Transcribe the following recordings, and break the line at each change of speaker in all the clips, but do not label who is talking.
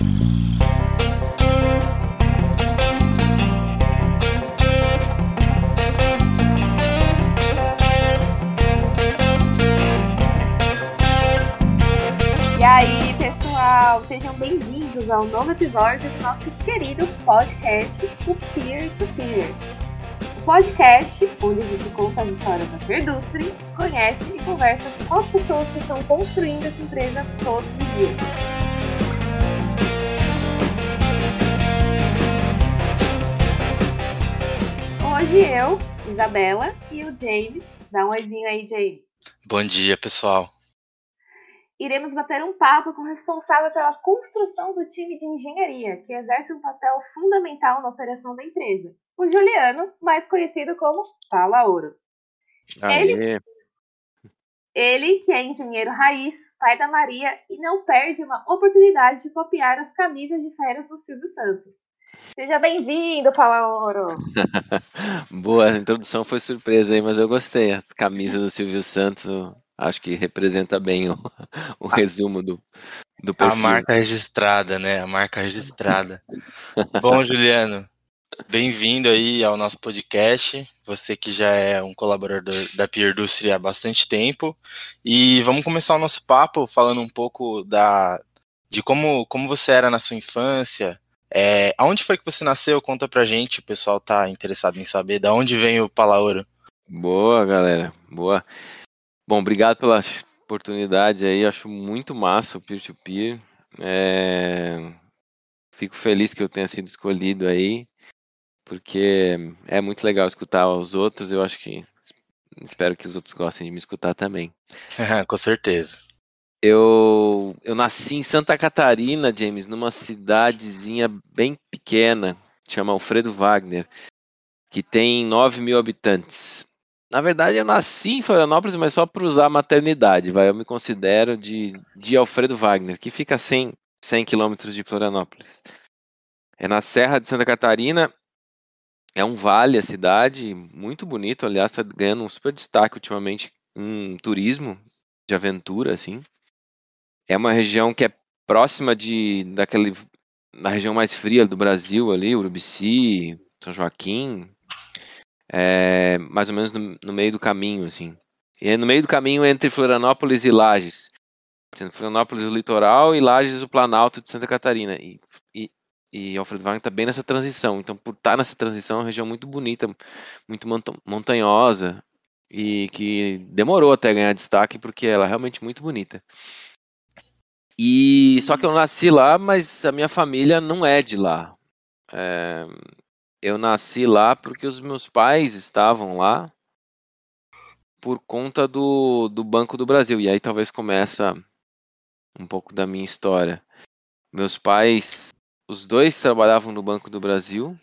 E aí, pessoal, sejam bem-vindos ao novo episódio do nosso querido podcast, o Peer to Peer. O podcast onde a gente conta as histórias da Peerdustry, conhece e conversa com as pessoas que estão construindo essa empresa todos os dias. Hoje eu, Isabela e o James. Dá um oizinho aí, James.
Bom dia, pessoal.
Iremos bater um papo com o responsável pela construção do time de engenharia, que exerce um papel fundamental na operação da empresa, o Juliano, mais conhecido como Fala Ouro. Ele, ele, que é engenheiro raiz, pai da Maria e não perde uma oportunidade de copiar as camisas de férias do Silvio Santos. Seja bem-vindo, Fala Ouro!
Boa, a introdução foi surpresa aí, mas eu gostei. As camisas do Silvio Santos, acho que representa bem o, o resumo do, do perfil.
A marca registrada, né? A marca registrada. Bom, Juliano, bem-vindo aí ao nosso podcast. Você que já é um colaborador da Peer Industry há bastante tempo. E vamos começar o nosso papo falando um pouco da, de como, como você era na sua infância. É, aonde foi que você nasceu? Conta pra gente, o pessoal tá interessado em saber. Da onde vem o Palaoro?
Boa, galera. Boa. Bom, obrigado pela oportunidade aí. Acho muito massa o peer-to-peer. -peer. É... Fico feliz que eu tenha sido escolhido aí, porque é muito legal escutar os outros. Eu acho que espero que os outros gostem de me escutar também.
Com certeza.
Eu, eu nasci em Santa Catarina, James, numa cidadezinha bem pequena, chama Alfredo Wagner, que tem 9 mil habitantes. Na verdade, eu nasci em Florianópolis, mas só para usar a maternidade, vai. Eu me considero de, de Alfredo Wagner, que fica a 100, 100 quilômetros de Florianópolis. É na Serra de Santa Catarina, é um vale a cidade, muito bonito, aliás, está ganhando um super destaque ultimamente em turismo de aventura, assim. É uma região que é próxima de daquele na região mais fria do Brasil ali, Urubici, São Joaquim, é, mais ou menos no, no, meio do caminho, assim. E é no meio do caminho entre Florianópolis e Lages. Florianópolis o litoral e Lages o Planalto de Santa Catarina. E, e, e Alfredo Wagner está bem nessa transição. Então, por estar tá nessa transição, é uma região muito bonita, muito montanhosa e que demorou até ganhar destaque porque ela é realmente muito bonita. E só que eu nasci lá, mas a minha família não é de lá. É, eu nasci lá porque os meus pais estavam lá por conta do, do Banco do Brasil. E aí talvez começa um pouco da minha história. Meus pais, os dois trabalhavam no Banco do Brasil.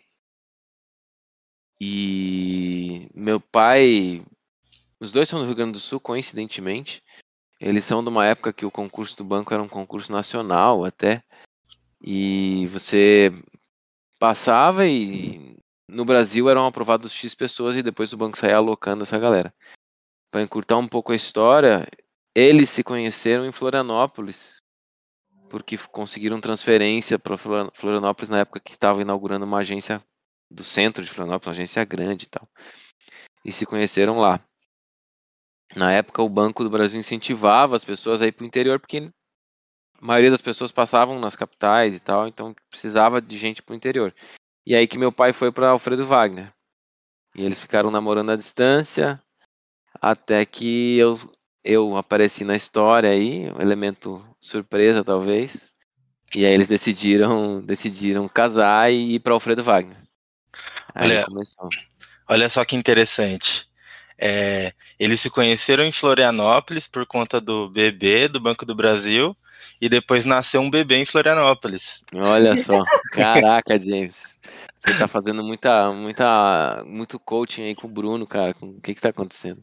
E meu pai, os dois são do Rio Grande do Sul, coincidentemente. Eles são de uma época que o concurso do banco era um concurso nacional até. E você passava e no Brasil eram aprovados X pessoas e depois o banco saía alocando essa galera. Para encurtar um pouco a história, eles se conheceram em Florianópolis, porque conseguiram transferência para Florianópolis na época que estava inaugurando uma agência do centro de Florianópolis, uma agência grande e tal. E se conheceram lá. Na época, o Banco do Brasil incentivava as pessoas a ir para o interior, porque a maioria das pessoas passavam nas capitais e tal, então precisava de gente para o interior. E aí que meu pai foi para Alfredo Wagner. E eles ficaram namorando à distância, até que eu, eu apareci na história aí, um elemento surpresa talvez. E aí eles decidiram, decidiram casar e ir para Alfredo Wagner.
Aí olha, olha só que interessante. É, eles se conheceram em Florianópolis por conta do bebê do Banco do Brasil e depois nasceu um bebê em Florianópolis.
Olha só, caraca, James. Você tá fazendo muita, muita, muito coaching aí com o Bruno, cara. O que que tá acontecendo?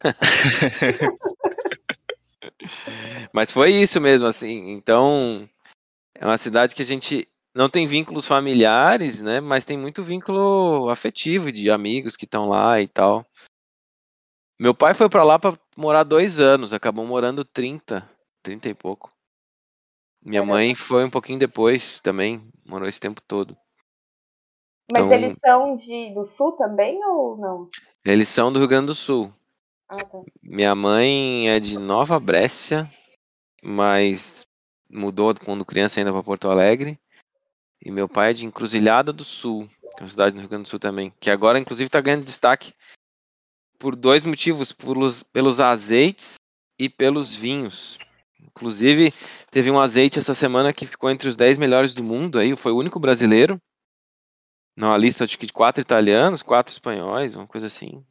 Mas foi isso mesmo, assim. Então, é uma cidade que a gente não tem vínculos familiares, né? Mas tem muito vínculo afetivo de amigos que estão lá e tal. Meu pai foi para lá para morar dois anos, acabou morando 30, 30 e pouco. Minha mãe foi um pouquinho depois também, morou esse tempo todo.
Mas então, eles são de, do sul também ou não?
Eles são do Rio Grande do Sul.
Ah, tá.
Minha mãe é de Nova Brécia, mas mudou quando criança ainda para Porto Alegre. E meu pai é de Encruzilhada do Sul, que é uma cidade no Rio Grande do Sul também, que agora inclusive está ganhando destaque por dois motivos, pelos, pelos azeites e pelos vinhos. Inclusive, teve um azeite essa semana que ficou entre os 10 melhores do mundo, aí foi o único brasileiro. Numa lista de quatro italianos, quatro espanhóis, uma coisa assim.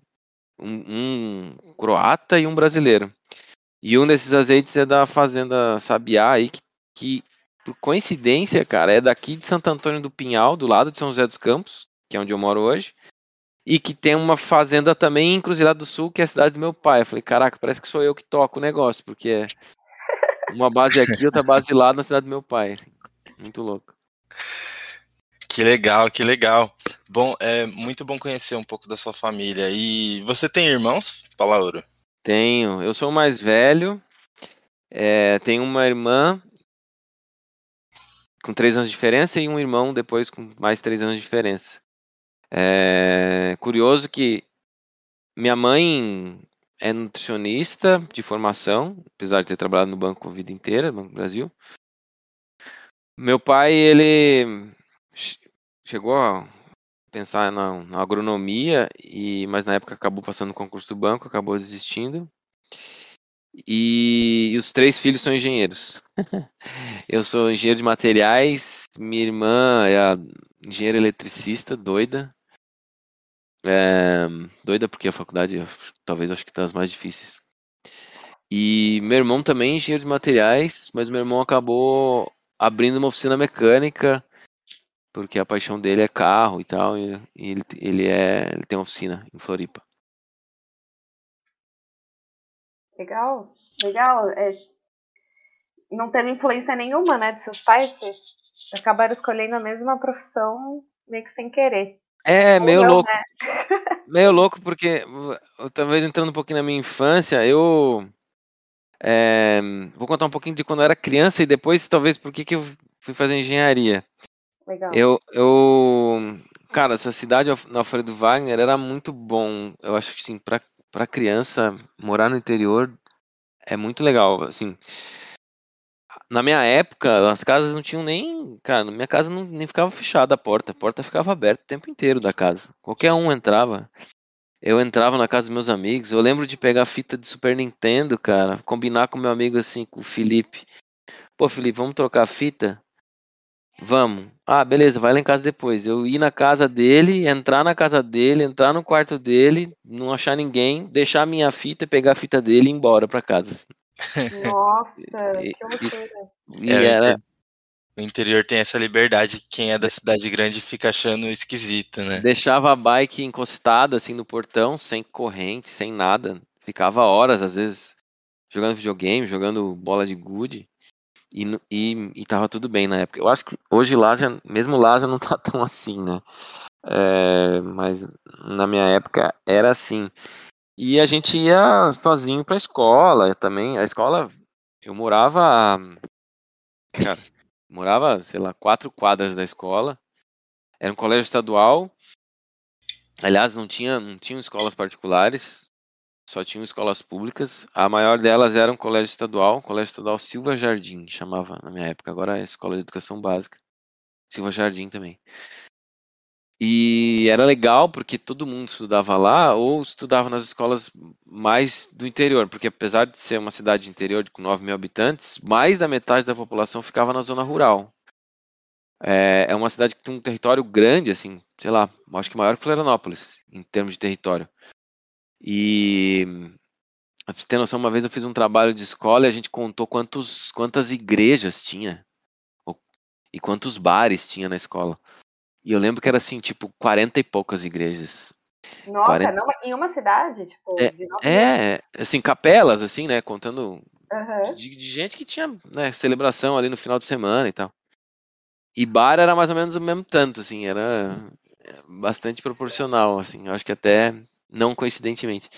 Um, um croata e um brasileiro. E um desses azeites é da fazenda Sabiá aí, que, que, por coincidência, cara, é daqui de Santo Antônio do Pinhal, do lado de São José dos Campos, que é onde eu moro hoje. E que tem uma fazenda também em Cruzilhado do Sul, que é a cidade do meu pai. Eu falei, caraca, parece que sou eu que toco o negócio, porque é uma base aqui, outra base lá na cidade do meu pai. Muito louco.
Que legal, que legal. Bom, é muito bom conhecer um pouco da sua família. E você tem irmãos, Palauro?
Tenho. Eu sou o mais velho. É, tenho uma irmã com três anos de diferença e um irmão depois com mais três anos de diferença. É curioso que minha mãe é nutricionista de formação, apesar de ter trabalhado no banco a vida inteira, Banco do Brasil. Meu pai, ele chegou a pensar na, na, agronomia, e, mas na época acabou passando no concurso do banco, acabou desistindo. E, e os três filhos são engenheiros. eu sou engenheiro de materiais, minha irmã é engenheira eletricista, doida. É, doida porque a faculdade, talvez, acho que tá as mais difíceis. E meu irmão também é engenheiro de materiais, mas meu irmão acabou abrindo uma oficina mecânica porque a paixão dele é carro e tal, e ele, ele, é, ele tem uma oficina em Floripa.
Legal, legal. É, não teve influência nenhuma, né, de seus pais, acabaram escolhendo a mesma profissão meio que sem querer.
É, meio não, louco. Né? Meio louco, porque talvez entrando um pouquinho na minha infância, eu é, vou contar um pouquinho de quando eu era criança e depois, talvez, por que eu fui fazer engenharia.
Legal.
Eu, eu, cara, essa cidade no Alfredo Wagner era muito bom. Eu acho que sim, para para criança morar no interior é muito legal, assim. Na minha época, as casas não tinham nem, cara, na minha casa não, nem ficava fechada a porta, a porta ficava aberta o tempo inteiro da casa. Qualquer um entrava. Eu entrava na casa dos meus amigos. Eu lembro de pegar fita de Super Nintendo, cara, combinar com meu amigo assim, com o Felipe. Pô, Felipe, vamos trocar a fita? Vamos. Ah, beleza, vai lá em casa depois. Eu ir na casa dele, entrar na casa dele, entrar no quarto dele, não achar ninguém, deixar minha fita, e pegar a fita dele e ir embora pra casa.
Nossa, e, que loucura.
E, é, era... O interior tem essa liberdade, quem é da cidade grande fica achando esquisito, né?
Deixava a bike encostada assim no portão, sem corrente, sem nada. Ficava horas, às vezes, jogando videogame, jogando bola de gude. E, e, e tava tudo bem na época. Eu acho que hoje lá, já, mesmo lá, já não tá tão assim, né? É, mas na minha época era assim. E a gente ia sozinho pra escola também. A escola, eu morava. Cara, morava, sei lá, quatro quadras da escola. Era um colégio estadual. Aliás, não tinha, não tinham escolas particulares só tinham escolas públicas. A maior delas era um colégio estadual, colégio estadual Silva Jardim, chamava na minha época, agora é Escola de Educação Básica. Silva Jardim também. E era legal porque todo mundo estudava lá ou estudava nas escolas mais do interior, porque apesar de ser uma cidade interior com 9 mil habitantes, mais da metade da população ficava na zona rural. É, é uma cidade que tem um território grande, assim, sei lá, acho que maior que Florianópolis, em termos de território. E pra você ter noção, uma vez eu fiz um trabalho de escola e a gente contou quantos, quantas igrejas tinha e quantos bares tinha na escola. E eu lembro que era assim, tipo, 40 e poucas igrejas.
Nossa, 40... não, em uma cidade? Tipo,
é, é, assim, capelas, assim, né? Contando uhum. de, de, gente que tinha né, celebração ali no final de semana e tal. E bar era mais ou menos o mesmo tanto, assim, era bastante proporcional, assim. Eu acho que até não coincidentemente.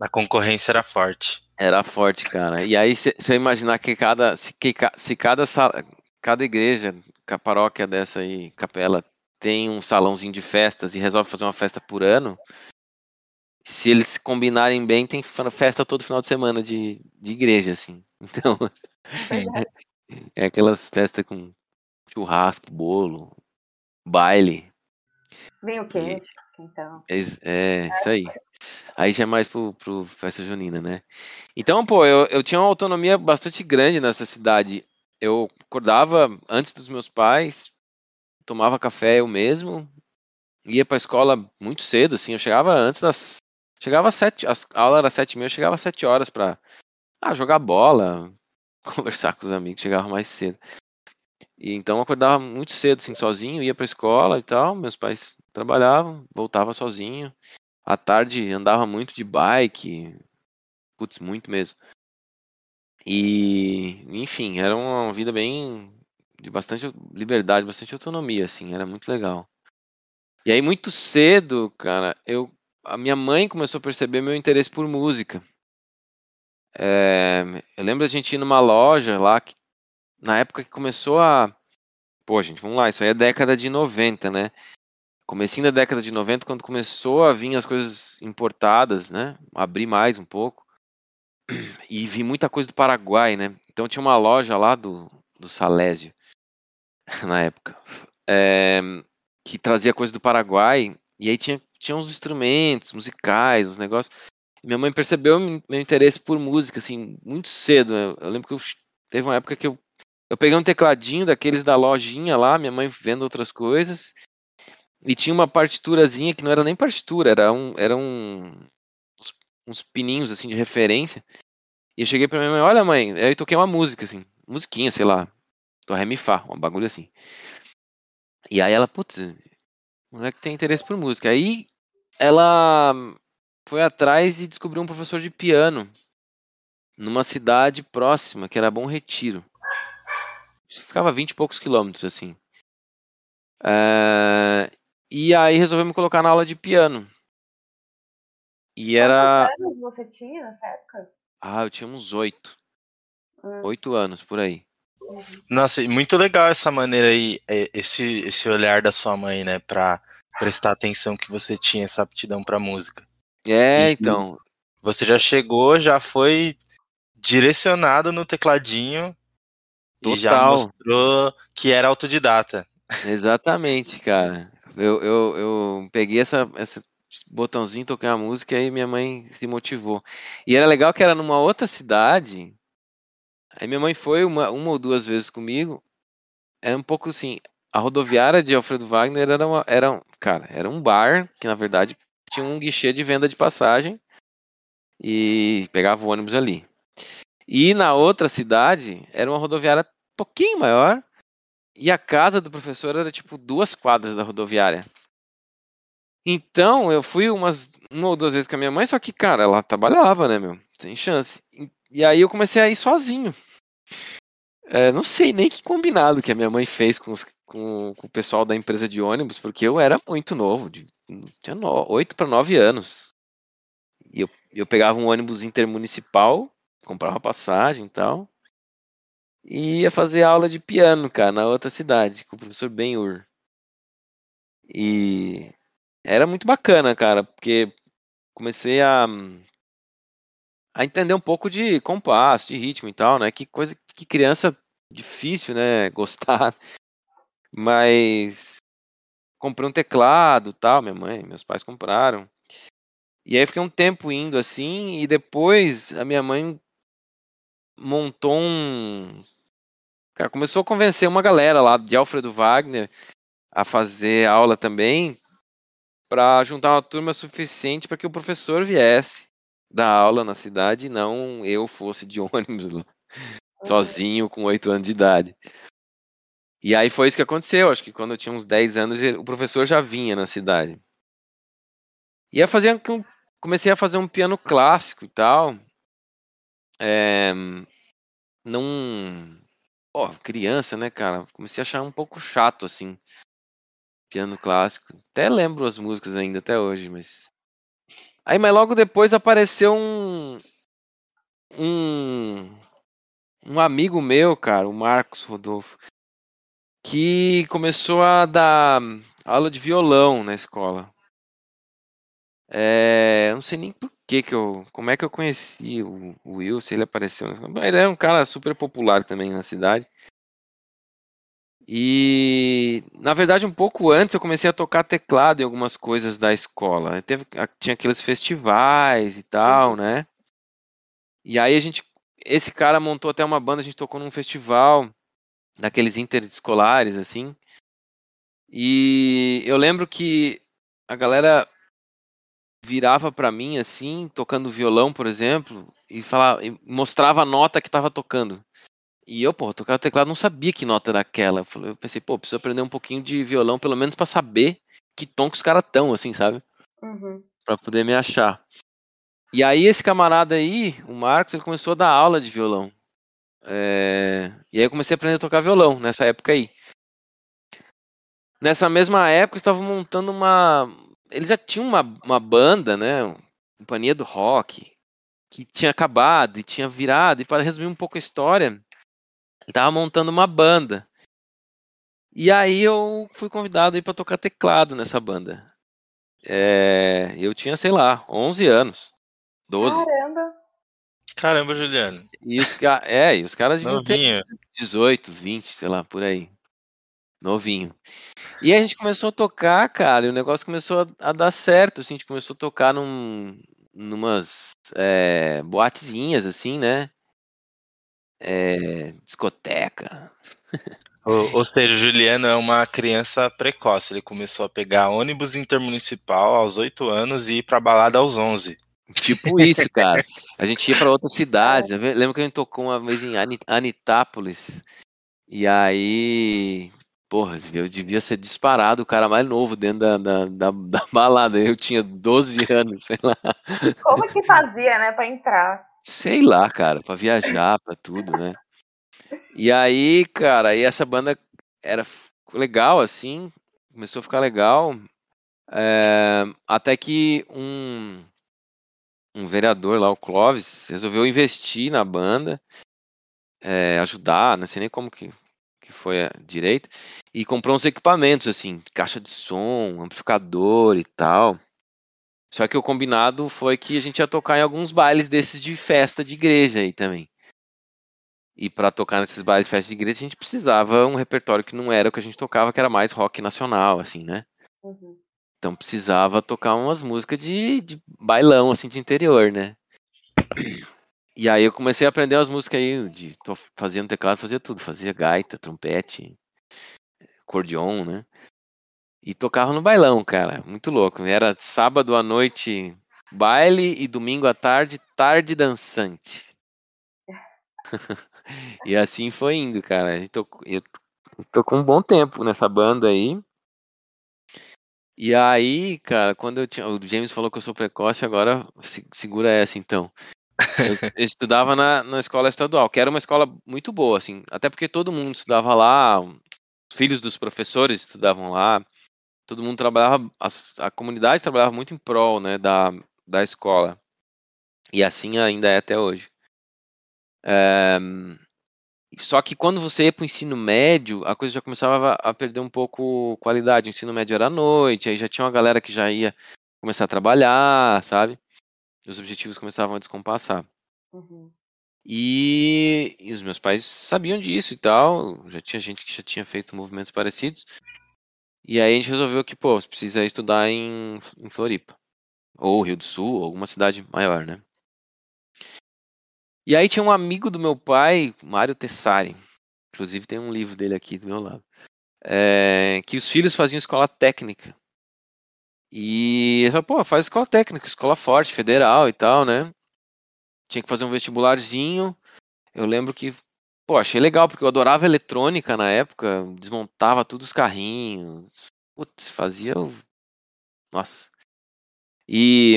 A concorrência era forte.
Era forte, cara. E aí, se você imaginar que cada, se, que, se cada sala, cada igreja, a paróquia dessa aí, capela, tem um salãozinho de festas e resolve fazer uma festa por ano, se eles combinarem bem, tem festa todo final de semana de, de igreja, assim. Então, é, é aquelas festas com churrasco, bolo, baile.
Vinho quente, e, então.
É, é, isso aí. Aí já é mais pro, pro festa junina, né? Então, pô, eu, eu tinha uma autonomia bastante grande nessa cidade. Eu acordava antes dos meus pais, tomava café eu mesmo, ia pra escola muito cedo, assim, eu chegava antes das Chegava às sete, a aula era sete e meia, eu chegava às sete horas pra ah, jogar bola, conversar com os amigos, chegava mais cedo. E então eu acordava muito cedo, assim, sozinho, ia pra escola e tal, meus pais trabalhavam, voltava sozinho. À tarde andava muito de bike, putz, muito mesmo. E, enfim, era uma vida bem de bastante liberdade, bastante autonomia, assim, era muito legal. E aí muito cedo, cara, eu a minha mãe começou a perceber meu interesse por música. É, eu lembro a gente ir numa loja lá, que, na época que começou a. Pô, gente, vamos lá, isso aí é década de 90, né? Comecinho da década de 90, quando começou a vir as coisas importadas, né? Abrir mais um pouco. E vi muita coisa do Paraguai, né? Então tinha uma loja lá do, do Salésio, na época, é, que trazia coisa do Paraguai. E aí tinha tinha uns instrumentos musicais, uns negócios. Minha mãe percebeu meu interesse por música, assim, muito cedo. Eu, eu lembro que eu, teve uma época que eu, eu peguei um tecladinho daqueles da lojinha lá, minha mãe vendo outras coisas, e tinha uma partiturazinha que não era nem partitura, era um, era um, uns, uns pininhos, assim, de referência. E eu cheguei pra minha mãe, olha mãe, aí eu toquei uma música, assim, musiquinha, sei lá, do Ré Mi Fá, um bagulho assim. E aí ela, putz, é que tem interesse por música. Aí ela foi atrás e descobriu um professor de piano numa cidade próxima, que era Bom Retiro. Ficava 20 e poucos quilômetros, assim. É... E aí resolveu me colocar na aula de piano. E era.
Quantos anos você tinha nessa época?
Ah, eu tinha uns oito. Hum. Oito anos, por aí.
Nossa, muito legal essa maneira aí, é, esse, esse olhar da sua mãe, né, pra prestar atenção que você tinha essa aptidão pra música.
É, e, então.
Você já chegou, já foi direcionado no tecladinho Total. e já mostrou que era autodidata.
Exatamente, cara. Eu, eu, eu peguei essa, essa botãozinho, toquei uma música e minha mãe se motivou. E era legal que era numa outra cidade Aí minha mãe foi uma, uma ou duas vezes comigo. É um pouco assim, a rodoviária de Alfredo Wagner era, uma, era um, cara, era um bar que na verdade tinha um guichê de venda de passagem e pegava o ônibus ali. E na outra cidade era uma rodoviária um pouquinho maior e a casa do professor era tipo duas quadras da rodoviária. Então eu fui umas uma ou duas vezes com a minha mãe, só que cara, ela trabalhava, né, meu? Sem chance. E aí eu comecei a ir sozinho. É, não sei nem que combinado que a minha mãe fez com, os, com, com o pessoal da empresa de ônibus, porque eu era muito novo, de, tinha oito para nove anos. E eu, eu pegava um ônibus intermunicipal, comprava passagem e tal, e ia fazer aula de piano, cara, na outra cidade, com o professor Ben-Hur. E era muito bacana, cara, porque comecei a a entender um pouco de compasso, de ritmo e tal, né? Que coisa que criança difícil, né? Gostar. Mas comprei um teclado, tal, minha mãe, meus pais compraram. E aí fiquei um tempo indo assim e depois a minha mãe montou um Cara, começou a convencer uma galera lá de Alfredo Wagner a fazer aula também para juntar uma turma suficiente para que o professor viesse dar aula na cidade e não eu fosse de ônibus lá, sozinho com oito anos de idade. E aí foi isso que aconteceu. Acho que quando eu tinha uns 10 anos, o professor já vinha na cidade. E ia fazer comecei a fazer um piano clássico e tal. É, não. Ó, criança, né, cara? Comecei a achar um pouco chato, assim. Piano clássico. Até lembro as músicas ainda, até hoje, mas. Aí, mas logo depois apareceu um. Um. Um amigo meu, cara, o Marcos Rodolfo. que começou a dar aula de violão na escola. É, não sei nem por que que eu, como é que eu conheci o, o Will, se ele apareceu. Ele é um cara super popular também na cidade. E, na verdade, um pouco antes eu comecei a tocar teclado em algumas coisas da escola. Teve, tinha aqueles festivais e tal, né? E aí a gente, esse cara montou até uma banda, a gente tocou num festival daqueles interescolares, assim. E eu lembro que a galera virava para mim assim, tocando violão, por exemplo, e falava, e mostrava a nota que estava tocando. E eu, pô, tocava teclado, não sabia que nota era aquela. Eu pensei, pô, preciso aprender um pouquinho de violão, pelo menos para saber que tom que os caras estão, assim, sabe?
Uhum.
Pra poder me achar. E aí esse camarada aí, o Marcos, ele começou a dar aula de violão. É... E aí eu comecei a aprender a tocar violão nessa época aí. Nessa mesma época, estavam montando uma. Eles já tinham uma, uma banda, né? Companhia do Rock, que tinha acabado e tinha virado. E para resumir um pouco a história, estava montando uma banda. E aí eu fui convidado para tocar teclado nessa banda. É, eu tinha, sei lá, 11 anos. 12.
Caramba!
Caramba, Juliano.
E os, é, e os caras
deviam ter
18, 20, sei lá, por aí. Novinho. E a gente começou a tocar, cara, e o negócio começou a, a dar certo, assim, a gente começou a tocar num, numas é, boatezinhas, assim, né? É, discoteca.
Ou, ou seja, o Juliano é uma criança precoce. Ele começou a pegar ônibus intermunicipal aos 8 anos e ir pra balada aos 11.
Tipo isso, cara. A gente ia para outras cidades. Lembro que a gente tocou uma vez em Anitápolis. E aí, porra, eu devia ser disparado o cara mais novo dentro da, da, da, da balada. Eu tinha 12 anos, sei lá.
Como que fazia, né, para entrar?
Sei lá, cara, para viajar, para tudo, né? E aí, cara, aí essa banda era legal, assim, começou a ficar legal. É, até que um, um vereador lá, o Clóvis, resolveu investir na banda, é, ajudar, não sei nem como que, que foi a direito, e comprou uns equipamentos, assim, caixa de som, amplificador e tal. Só que o combinado foi que a gente ia tocar em alguns bailes desses de festa de igreja aí também. E para tocar nesses bailes de festa de igreja, a gente precisava um repertório que não era o que a gente tocava, que era mais rock nacional, assim, né?
Uhum.
Então precisava tocar umas músicas de, de bailão, assim, de interior, né? E aí eu comecei a aprender as músicas aí, de, tô fazendo teclado, fazia tudo, fazia gaita, trompete, acordeon, né? E tocava no bailão, cara, muito louco. Era sábado à noite baile e domingo à tarde, tarde dançante. e assim foi indo, cara. Eu tô, eu tô com um bom tempo nessa banda aí. E aí, cara, quando eu tinha. O James falou que eu sou precoce, agora se, segura essa então. Eu, eu estudava na, na escola estadual, que era uma escola muito boa, assim, até porque todo mundo estudava lá, os filhos dos professores estudavam lá, todo mundo trabalhava, a, a comunidade trabalhava muito em prol, né, da, da escola. E assim ainda é até hoje. É, só que quando você ia para o ensino médio, a coisa já começava a perder um pouco qualidade. O ensino médio era à noite, aí já tinha uma galera que já ia começar a trabalhar, sabe? Os objetivos começavam a descompassar.
Uhum.
E, e, os meus pais sabiam disso e tal. Já tinha gente que já tinha feito movimentos parecidos. E aí a gente resolveu que, pô, precisa estudar em, em Floripa. Ou Rio do Sul, ou alguma cidade maior, né? E aí tinha um amigo do meu pai, Mário Tessari, inclusive tem um livro dele aqui do meu lado, é, que os filhos faziam escola técnica. E ele falou, pô, faz escola técnica, escola forte, federal e tal, né? Tinha que fazer um vestibularzinho. Eu lembro que, pô, achei legal, porque eu adorava eletrônica na época, desmontava todos os carrinhos. Putz, fazia. Nossa. E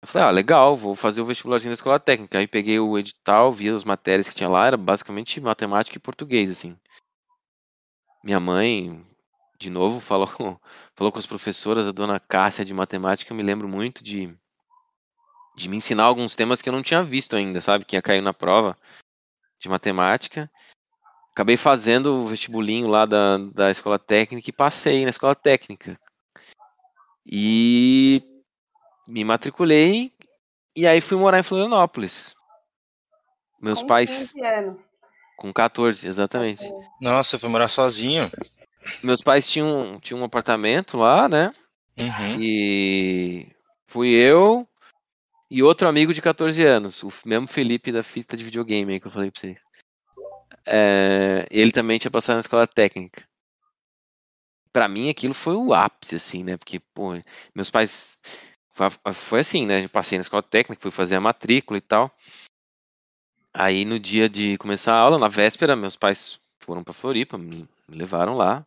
eu falei, ah, legal, vou fazer o vestibularzinho da escola técnica. Aí peguei o edital, vi as matérias que tinha lá, era basicamente matemática e português, assim. Minha mãe, de novo, falou, falou com as professoras, a dona Cássia de matemática, eu me lembro muito de, de me ensinar alguns temas que eu não tinha visto ainda, sabe? Que ia cair na prova de matemática. acabei fazendo o vestibulinho lá da, da escola técnica e passei na escola técnica. E me matriculei e aí fui morar em Florianópolis. Meus
Com
pais.
15 anos.
Com 14, exatamente.
Nossa, foi morar sozinho.
Meus pais tinham, tinham um apartamento lá, né?
Uhum.
E fui eu e outro amigo de 14 anos, o mesmo Felipe da fita de videogame que eu falei pra vocês. É, ele também tinha passado na escola técnica. Pra mim aquilo foi o ápice, assim, né? Porque, pô, meus pais. Foi assim, né? Eu passei na escola técnica, fui fazer a matrícula e tal. Aí no dia de começar a aula, na véspera, meus pais foram pra Floripa, me levaram lá.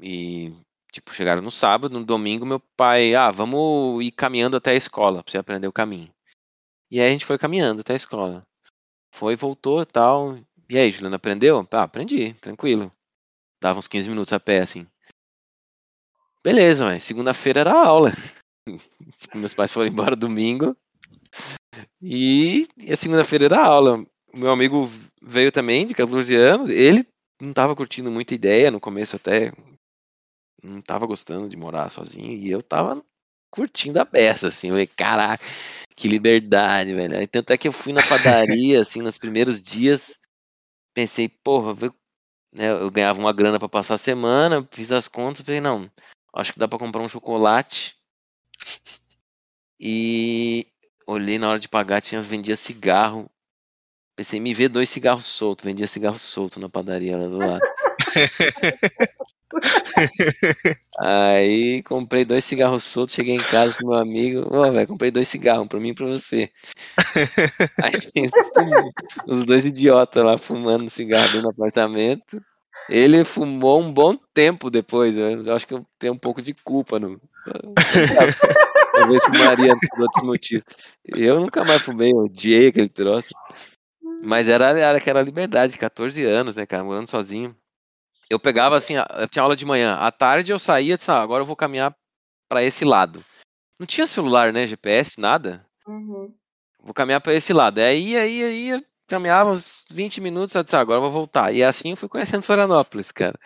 E, tipo, chegaram no sábado, no domingo, meu pai, ah, vamos ir caminhando até a escola, pra você aprender o caminho. E aí a gente foi caminhando até a escola. Foi, voltou tal. E aí, Juliana, aprendeu? Ah, aprendi, tranquilo. Dava uns 15 minutos a pé, assim. Beleza, mas segunda-feira era aula. Meus pais foram embora domingo. E, e a segunda-feira era aula. Meu amigo veio também, de 14 anos. Ele não tava curtindo muita ideia, no começo até não tava gostando de morar sozinho. E eu tava curtindo a beça, assim. Eu falei, caraca, que liberdade, velho. Aí, tanto é que eu fui na padaria, assim, nos primeiros dias. Pensei, porra, vou- né, eu ganhava uma grana pra passar a semana, fiz as contas, falei, não, acho que dá pra comprar um chocolate. E olhei na hora de pagar, tinha vendia cigarro. Pensei, me vê dois cigarros soltos, vendia cigarro solto na padaria lá do lado. Aí comprei dois cigarros soltos, cheguei em casa com meu amigo, ó, velho, comprei dois cigarros pra mim e pra você. Aí os dois idiotas lá fumando cigarro do apartamento. Ele fumou um bom tempo depois, eu acho que eu tenho um pouco de culpa no. Talvez fumaria por outros motivos. Eu nunca mais fumei, eu odiei aquele troço. Mas era, era aquela liberdade, 14 anos, né, cara, morando sozinho. Eu pegava assim, eu tinha aula de manhã, à tarde eu saía e disse, ah, agora eu vou caminhar pra esse lado. Não tinha celular, né, GPS, nada.
Uhum.
Vou caminhar pra esse lado. Aí, aí, aí, eu caminhava uns 20 minutos, eu disse, ah, agora eu vou voltar. E assim eu fui conhecendo Florianópolis, cara.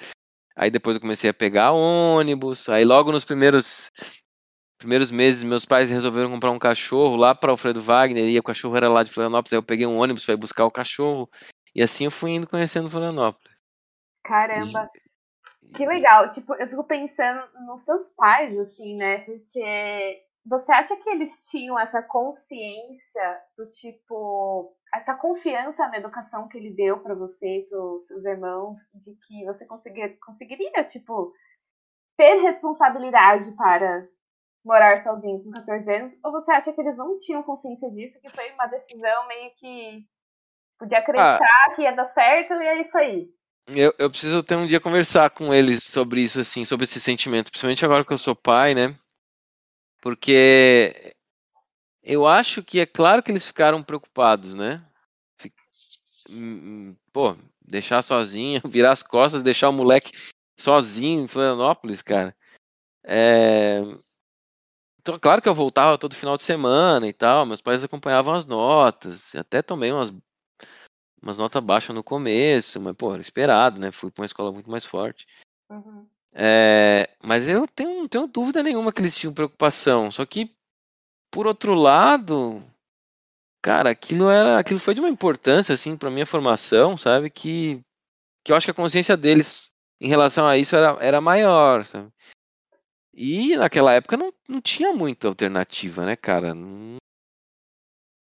Aí depois eu comecei a pegar ônibus, aí logo nos primeiros primeiros meses meus pais resolveram comprar um cachorro lá para Alfredo Wagner, e o cachorro era lá de Florianópolis, aí eu peguei um ônibus para ir buscar o cachorro. E assim eu fui indo conhecendo Florianópolis.
Caramba, que legal. Tipo, eu fico pensando nos seus pais, assim, né? Porque você acha que eles tinham essa consciência do tipo, essa confiança na educação que ele deu pra você, pros seus irmãos, de que você conseguir, conseguiria, tipo, ter responsabilidade para morar sozinho com 14 anos? Ou você acha que eles não tinham consciência disso, que foi uma decisão meio que podia acreditar que ia dar certo e é isso aí?
Eu, eu preciso ter um dia conversar com eles sobre isso, assim, sobre esse sentimento, principalmente agora que eu sou pai, né? Porque eu acho que é claro que eles ficaram preocupados, né? Hum, hum, Pô, deixar sozinho, virar as costas, deixar o moleque sozinho em Florianópolis, cara. É... Então, claro que eu voltava todo final de semana e tal, meus pais acompanhavam as notas, até tomei umas, umas notas baixas no começo, mas, pô, era esperado, né? Fui pra uma escola muito mais forte.
Uhum.
É, mas eu tenho, não tenho dúvida nenhuma que eles tinham preocupação. Só que, por outro lado, cara, aquilo era, aquilo foi de uma importância assim para minha formação, sabe? Que, que eu acho que a consciência deles em relação a isso era, era maior, sabe? E naquela época não, não tinha muita alternativa, né, cara? Não-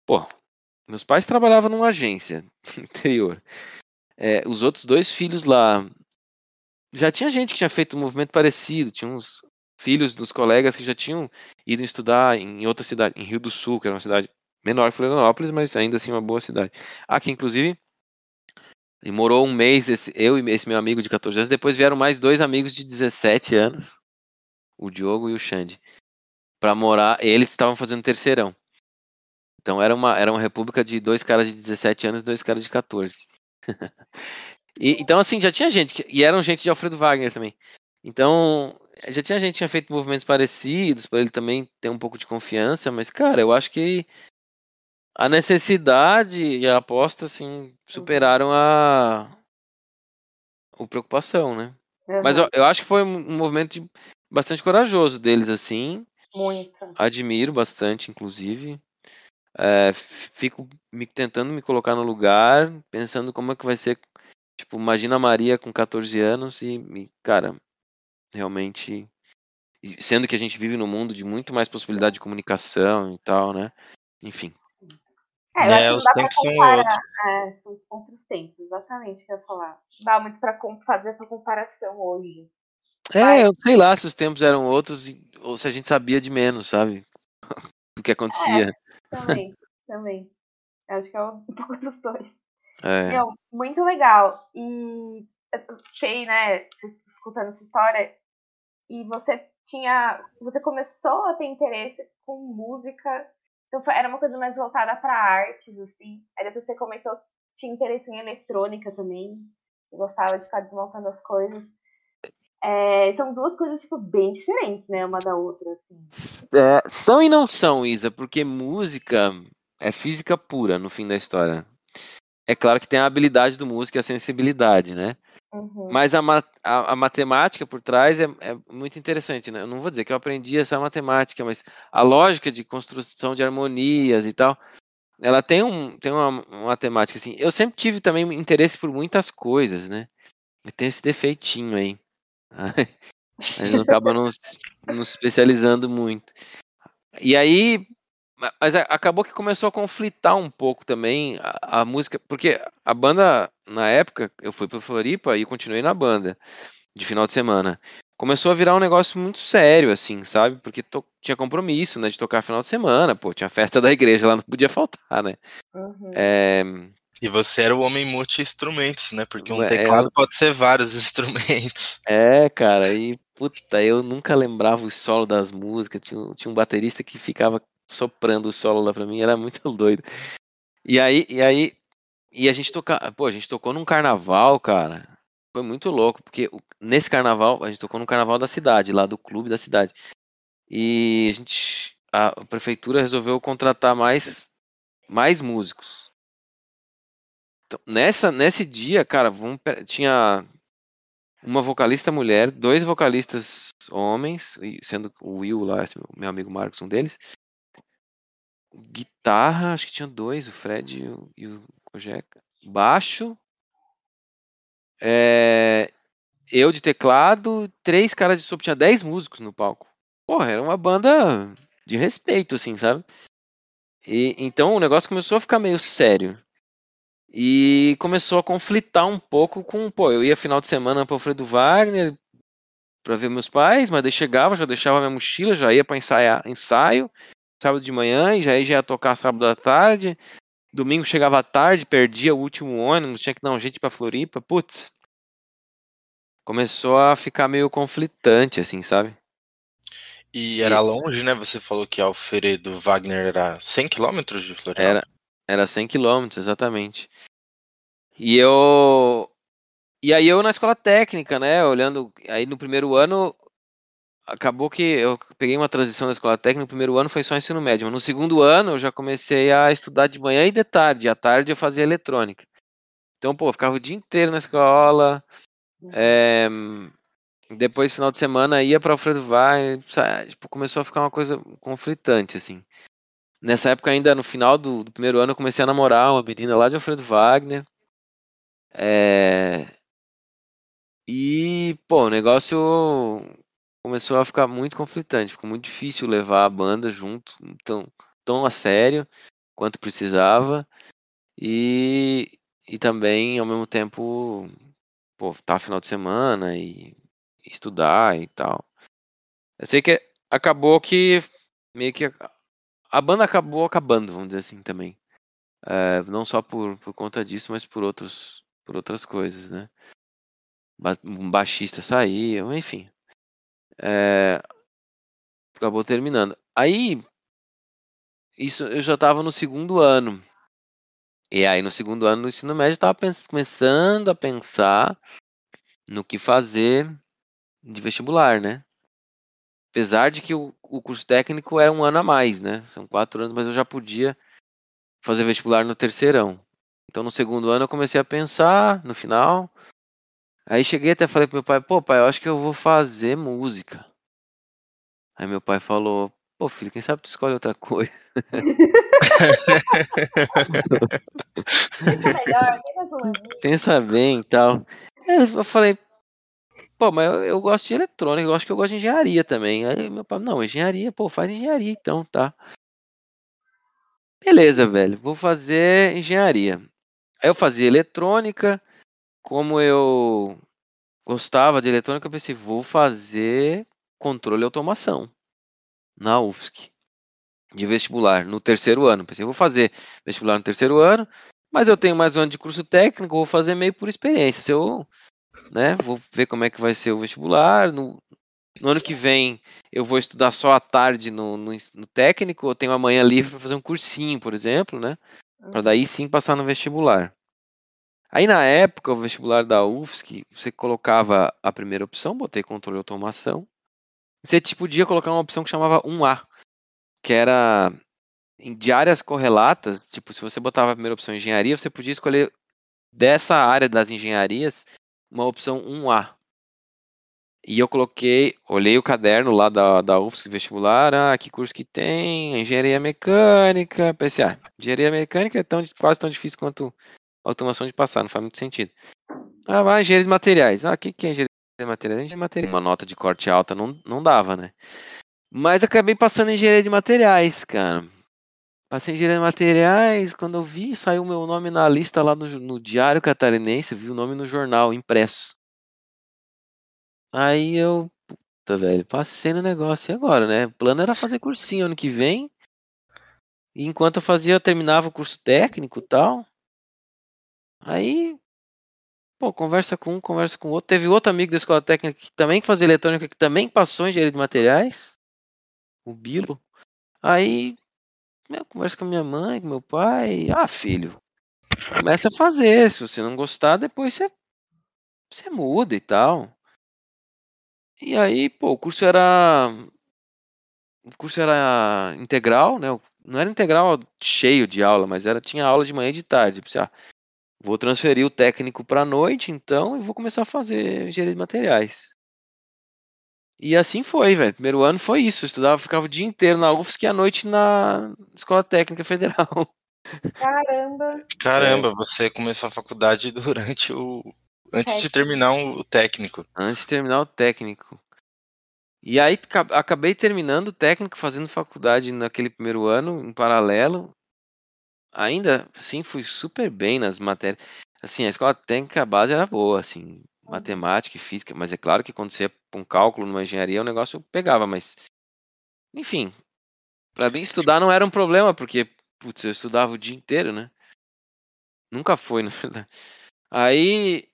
Pô, meus pais trabalhavam numa agência interior. É, os outros dois filhos lá já tinha gente que tinha feito um movimento parecido, tinha uns filhos dos colegas que já tinham ido estudar em outra cidade, em Rio do Sul, que era uma cidade menor que Florianópolis, mas ainda assim uma boa cidade. Aqui, inclusive, morou um mês, esse, eu e esse meu amigo de 14 anos, depois vieram mais dois amigos de 17 anos, o Diogo e o Xande, para morar, eles estavam fazendo terceirão. Então era uma, era uma república de dois caras de 17 anos e dois caras de 14. E, então, assim, já tinha gente, que- e eram gente de Alfredo Wagner também. Então, já tinha gente que tinha feito movimentos parecidos, para ele também ter um pouco de confiança, mas, cara, eu acho que a necessidade e a aposta, assim, superaram a, a preocupação, né?
Uhum.
Mas eu, eu acho que foi um movimento de- bastante corajoso deles, assim.
Muito.
Admiro bastante, inclusive. É, fico me, tentando me colocar no lugar, pensando como é que vai ser. Tipo, imagina a Maria com 14 anos e, e, cara, realmente. Sendo que a gente vive num mundo de muito mais possibilidade de comunicação e tal, né? Enfim.
É, eu acho
É,
que não
os tempos são outros.
É, são outros tempos, exatamente o que eu ia falar. Não dá muito pra fazer essa comparação hoje. Mas-
É, eu sei lá se os tempos eram outros ou se a gente sabia de menos, sabe? Do que acontecia.
Também, também. Eu acho que é um pouco dos dois.
É.
Meu, muito legal. E eu fiquei, né, escutando essa história. E você tinha. Você começou a ter interesse com música. Então era uma coisa mais voltada para artes, assim. Aí depois você comentou que tinha interesse em eletrônica também. Gostava de ficar desmontando as coisas. É, são duas coisas, tipo, bem diferentes, né? Uma da outra, assim.
É, são e não são, Isa, porque música é física pura no fim da história. É claro que tem a habilidade do músico e a sensibilidade, né?
Uhum.
Mas a, ma- a- a matemática por trás é, é muito interessante, né? Eu não vou dizer que eu aprendi essa matemática, mas a lógica de construção de harmonias e tal, ela tem, um, tem uma, uma matemática assim. Eu sempre tive também interesse por muitas coisas, né? Tenho esse defeitinho aí. A gente acaba não não se especializando muito. E aí, ma- mas acabou que começou a conflitar um pouco também a, a música, porque a banda, na época, eu fui para Floripa e continuei na banda, de final de semana. Começou a virar um negócio muito sério, assim, sabe? Porque to- tinha compromisso, né, de tocar final de semana, pô, tinha festa da igreja lá, não podia faltar, né?
Uhum.
É,
E você era o homem multi-instrumentos, né? Porque um
É,
teclado pode ser vários instrumentos.
É, cara, e puta, eu nunca lembrava o solo das músicas. Tinha, um- tinha um baterista que ficava soprando o solo lá pra mim, era muito doido. E aí, e aí, e a gente toca, pô, a gente tocou num carnaval, cara. Foi muito louco, porque nesse carnaval, a gente tocou no carnaval da cidade, lá do clube da cidade. E a gente, a prefeitura resolveu contratar mais, mais músicos. Então, nessa, nesse dia, cara, vamos, tinha uma vocalista mulher, dois vocalistas homens, sendo o Will lá, meu amigo Marcos, um deles. Guitarra, acho que tinha dois, o Fred e o, e o Kojeka. Baixo. é, eu de teclado, três caras de sopro, tinha dez músicos no palco. Porra, era uma banda de respeito, assim, sabe? E, então o negócio começou a ficar meio sério. E começou a conflitar um pouco com, pô, eu ia final de semana para Alfredo Wagner para ver meus pais, mas daí chegava, já deixava minha mochila, já ia para ensaiar, ensaio, sábado de manhã, e já ia, já ia tocar sábado à tarde. Domingo chegava à tarde, perdia o último ônibus, tinha que dar um jeito para Floripa. Putz. Começou a ficar meio conflitante assim, sabe?
E era longe, né? Você falou que Alfredo Wagner era 100 quilômetros de Florianópolis.
Era era 100 quilômetros, exatamente. E eu e aí eu na escola técnica, né, olhando aí no primeiro ano acabou que eu peguei uma transição na escola técnica, no primeiro ano foi só ensino médio, mas no segundo ano eu já comecei a estudar de manhã e de tarde, à tarde eu fazia eletrônica. Então, pô, eu ficava o dia inteiro na escola, é, depois final de semana ia para Alfredo sa- tipo, começou a ficar uma coisa conflitante assim. Nessa época ainda no final do, do primeiro ano eu comecei a namorar uma menina lá de Alfredo Wagner. É, e, pô, o negócio começou a ficar muito conflitante, ficou muito difícil levar a banda junto, tão, tão a sério quanto precisava. E, e também, ao mesmo tempo, pô, tá final de semana e estudar e tal. Eu sei que acabou que meio que a, banda acabou acabando, vamos dizer assim também. É, não só por, por conta disso, mas por outros por outras coisas, né? Um baixista saiu, enfim. É, acabou terminando. Aí, isso eu já estava no segundo ano. E aí, no segundo ano do ensino médio, eu estava começando a pensar no que fazer de vestibular, né? Apesar de que o, o curso técnico era um ano a mais, né? São quatro anos, mas eu já podia fazer vestibular no terceirão. Então no segundo ano eu comecei a pensar, no final. Aí cheguei até falei pro meu pai, pô pai, eu acho que eu vou fazer música. Aí meu pai falou, pô filho, quem sabe tu escolhe outra coisa.
Pensa melhor, pensa
bem e tal. Aí Eu falei, pô, mas eu, eu gosto de eletrônica, eu acho que eu gosto de engenharia também. Aí meu pai, não, engenharia, pô, faz engenharia então, tá. Beleza, velho, vou fazer engenharia. Aí eu fazia eletrônica, como eu gostava de eletrônica, eu pensei, vou fazer controle e automação na UFSC de vestibular no terceiro ano. Pensei, vou fazer vestibular no terceiro ano, mas eu tenho mais um ano de curso técnico, vou fazer meio por experiência. Se eu, né, vou ver como é que vai ser o vestibular. No, no ano que vem eu vou estudar só à tarde no, no, no técnico, eu tenho amanhã livre para fazer um cursinho, por exemplo, né? Para daí sim passar no vestibular. Aí na época, o vestibular da UFSC, você colocava a primeira opção, botei controle e automação. Você tipo, podia colocar uma opção que chamava 1A, que era em de áreas correlatas, tipo, se você botava a primeira opção engenharia, você podia escolher dessa área das engenharias uma opção 1A. E eu coloquei, olhei o caderno lá da, da UFSC vestibular, ah, que curso que tem, engenharia mecânica, pensei, ah, engenharia mecânica é tão, quase tão difícil quanto automação de passar, não faz muito sentido. Ah, vai, engenharia de materiais. Ah, o que, que é engenharia de materiais? Engenharia de materiais. Uma nota de corte alta não, não dava, né? Mas acabei passando em engenharia de materiais, cara. Passei em engenharia de materiais, quando eu vi, saiu meu nome na lista lá no, no Diário Catarinense, vi o nome no jornal, impresso. Aí eu, puta, velho, passei no negócio e agora, né? O plano era fazer cursinho ano que vem. E enquanto eu fazia, eu terminava o curso técnico e tal. Aí, pô, conversa com um, conversa com outro. Teve outro amigo da escola técnica que também fazia eletrônica, que também passou em engenharia de materiais. O Bilo. Aí, meu, conversa com a minha mãe, com meu pai. Ah, filho, começa a fazer. Se você não gostar, depois você, você muda e tal. E aí, pô, o curso era. O curso era integral, né? Não era integral cheio de aula, mas era tinha aula de manhã e de tarde. Pensei, ah, vou transferir o técnico para noite, então, e vou começar a fazer engenharia de materiais. E assim foi, velho. Primeiro ano foi isso. Eu estudava, ficava o dia inteiro na UFSC e à noite na Escola Técnica Federal.
Caramba.
Caramba, você começou a faculdade durante o. Antes de terminar o técnico.
Antes de terminar o técnico. E aí ca- acabei terminando o técnico, fazendo faculdade naquele primeiro ano, em paralelo. Ainda assim, fui super bem nas matérias. Assim, a escola técnica, a base era boa, assim, matemática e física, mas é claro que quando você ia pra um cálculo numa engenharia, o negócio pegava, mas. Enfim, pra mim estudar não era um problema, porque, putz, eu estudava o dia inteiro, né? Nunca foi, na verdade. Aí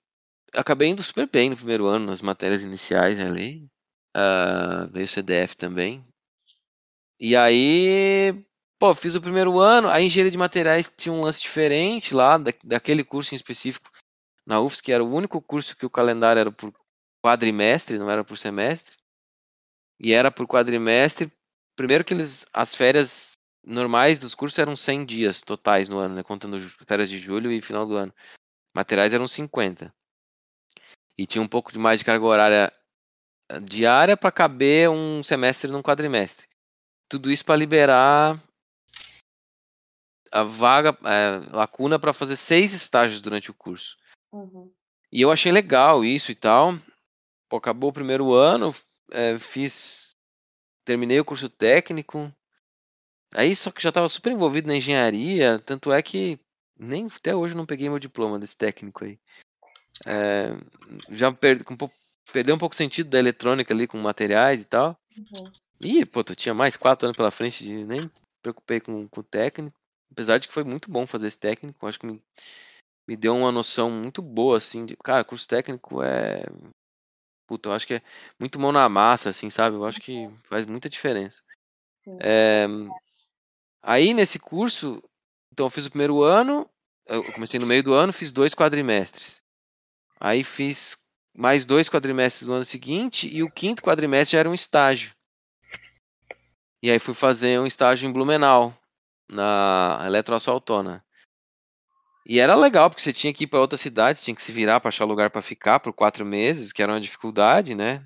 acabei indo super bem no primeiro ano, nas matérias iniciais ali. Ah, veio o CDF também. E aí, pô, fiz o primeiro ano. A engenharia de materiais tinha um lance diferente lá, da, daquele curso em específico na UFSC, que era o único curso que o calendário era por quadrimestre, não era por semestre. E era por quadrimestre. Primeiro que eles, as férias normais dos cursos eram 100 dias totais no ano, né, contando férias de julho e final do ano. Materiais eram 50. E tinha um pouco de mais de carga horária eh, diária para caber um semestre num quadrimestre. Tudo isso para liberar a vaga, eh, lacuna para fazer seis estágios durante o curso.
Uhum.
E eu achei legal isso e tal. Pô, acabou o primeiro ano, eh, fiz, terminei o curso técnico. Aí só que já estava super envolvido na engenharia, tanto é que nem até hoje não peguei meu diploma desse técnico aí. Eh, já per, um pouco- perdeu um pouco o sentido da eletrônica ali com materiais e tal.
Uhum.
Ih, pô, tu tinha mais quatro anos pela frente, de, nem me preocupei com, com o técnico. Apesar de que foi muito bom fazer esse técnico, acho que me, me deu uma noção muito boa, assim, de, cara, curso técnico é. Puta, eu acho que é muito mão na massa, assim, sabe? Eu acho que faz muita diferença. É, aí nesse curso, então eu fiz o primeiro ano, eu comecei no meio do ano, fiz dois quadrimestres. Aí fiz mais dois quadrimestres no ano seguinte, e o quinto quadrimestre já era um estágio. E aí fui fazer um estágio em Blumenau, na Eletroasfaltona. E era legal, porque você tinha que ir para outra cidade, você tinha que se virar para achar lugar para ficar por quatro meses, que era uma dificuldade, né?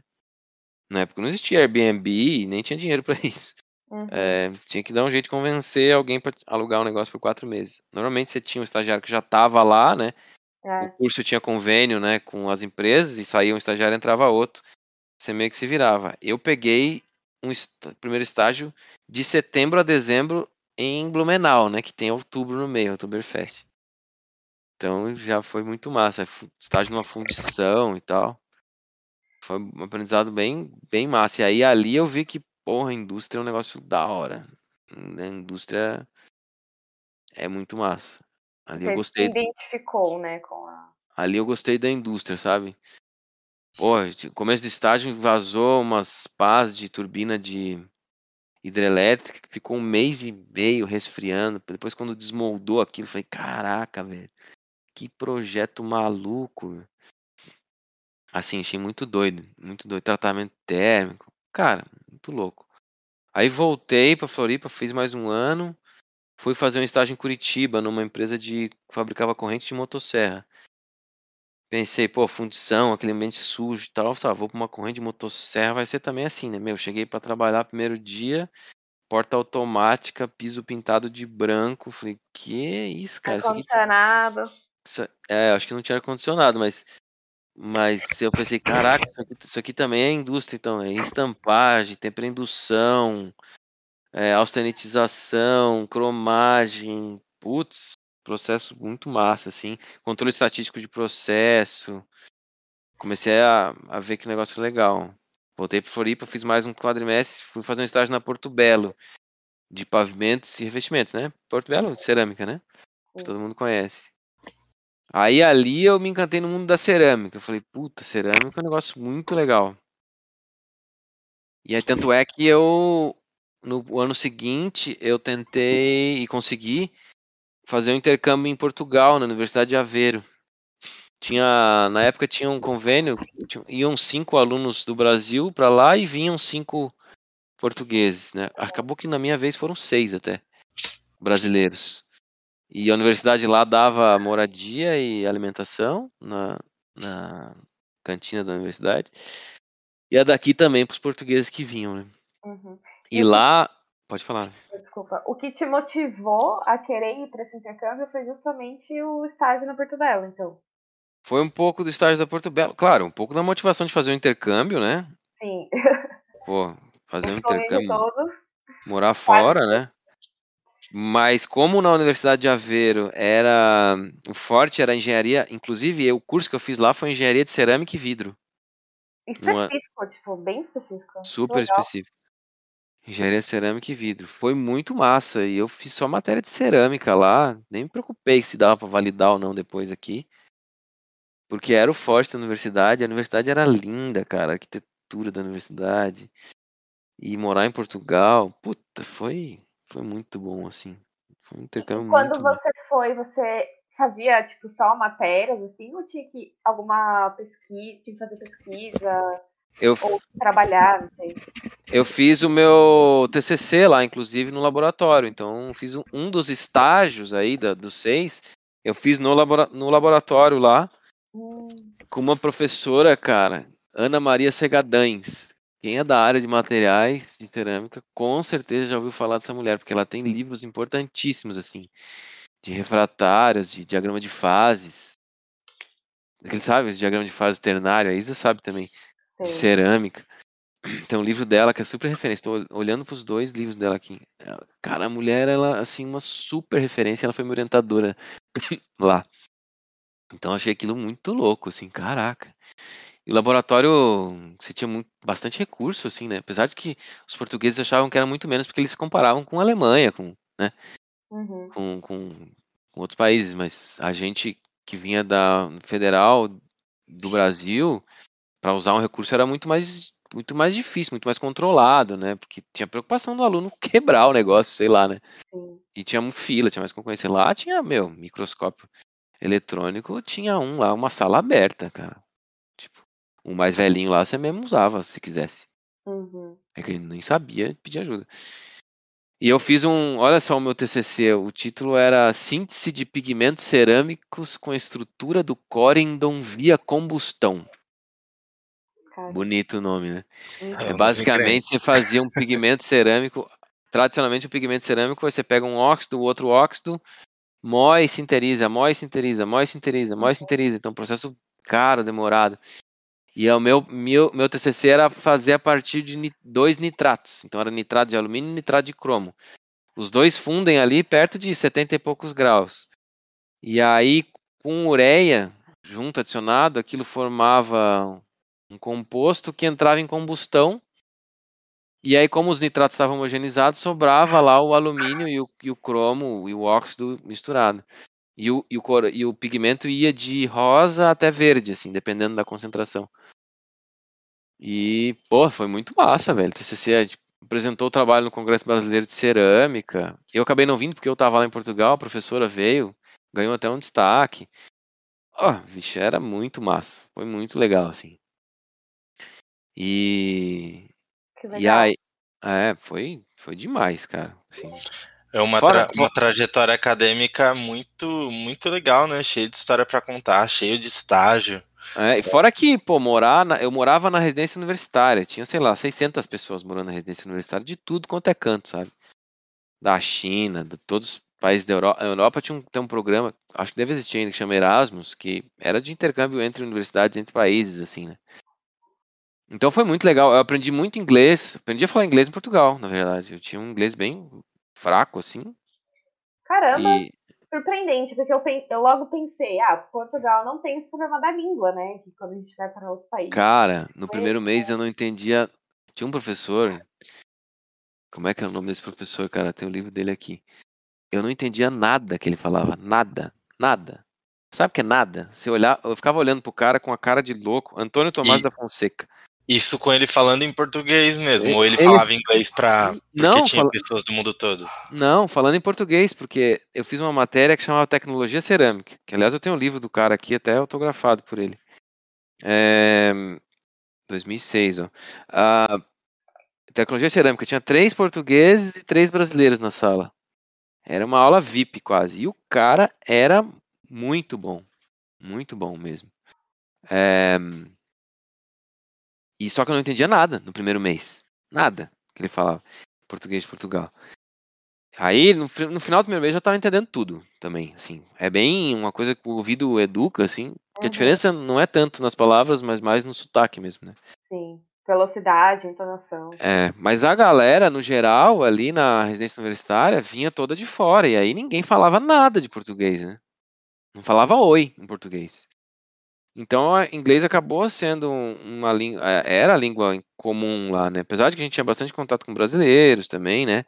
Na época não existia Airbnb, nem tinha dinheiro para isso.
Uhum.
É, tinha que dar um jeito de convencer alguém para alugar um negócio por quatro meses. Normalmente você tinha um estagiário que já estava lá, né? O
É.
curso tinha convênio, né, com as empresas e saía um estagiário, entrava outro. Você meio que se virava. Eu peguei um est- primeiro estágio de setembro a dezembro em Blumenau, né, que tem outubro no meio, Oktoberfest. Então já foi muito massa. Fu- Estágio numa fundição e tal. Foi um aprendizado bem, bem massa. E aí ali eu vi que, porra, a indústria é um negócio da hora. A indústria é muito massa. Ali eu
Você
gostei.
se identificou, né, com a.
Ali eu gostei da indústria, sabe? Pô, começo do estágio vazou umas pás de turbina de hidrelétrica que ficou um mês e meio resfriando. Depois, quando desmoldou aquilo, eu falei: caraca, velho, que projeto maluco. Assim, achei muito doido, muito doido. Tratamento térmico, cara, muito louco. Aí voltei pra Floripa, fiz mais um ano. Fui fazer um estágio em Curitiba, numa empresa de que fabricava corrente de motosserra. Pensei, pô, fundição, aquele ambiente sujo e tal. Ah, vou pra uma corrente de motosserra, vai ser também assim, né? Meu, cheguei pra trabalhar primeiro dia, porta automática, piso pintado de branco. Falei, que isso, cara?
Ar-condicionado.
Isso- é, acho que não tinha ar-condicionado, mas, mas eu pensei, caraca, isso aqui, isso aqui também é indústria, então, é estampagem, tem pré-indução, é, austenitização, cromagem, putz, processo muito massa, assim, controle estatístico de processo. Comecei a, a ver que negócio é legal. Voltei para Floripa, fiz mais um quadrimestre, fui fazer um estágio na Porto Belo, de pavimentos e revestimentos, né? Porto Belo, cerâmica, né? Que todo mundo conhece. Aí ali eu me encantei no mundo da cerâmica. Eu falei, puta, cerâmica é um negócio muito legal. E aí, tanto é que eu, no ano seguinte, eu tentei e consegui fazer um intercâmbio em Portugal, na Universidade de Aveiro. Tinha, na época tinha um convênio, tinha- iam cinco alunos do Brasil para lá e vinham cinco portugueses, né? Acabou que na minha vez foram seis até brasileiros. E a universidade lá dava moradia e alimentação na, na cantina da universidade. E a daqui também para os portugueses que vinham, né?
Uhum.
E
Isso-
lá, pode falar.
Desculpa. O que te motivou a querer ir para esse intercâmbio foi justamente o estágio na Porto Belo, então.
Foi um pouco do estágio da Porto Belo, claro, um pouco da motivação de fazer um intercâmbio, né?
Sim.
Pô, fazer um
o
intercâmbio,
todos.
morar fora, né? Mas como na Universidade de Aveiro era o forte era engenharia, inclusive o curso que eu fiz lá foi engenharia de cerâmica e vidro, Uma-
Específico, tipo, bem específico.
super
Legal.
específico. Engenharia cerâmica e vidro. Foi muito massa e eu fiz só matéria de cerâmica lá, nem me preocupei se dava para validar ou não depois aqui. Porque era o forte da universidade, a universidade era linda, cara, a arquitetura da universidade. E morar em Portugal, puta, foi foi muito bom assim. Foi um intercâmbio
E quando
muito bom.
você foi, você fazia, tipo, só matérias, assim, ou tinha que alguma pesquisa, tinha que fazer pesquisa,
Eu
ou trabalhar, não sei.
Eu fiz o meu TCC lá, inclusive, no laboratório. Então, fiz um, um dos estágios aí da, dos seis. Eu fiz no, labora, no laboratório lá,
Hum,
com uma professora, cara, Ana Maria Segadães. Quem é da área de materiais de cerâmica, com certeza já ouviu falar dessa mulher, porque ela tem livros importantíssimos, assim, de refratários, de diagrama de fases. Ele sabe, esse diagrama de fase ternário, a Isa sabe também. de
sei.
cerâmica. Tem um livro dela que é super referência. Estou olhando para os dois livros dela aqui. Cara, a mulher, ela, assim, uma super referência. Ela foi minha orientadora lá. Então, achei aquilo muito louco, assim, caraca. E o laboratório, você tinha muito, bastante recurso, assim, né? Apesar de que os portugueses achavam que era muito menos, porque eles se comparavam com a Alemanha, com, né?
Uhum.
com, com, com outros países, mas a gente que vinha da federal do Brasil, para usar um recurso era muito mais muito mais difícil, muito mais controlado, né? Porque tinha preocupação do aluno quebrar o negócio, sei lá, né?
Sim.
E tinha um fila, tinha mais concorrência. Lá tinha, meu, microscópio eletrônico, tinha um lá, uma sala aberta, cara. O mais velhinho lá você mesmo usava, se quisesse.
Uhum.
É que ele nem sabia pedir ajuda. E eu fiz um, olha só o meu TCC, o título era Síntese de pigmentos cerâmicos com a estrutura do corendon via combustão.
Cara.
Bonito o nome, né?
Uhum.
É,
É,
muito
basicamente, você fazia um pigmento cerâmico. Tradicionalmente, o pigmento cerâmico, você pega um óxido, outro óxido, moe, sinteriza, moe, sinteriza, moe, sinteriza, moe, sinteriza. Então, um processo caro, demorado. E é o meu, meu, meu TCC era fazer a partir de dois nitratos. Então, era nitrato de alumínio e nitrato de cromo. Os dois fundem ali perto de 70 e poucos graus. E aí, com ureia junto, adicionado, aquilo formava um composto que entrava em combustão. E aí, como os nitratos estavam homogeneizados, sobrava lá o alumínio e o, e o cromo e o óxido misturado. E o, e, o e o pigmento ia de rosa até verde, assim, dependendo da concentração. E, pô, foi muito massa, velho. O TCC a gente apresentou o trabalho no Congresso Brasileiro de Cerâmica. Eu acabei não vindo porque eu tava lá em Portugal, a professora veio, ganhou até um destaque. Ó, vixe, era muito massa. Foi muito legal, assim. E,
Que
e
legal.
aí, é, foi, foi demais, cara. Assim,
É uma,
Fora-
tra- uma trajetória acadêmica muito, muito legal, né? Cheio de história pra contar, cheio de estágio.
É, e fora que, pô, morar na- eu morava na residência universitária, tinha, sei lá, 600 pessoas morando na residência universitária, de tudo quanto é canto, sabe? Da China, de todos os países da Europa. A Europa tinha um, tem um programa, acho que deve existir ainda, que chama Erasmus, que era de intercâmbio entre universidades, entre países, assim, né? Então foi muito legal, eu aprendi muito inglês, aprendi a falar inglês em Portugal, na verdade. Eu tinha um inglês bem fraco, assim,
Caramba,
e,
surpreendente, porque eu, pen- eu logo pensei, ah, Portugal não tem esse problema da língua, né? Que quando a gente vai para outro país.
Cara, no primeiro mês eu não entendia. Tinha um professor. Como é que é o nome desse professor, cara? Tem o livro dele aqui. Eu não entendia nada que ele falava. Nada. Nada. Sabe o que é nada? Você olhar, eu ficava olhando pro cara com a cara de louco. Antônio Tomás
E-
da Fonseca.
Isso com ele falando em português mesmo,
Ele-
ou ele
ele-
falava inglês pra. Porque tinha
fala-
pessoas do mundo todo.
Não, falando em português, porque eu fiz uma matéria que chamava Tecnologia Cerâmica. Que aliás eu tenho um livro do cara aqui, até autografado por ele. É... 2006, ó. Ah, Tecnologia Cerâmica. Tinha três portugueses e três brasileiros na sala. Era uma aula VIP quase. E o cara era muito bom. Muito bom mesmo. É, E só que eu não entendia nada no primeiro mês. Nada que ele falava. Português de Portugal. Aí, no, no final do primeiro mês, eu já tava entendendo tudo também, assim. É bem uma coisa que o ouvido educa, assim. Que a
Uhum.
diferença não é tanto nas palavras, mas mais no sotaque mesmo, né?
Sim. Velocidade, entonação.
É, mas a galera, no geral, ali na residência universitária, vinha toda de fora. E aí ninguém falava nada de português, né? Não falava oi em português. Então, a inglês acabou sendo um- uma língua, era a língua comum lá, né? Apesar de que a gente tinha bastante contato com brasileiros também, né?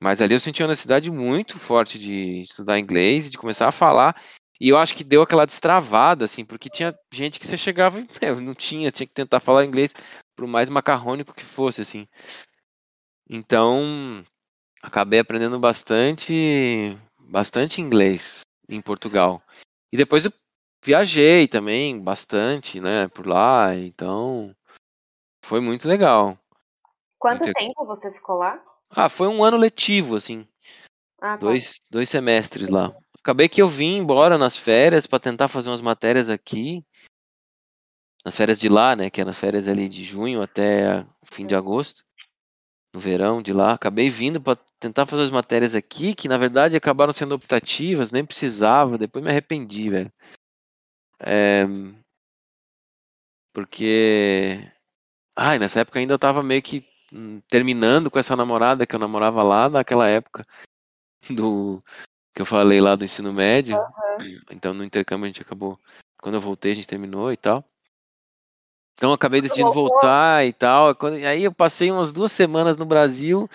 Mas ali eu senti uma necessidade muito forte de estudar inglês e de começar a falar. E eu acho que deu aquela destravada, assim, porque tinha gente que você chegava e não tinha, tinha que tentar falar inglês, por mais macarrônico que fosse, assim. Então, acabei aprendendo bastante, bastante inglês em Portugal. E depois viajei também bastante, né, por lá, então foi muito legal.
Quanto tempo você ficou lá?
Ah, foi um ano letivo, assim,
Ah, tá.
dois, dois semestres lá. Acabei que eu vim embora nas férias para tentar fazer umas matérias aqui, nas férias de lá, né, que eram as férias ali de junho até fim de agosto, no verão de lá. Acabei vindo para tentar fazer as matérias aqui, que na verdade acabaram sendo optativas, nem precisava, depois me arrependi, velho. É, Porque. Ai, nessa época ainda eu tava meio que hum, terminando com essa namorada que eu namorava lá naquela época do que eu falei lá do ensino médio. Então no intercâmbio a gente acabou. Quando eu voltei, a gente terminou e tal. Então eu acabei decidindo voltar e tal. Quando- aí eu passei umas duas semanas no Brasil,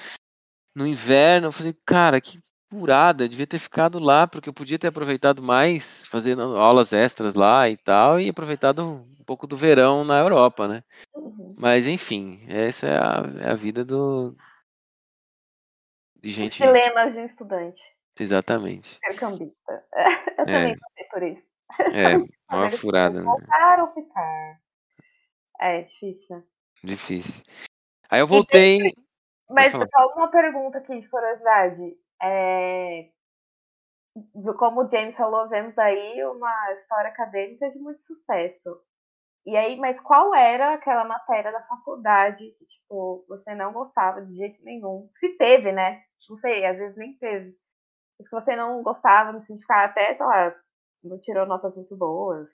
no inverno. Eu falei, cara, que furada, devia ter ficado lá, porque eu podia ter aproveitado mais, fazendo aulas extras lá e tal, e aproveitado um pouco do verão na Europa, né?
Uhum.
Mas enfim, essa é a, é a vida do. De
Os
gente.
dilemas de um estudante.
Exatamente.
Intercambista. Eu
É.
também passei por isso.
É, uma furada, né?
Voltar ou ficar? É difícil.
Difícil. Aí eu voltei.
Mas só uma pergunta aqui de curiosidade. É... Como o James falou, vemos aí uma história acadêmica de muito sucesso. E aí, mas qual era aquela matéria da faculdade que, tipo, você não gostava de jeito nenhum? Se teve, né? Não sei, às vezes nem teve. Mas que você não gostava, no sindicato, até, sei lá, não tirou notas muito boas.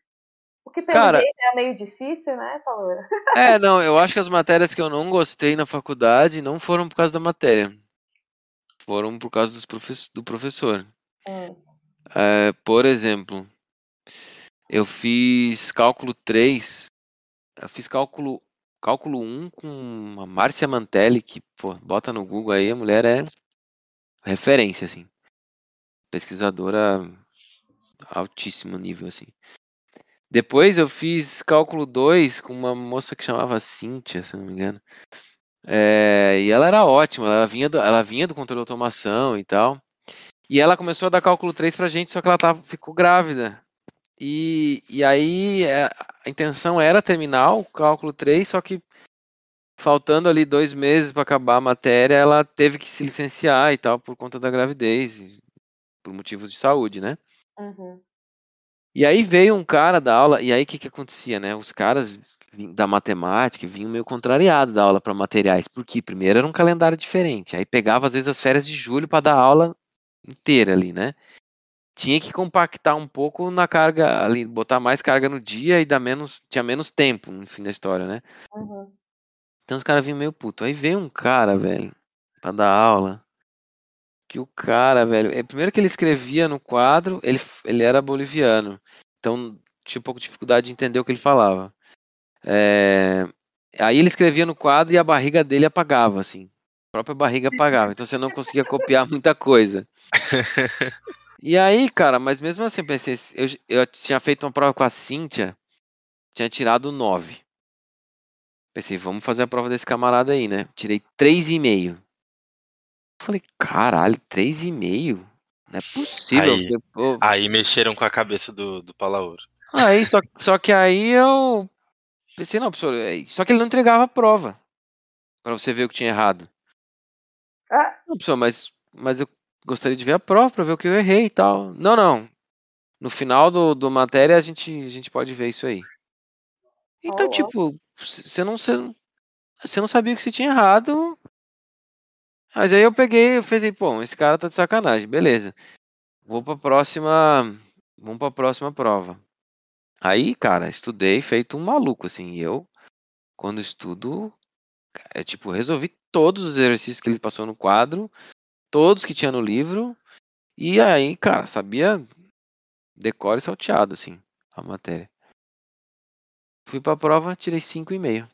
O que pelo Cara, jeito é meio difícil, né, Paulo?
É, não, eu acho que as matérias que eu não gostei na faculdade não foram por causa da matéria. Foram por causa do professor. Hum. É, por exemplo, eu fiz cálculo 3, eu fiz cálculo, cálculo 1 com a Márcia Mantelli, que, pô, bota no Google aí, a mulher é referência, assim. Pesquisadora altíssimo nível, assim. Depois eu fiz cálculo 2 com uma moça que chamava Cíntia, se não me engano. É, e ela era ótima, ela vinha, do, ela vinha do controle de automação e tal. E ela começou a dar cálculo 3 pra gente, só que ela tava, ficou grávida. E, e aí é, a intenção era terminar o cálculo 3, só que faltando ali dois meses para acabar a matéria, ela teve que se licenciar e tal por conta da gravidez, por motivos de saúde, né? Uhum. E aí veio um cara da aula, e aí o que, que acontecia, né? Os caras da matemática vinham meio contrariados da aula para materiais, porque primeiro era um calendário diferente, aí pegava às vezes as férias de julho para dar aula inteira ali, né? Tinha que compactar um pouco na carga ali, botar mais carga no dia e dar menos, tinha menos tempo no fim da história, né? Uhum. Então os caras vinham meio puto. Aí veio um cara, velho, pra dar aula que o cara, velho, é primeiro que ele escrevia no quadro, ele, ele era boliviano, então tinha um pouco de dificuldade de entender o que ele falava. É, aí ele escrevia no quadro e a barriga dele apagava, assim, a própria barriga apagava, então você não conseguia copiar muita coisa. E aí, cara, mas mesmo assim, eu pensei, eu, eu tinha feito uma prova com a Cíntia, tinha tirado 9. Pensei, vamos fazer a prova desse camarada aí, né? Tirei 3,5. Falei, caralho, 3,5? Não é possível.
Aí, aí mexeram com a cabeça do, do Palauro.
Aí, só, só que aí eu pensei, não, professor, é, só que ele não entregava a prova. Pra você ver o que tinha errado. Ah. Não, professor, mas, mas eu gostaria de ver a prova pra ver o que eu errei e tal. Não, não. No final do, do matéria a gente, a gente pode ver isso aí. Então, oh, tipo, você não, você não sabia que você tinha errado, mas aí eu peguei e falei, pô, esse cara tá de sacanagem, beleza. Vou pra próxima. Vamos pra próxima prova. Aí, cara, estudei feito um maluco, assim. E eu, quando estudo, é tipo, resolvi todos os exercícios que ele passou no quadro, todos que tinha no livro. E aí, cara, sabia decore salteado, assim, a matéria. Fui pra prova, tirei 5,5.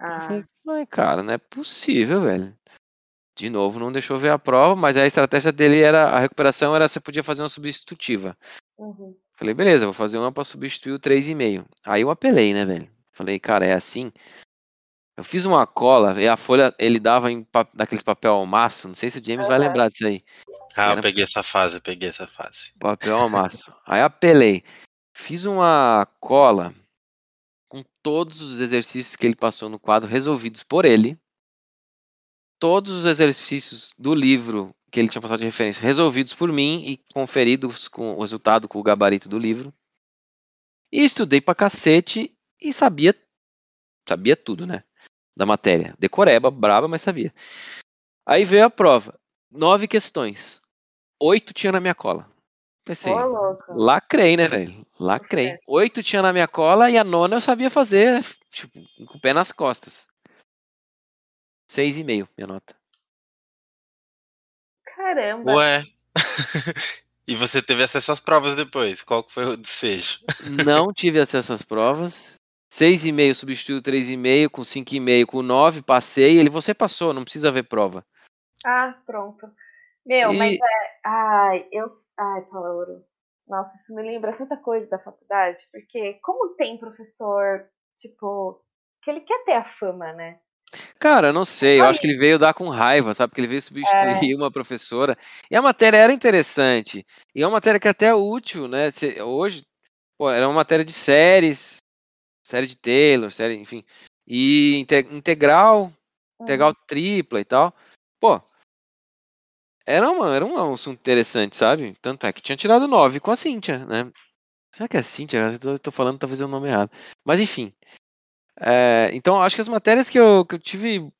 Ah. Falei, cara, não é possível, velho de novo, não deixou ver a prova, mas a estratégia dele era a recuperação era você podia fazer uma substitutiva. Uhum. Falei, beleza, vou fazer uma para substituir o 3,5. Aí eu apelei, né, velho? Falei, cara, é assim. Eu fiz uma cola e a folha ele dava em pa daquele papel ao maço. Não sei se o James vai lembrar disso aí.
Ah, era... eu peguei essa fase, eu peguei essa fase.
Papel ao maço. aí apelei. Fiz uma cola com todos os exercícios que ele passou no quadro resolvidos por ele todos os exercícios do livro que ele tinha passado de referência resolvidos por mim e conferidos com o resultado com o gabarito do livro. E estudei pra cacete e sabia sabia tudo, né? Da matéria. Decoreba, braba, mas sabia. Aí veio a prova. Nove questões. Oito tinha na minha cola. Pensei, oh, lacrei, né, velho? Lacrei. Oito tinha na minha cola e a nona eu sabia fazer, tipo, com o pé nas costas. 6,5 minha nota.
Caramba.
Ué. e você teve acesso às provas depois? Qual foi o desfecho?
Não tive acesso às provas. 6,5 substituiu 3,5, com 5,5, com 9, passei. Ele, você passou, não precisa ver prova.
Ah, pronto. Meu, e... mas é. Ai, eu. Ai, Paulo. Nossa, isso me lembra tanta coisa da faculdade, porque como tem professor, tipo, que ele quer ter a fama, né?
Cara, não sei, eu acho que ele veio dar com raiva, sabe? Porque ele veio substituir é. uma professora. E a matéria era interessante. E é uma matéria que é até útil, né? Hoje, pô, era uma matéria de séries, série de Taylor, série, enfim. E integral, integral uhum. tripla e tal. Pô, era, uma, era um assunto interessante, sabe? Tanto é que tinha tirado 9 com a Cíntia, né? Será que é Cíntia? Eu tô, tô falando talvez o nome errado. Mas enfim. É, então, acho que as matérias que eu, que eu tive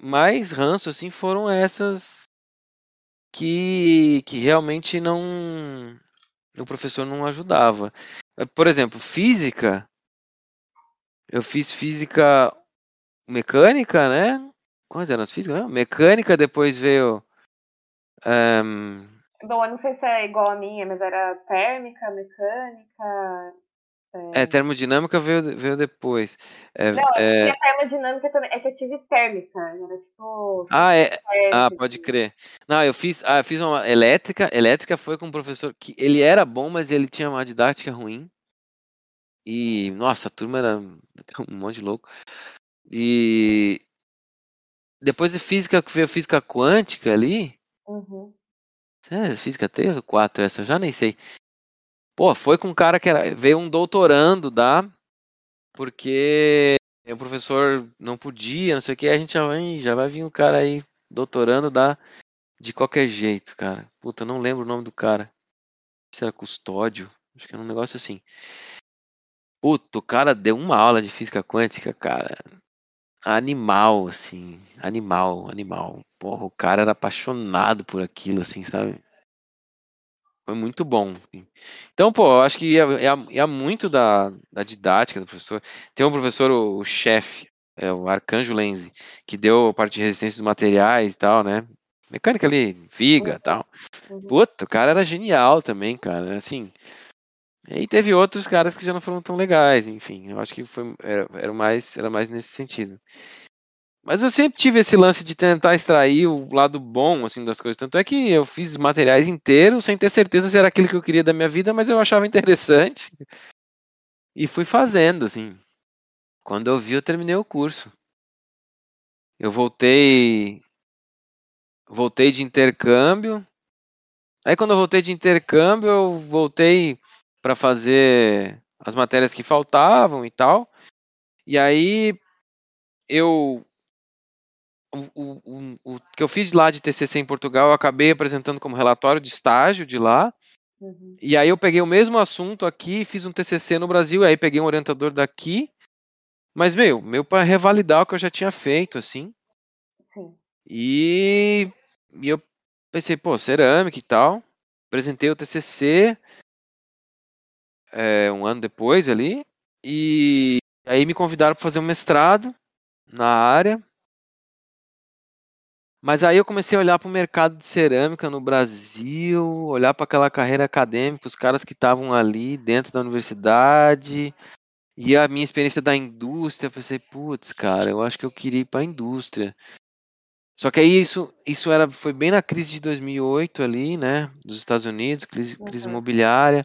mais ranço, assim, foram essas que, que realmente não. O professor não ajudava. Por exemplo, física. Eu fiz física mecânica, né? Quais eram as físicas? Mecânica, depois veio. Um...
Bom, eu não sei se é igual a minha, mas era térmica, mecânica.
É, é termodinâmica veio, veio depois. É,
não, é... tinha termodinâmica também. É que eu tive térmica. Era tipo.
Ah, é. Ah, pode crer. Não, eu fiz, ah, eu fiz uma elétrica. Elétrica foi com um professor que ele era bom, mas ele tinha uma didática ruim. E, nossa, a turma era um monte de louco. E depois de física, que veio física quântica ali.
Uhum.
É, física 3 ou 4, essa eu já nem sei. Pô, foi com um cara que era, veio um doutorando da. Porque o professor não podia, não sei o que, a gente já vai, já vai vir um cara aí doutorando da de qualquer jeito, cara. Puta, não lembro o nome do cara. Se era custódio, acho que era um negócio assim. Puta, o cara deu uma aula de física quântica, cara. Animal, assim. Animal, animal. Porra, o cara era apaixonado por aquilo, assim, sabe? Foi muito bom. Assim. Então, pô, eu acho que ia, ia, ia, muito da, da didática do professor. Tem um professor, o, o chefe, é o Arcanjo Lenzi, que deu parte de resistência dos materiais e tal, né? Mecânica ali, viga e tal. Uhum. Puta, o cara era genial também, cara. Assim, e teve outros caras que já não foram tão legais, enfim. Eu acho que foi, era, era, mais, era mais nesse sentido. Mas eu sempre tive esse lance de tentar extrair o lado bom assim das coisas. Tanto é que eu fiz materiais inteiros sem ter certeza se era aquilo que eu queria da minha vida, mas eu achava interessante. E fui fazendo, assim. Quando eu vi, eu terminei o curso. Eu voltei. Voltei de intercâmbio. Aí quando eu voltei de intercâmbio, eu voltei para fazer as matérias que faltavam e tal. E aí eu o, o, o, que eu fiz lá de TCC em Portugal, eu acabei apresentando como relatório de estágio de lá. Uhum. E aí eu peguei o mesmo assunto aqui, fiz um TCC no Brasil, aí peguei um orientador daqui. Mas meu, meu para revalidar o que eu já tinha feito, assim.
Sim.
E, e eu pensei, pô, cerâmica e tal. Apresentei o TCC, é, um ano depois ali. E aí me convidaram para fazer um mestrado na área. Mas aí eu comecei a olhar para o mercado de cerâmica no Brasil, olhar para aquela carreira acadêmica, os caras que estavam ali dentro da universidade, e a minha experiência da indústria, pensei, putz, cara, eu acho que eu queria ir para a indústria. Só que aí isso, isso era, foi bem na crise de 2008 ali, né, dos Estados Unidos, crise, crise uhum. imobiliária.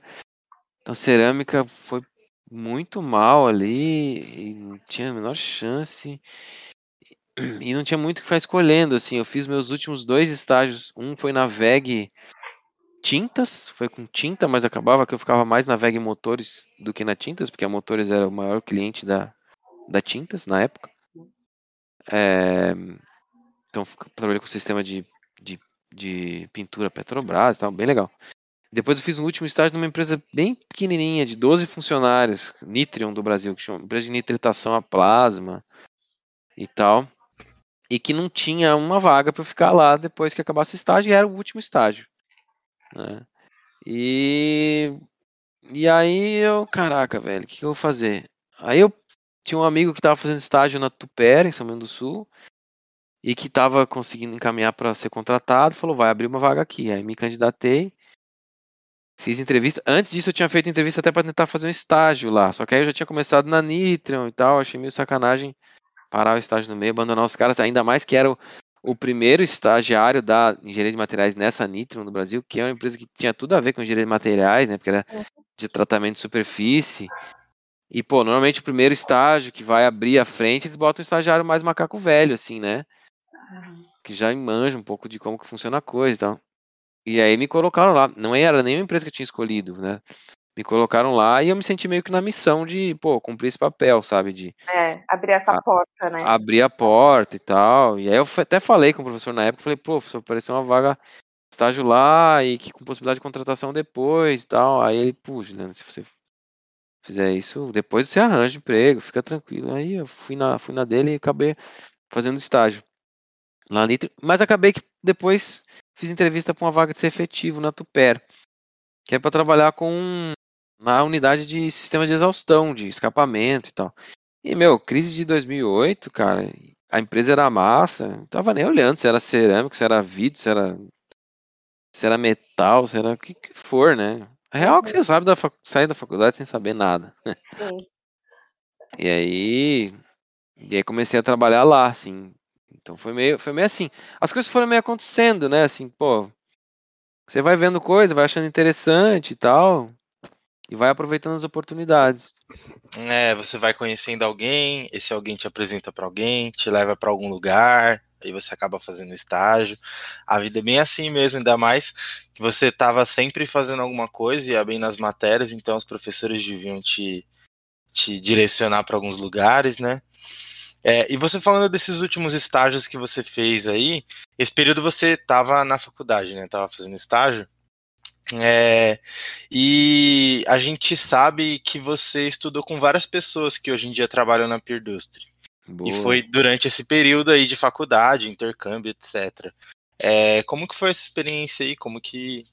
Então, cerâmica foi muito mal ali e não tinha a menor chance. E não tinha muito o que ficar escolhendo, assim. Eu fiz meus últimos dois estágios. Um foi na VEG Tintas, foi com tinta, mas acabava que eu ficava mais na VEG Motores do que na Tintas, porque a Motores era o maior cliente da, da Tintas na época. É, então, trabalhei com o sistema de, de, de pintura Petrobras, tal, bem legal. Depois eu fiz um último estágio numa empresa bem pequenininha, de 12 funcionários, Nitrion do Brasil, que chama empresa de nitritação a plasma e tal. E que não tinha uma vaga para ficar lá depois que acabasse o estágio, e era o último estágio. Né? E, e aí eu, caraca, velho, o que, que eu vou fazer? Aí eu tinha um amigo que estava fazendo estágio na Tupera, em São Bento do Sul, e que estava conseguindo encaminhar para ser contratado, falou, vai abrir uma vaga aqui. Aí me candidatei, Fiz entrevista. Antes disso, eu tinha feito entrevista até para tentar fazer um estágio lá. Só que aí eu já tinha começado na Nitrion e tal. Achei meio sacanagem parar o estágio no meio, abandonar os caras. Ainda mais que era o, o primeiro estagiário da engenharia de materiais nessa Nitrion no Brasil, que é uma empresa que tinha tudo a ver com engenharia de materiais, né? Porque era de tratamento de superfície. E, pô, normalmente o primeiro estágio que vai abrir a frente, eles botam um estagiário mais macaco velho, assim, né? Que já manja um pouco de como que funciona a coisa e tal. E aí me colocaram lá. Não era nenhuma empresa que eu tinha escolhido, né? Me colocaram lá e eu me senti meio que na missão de, pô, cumprir esse papel, sabe? De
É, abrir essa
A-
porta, né?
abrir a porta e tal. E aí eu até falei com o professor na época, falei, pô, professor, apareceu uma vaga estágio lá e que com possibilidade de contratação depois e tal. Aí ele, pô, Juliano, se você fizer isso, depois você arranja emprego, fica tranquilo. Aí eu fui na, fui na dele e acabei fazendo estágio lá dentro. Mas acabei que depois fiz entrevista para uma vaga de ser efetivo na Tuper, que é para trabalhar com na unidade de sistemas de exaustão, de escapamento e tal. E, meu, crise de 2008, cara, a empresa era massa, não tava nem olhando se era cerâmico, se era vidro, se era, se era metal, se era o que, que for, né? A real é que você sabe da fac... sair da faculdade sem saber nada.
Sim.
E aí, e aí comecei a trabalhar lá, assim. Então foi meio, foi meio assim. As coisas foram meio acontecendo, né? Assim, pô, você vai vendo coisa, vai achando interessante e tal, e vai aproveitando as oportunidades.
É, você vai conhecendo alguém, esse alguém te apresenta pra alguém, te leva pra algum lugar, aí você acaba fazendo estágio. A vida é bem assim mesmo, ainda mais que você estava sempre fazendo alguma coisa, ia bem nas matérias, então os professores deviam te, te direcionar para alguns lugares, né? É, e você falando desses últimos estágios que você fez aí, esse período você estava na faculdade, né? Tava fazendo estágio. É, e a gente sabe que você estudou com várias pessoas que hoje em dia trabalham na.
Boa.
E foi durante esse período aí de faculdade, intercâmbio, etc. É, como que foi essa experiência aí? Como que.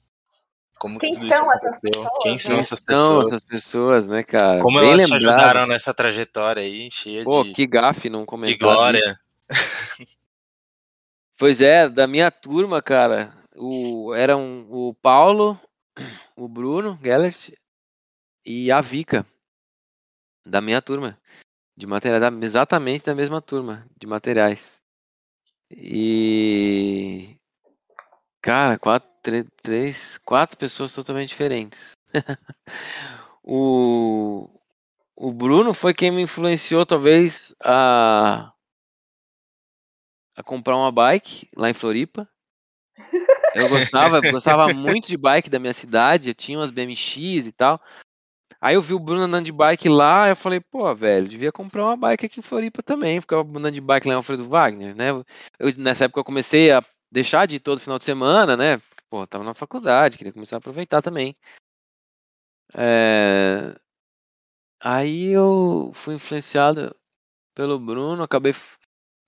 Como
Quem
que tudo isso
são essas
aconteceu?
pessoas,
Quem
né?
são essas
São
pessoas?
essas pessoas, né, cara?
Como
Bem
elas te
lembrado.
ajudaram nessa trajetória aí, cheia
Pô,
de,
que gafe não
de
comentar.
glória?
Pois é, da minha turma, cara, o, eram o Paulo, o Bruno Gellert e a Vika, da minha turma, de materiais, exatamente da mesma turma, de materiais. E, cara, quatro, três, quatro pessoas totalmente diferentes. o, o Bruno foi quem me influenciou, talvez, a, a comprar uma bike lá em Floripa. Eu gostava, gostava muito de bike da minha cidade, eu tinha umas BMX e tal. Aí eu vi o Bruno andando de bike lá, eu falei, pô, velho, devia comprar uma bike aqui em Floripa também. Ficava andando de bike lá em Alfredo Wagner, né? Eu, nessa época eu comecei a deixar de ir todo final de semana, né? Pô, tava na faculdade, queria começar a aproveitar também. É, Aí eu fui influenciado pelo Bruno, acabei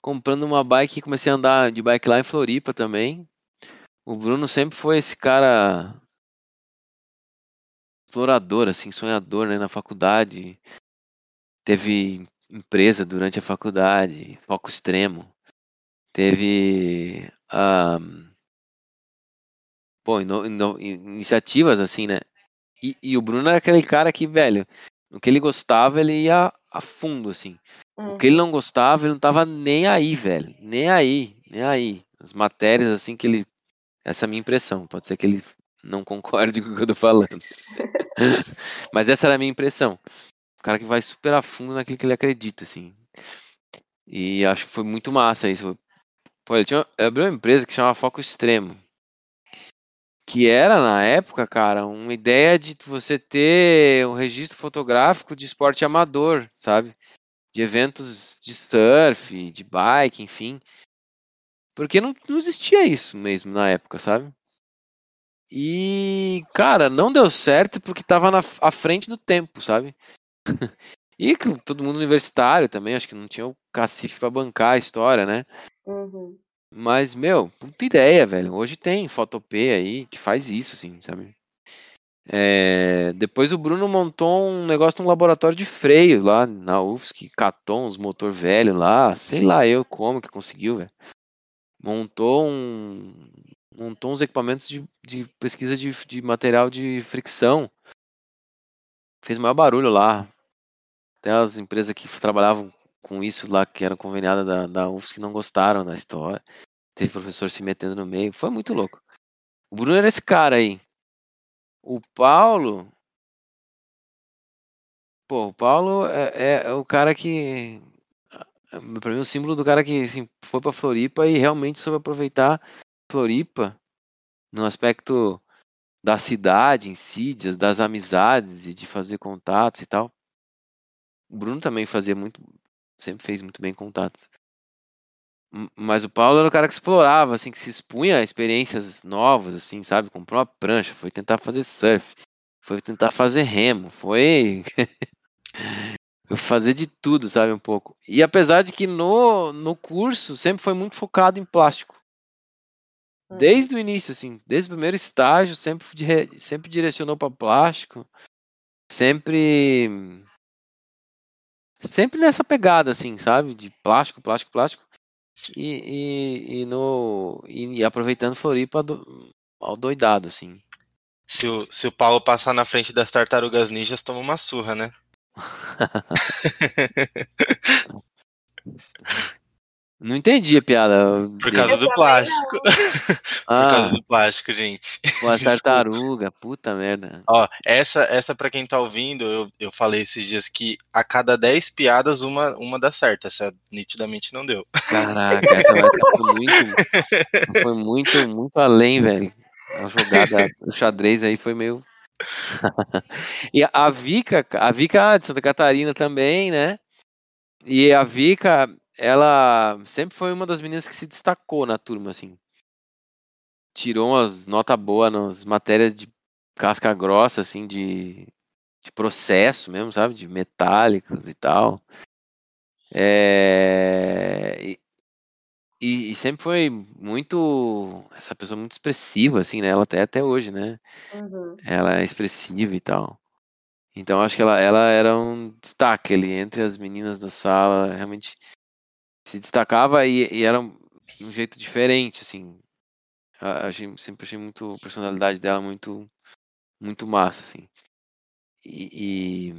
comprando uma bike e comecei a andar de bike lá em Floripa também. O Bruno sempre foi esse cara explorador, assim, sonhador, né, na faculdade. Teve empresa durante a faculdade, foco extremo. Teve, ah, pô, ino- ino- iniciativas assim, né? E, e o Bruno era aquele cara que, velho, no que ele gostava, ele ia a fundo, assim. O que ele
Uhum.
não gostava, ele não tava nem aí, velho. Nem aí, nem aí. As matérias, assim, que ele. Essa é a minha impressão. Pode ser que ele não concorde com o que eu tô falando. Mas essa era a minha impressão. O cara que vai super a fundo naquilo que ele acredita, assim. E acho que foi muito massa isso. Pô, ele tinha ele abriu uma empresa que chama Foco Extremo. Que era, na época, cara, uma ideia de você ter um registro fotográfico de esporte amador, sabe? De eventos de surf, de bike, enfim. Porque não, não existia isso mesmo na época, sabe? E, cara, não deu certo porque tava na, à frente do tempo, sabe? e todo mundo universitário também, acho que não tinha o cacife pra bancar a história, né?
Uhum.
Mas, meu, puta ideia, velho. Hoje tem Fotopê aí que faz isso, assim, sabe? É, depois o Bruno montou um negócio num laboratório de freio lá na UFSC, catou uns motor velho lá, sei lá eu como que conseguiu, velho. Montou um. Montou uns equipamentos de, de pesquisa de, de material de fricção. Fez o maior barulho lá. Até as empresas que trabalhavam com isso lá, que eram conveniadas da, da UFSC, não gostaram da história. Teve professor se metendo no meio. Foi muito louco. O Bruno era esse cara aí. O Paulo. Pô, o Paulo é, é- é o cara que. Pra mim, o símbolo do cara que assim, foi pra Floripa e realmente soube aproveitar Floripa no aspecto da cidade em si, das amizades e de fazer contatos e tal. O Bruno também fazia muito, sempre fez muito bem contatos. Mas o Paulo era o cara que explorava, assim, que se expunha a experiências novas, assim, sabe? Comprou uma prancha, foi tentar fazer surf, foi tentar fazer remo, foi fazer de tudo, sabe, um pouco. E apesar de que no, no curso sempre foi muito focado em plástico. Hum. Desde o início, assim, desde o primeiro estágio, sempre, sempre direcionou para plástico. Sempre. Sempre nessa pegada, assim, sabe? De plástico, plástico, plástico. E, e, e no, e aproveitando Floripa do, ao doidado, assim.
Se o, se o Paulo passar na frente das tartarugas ninjas, toma uma surra, né?
Não entendi a piada.
Por causa do plástico. Ah, Por causa do plástico, gente.
Uma tartaruga, puta merda.
Ó, essa, essa para quem tá ouvindo, eu, eu falei esses dias que a cada 10 piadas, uma, uma dá certo. Essa nitidamente não deu.
Caraca, essa foi muito. Foi muito, muito além, velho. A jogada do xadrez aí foi meio. e a Vika, a Vika de Santa Catarina também, né? E a Vika, ela sempre foi uma das meninas que se destacou na turma, assim. Tirou umas notas boas nas matérias de casca grossa, assim, de, de processo mesmo, sabe? De metálicos e tal. É, e, e, sempre foi muito. Essa pessoa muito expressiva, assim, né? Ela até, até hoje, né? Uhum. Ela é expressiva e tal. Então acho que ela, ela era um destaque ali entre as meninas da sala. Realmente se destacava e, e era um, um, jeito diferente, assim. Achei, sempre achei muito a personalidade dela muito muito massa, assim. E,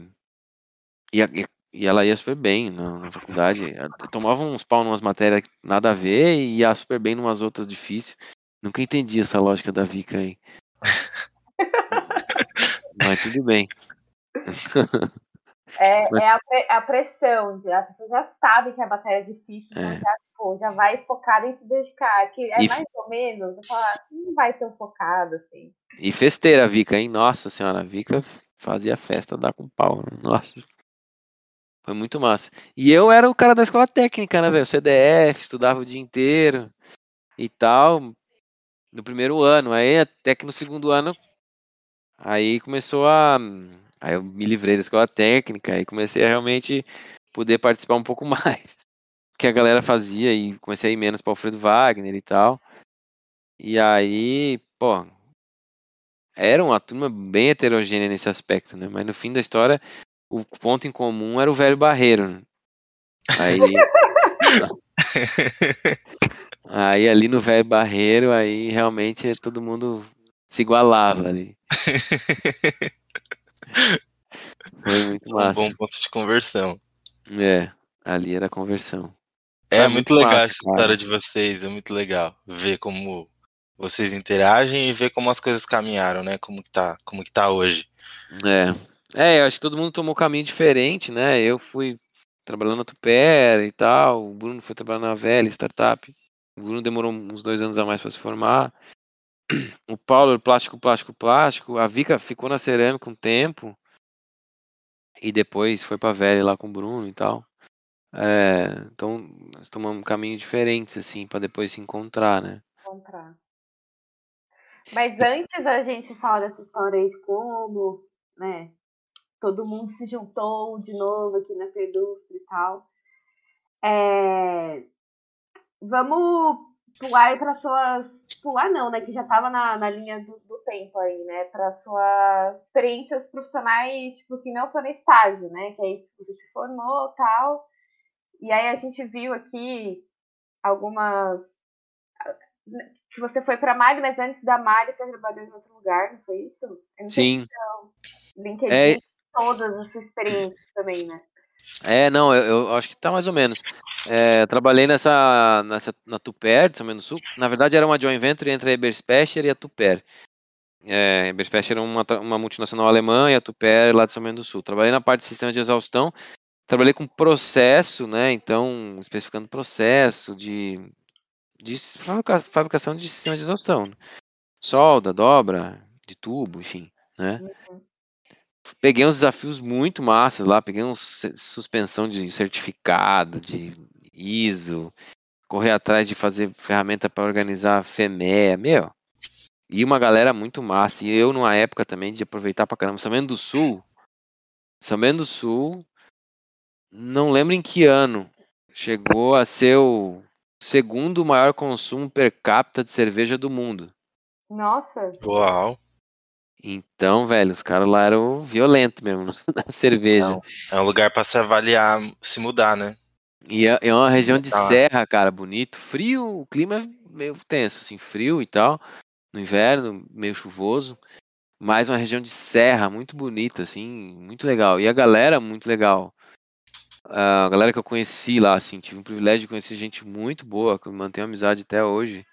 e, e, e ela ia super bem na, na faculdade. Tomava uns pau numas matérias nada a ver e ia super bem numas outras difíceis. Nunca entendi essa lógica da Vika aí. Mas tudo bem.
É, Mas... é a, a, pressão, a pessoa já sabe que a matéria é difícil, então é. já, pô, já vai focada em se dedicar. Que é e... mais ou menos, não vai tão focado assim.
E festeira a Vika, hein? Nossa senhora, a Vika fazia festa dar com pau. Né? Nossa. Foi muito massa. E eu era o cara da escola técnica, né, velho? CDF, estudava o dia inteiro e tal. No primeiro ano. Aí até que no segundo ano. Aí começou a Aí eu me livrei da escola técnica e comecei a realmente poder participar um pouco mais. Que a galera fazia e comecei a ir menos para Alfredo Wagner e tal. E aí, pô, era uma turma bem heterogênea nesse aspecto, né? Mas no fim da história, o ponto em comum era o velho Barreiro. Né? Aí. aí ali no velho Barreiro, aí realmente todo mundo se igualava ali. Foi muito massa.
Um bom ponto de conversão.
É, ali era conversão.
É, é muito, legal massa, essa cara. história de vocês, é muito legal ver como vocês interagem e ver como as coisas caminharam, né? Como que tá, como que tá hoje.
É. É, eu acho que todo mundo tomou um caminho diferente, né? Eu fui trabalhando na Tuper e tal, o Bruno foi trabalhar na Velha Startup. O Bruno demorou uns dois anos a mais para se formar. O Paulo, plástico, plástico, plástico. A Vika ficou na cerâmica um tempo. E depois foi pra velha lá com o Bruno e tal. É, então, nós tomamos caminhos diferentes, assim, para depois se encontrar, né? Encontrar.
Mas antes a gente falar dessa história aí de como, né, todo mundo se juntou de novo aqui na Perdustra e tal. É, vamos pular para suas. Pular não, né? Que já estava na, na linha do, do, tempo aí, né? Para suas experiências profissionais, tipo, que não foi no estágio, né? Que é isso você se formou tal. E aí a gente viu aqui algumas. Que você foi para Magnas antes da Mari, você trabalhou em outro lugar, não foi isso?
Sim.
LinkedIn, é... todas as experiências também, né?
É, não, eu, eu, acho que tá mais ou menos. É, trabalhei nessa, nessa na Tuper de São Bento do Sul. Na verdade, era uma joint venture entre a Eberspecher e a Tuper. É, Eberspecher era uma, uma multinacional alemã e a Tuper lá de São Bento do Sul. Trabalhei na parte de sistema de exaustão. Trabalhei com processo, né? Então, especificando processo de, de fabricação de sistema de exaustão. Solda, dobra, de tubo, enfim, né? Uhum. Peguei uns desafios muito massas lá, peguei uns suspensão de certificado, de ISO, correr atrás de fazer ferramenta para organizar FEMEA, meu. E uma galera muito massa. E eu, numa época também, de aproveitar pra caramba. São Bento do Sul, São Bento do Sul, não lembro em que ano, chegou a ser o segundo maior consumo per capita de cerveja do mundo.
Nossa!
Uau!
Então, velho, os caras lá eram violentos mesmo na cerveja. Não,
é um lugar para se avaliar, se mudar, né?
E é, é uma região de serra, cara, bonito. Frio, o clima é meio tenso, assim, frio e tal. No inverno, meio chuvoso. Mas uma região de serra muito bonita, assim, muito legal. E a galera, muito legal. A galera que eu conheci lá, assim, tive o privilégio de conhecer gente muito boa, que eu mantenho amizade até hoje.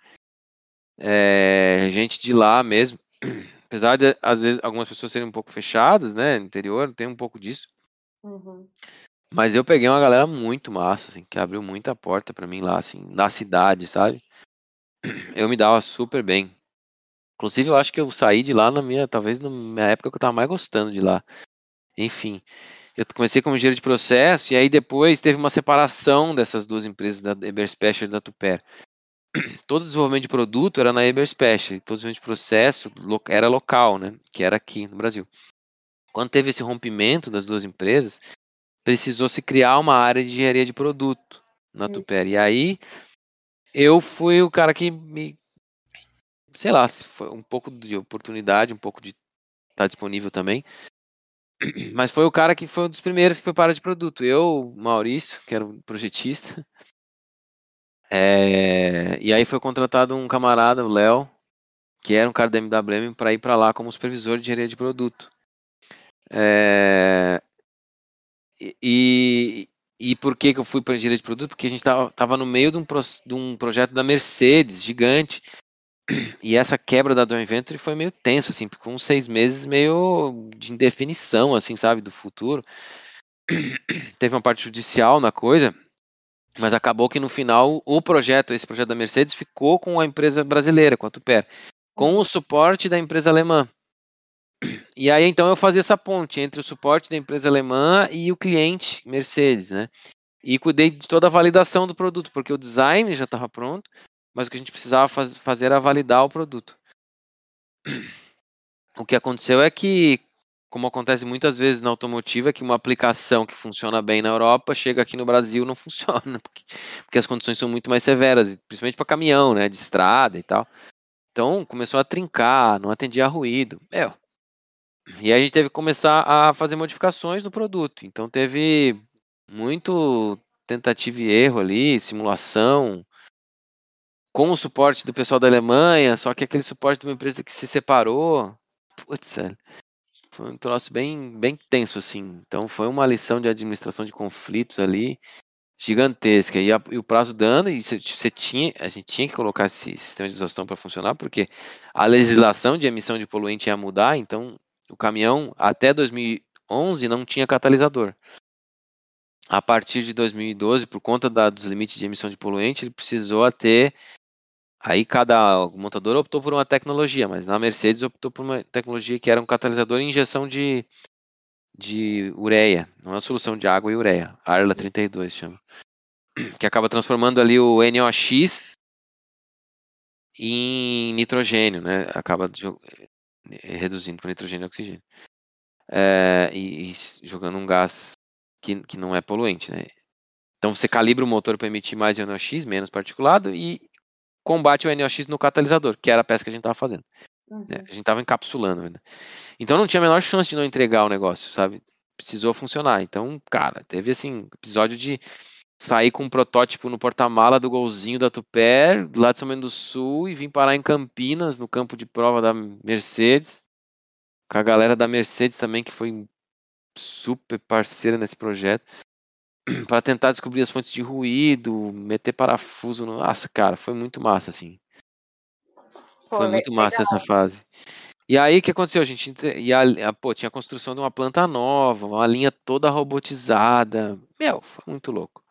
É, gente de lá mesmo. Apesar de, às vezes, algumas pessoas serem um pouco fechadas, né? Interior, tem um pouco disso. Uhum. Mas eu peguei uma galera muito massa, assim, que abriu muita porta para mim lá, assim, na cidade, sabe? Eu me dava super bem. Inclusive, eu acho que eu saí de lá na minha, talvez na minha época que eu tava mais gostando de lá. Enfim, eu comecei como engenheiro de processo e aí depois teve uma separação dessas duas empresas, da Eber Special e da Tuper. Todo desenvolvimento de produto era na Eber Special, e todo desenvolvimento de processo era local, né? Que era aqui no Brasil. Quando teve esse rompimento das duas empresas, precisou se criar uma área de engenharia de produto na hum. Tuper. E aí eu fui o cara que me sei lá, foi um pouco de oportunidade, um pouco de estar tá disponível também. Mas foi o cara que foi um dos primeiros que foi para de produto. Eu, Maurício, que era um projetista. É, e aí foi contratado um camarada, o Léo, que era um cara da MWM, para ir para lá como supervisor de engenharia de produto. É, e, e por que, que eu fui para engenharia de produto? Porque a gente estava no meio de um, pro, de um projeto da Mercedes, gigante, e essa quebra da joint venture foi meio tenso, assim, com seis meses meio de indefinição, assim, sabe, do futuro. Teve uma parte judicial na coisa, mas acabou que no final o projeto, esse projeto da Mercedes, ficou com a empresa brasileira, com a Tuper, com o suporte da empresa alemã. E aí então eu fazia essa ponte entre o suporte da empresa alemã e o cliente Mercedes, né? E cuidei de toda a validação do produto, porque o design já estava pronto, mas o que a gente precisava faz, fazer era validar o produto. O que aconteceu é que, como acontece muitas vezes na automotiva, que uma aplicação que funciona bem na Europa chega aqui no Brasil não funciona, porque, porque as condições são muito mais severas, principalmente para caminhão, né, de estrada e tal. Então começou a trincar, não atendia a ruído. E aí a gente teve que começar a fazer modificações no produto. Então teve muito tentativa e erro ali, simulação, com o suporte do pessoal da Alemanha, só que aquele suporte de uma empresa que se separou. Putz, velho. Foi um troço bem, bem tenso, assim. Então foi uma lição de administração de conflitos ali gigantesca. E, a, e o prazo dando, e você tinha, a gente tinha que colocar esse sistema de exaustão para funcionar, porque a legislação de emissão de poluente ia mudar, então o caminhão até 2011 não tinha catalisador. A partir de 2012, por conta da, dos limites de emissão de poluente, ele precisou ter. Aí cada montador optou por uma tecnologia, mas na Mercedes optou por uma tecnologia que era um catalisador em injeção de, de ureia, não é uma solução de água e ureia, Arla 32 chama, que acaba transformando ali o NOx em nitrogênio, né? Acaba é, reduzindo para nitrogênio e oxigênio. É, e, e, jogando um gás que, que não é poluente, né? Então você calibra o motor para emitir mais NOx, menos particulado, e combate o NOx no catalisador, que era a peça que a gente estava fazendo. Uhum. Né? A gente estava encapsulando. Né? Então não tinha a menor chance de não entregar o negócio, sabe? Precisou funcionar. Então, cara, teve assim, episódio de sair com um protótipo no porta-mala do golzinho da Tuper, lá de São Bento do Sul, e vim parar em Campinas, no campo de prova da Mercedes, com a galera da Mercedes também, que foi super parceira nesse projeto, para tentar descobrir as fontes de ruído, meter parafuso. No... Nossa, cara, foi muito massa, assim. Pô, foi muito massa legal. essa fase. E aí, o que aconteceu? A gente e a, a, pô, tinha a construção de uma planta nova, uma linha toda robotizada. Meu, foi muito louco.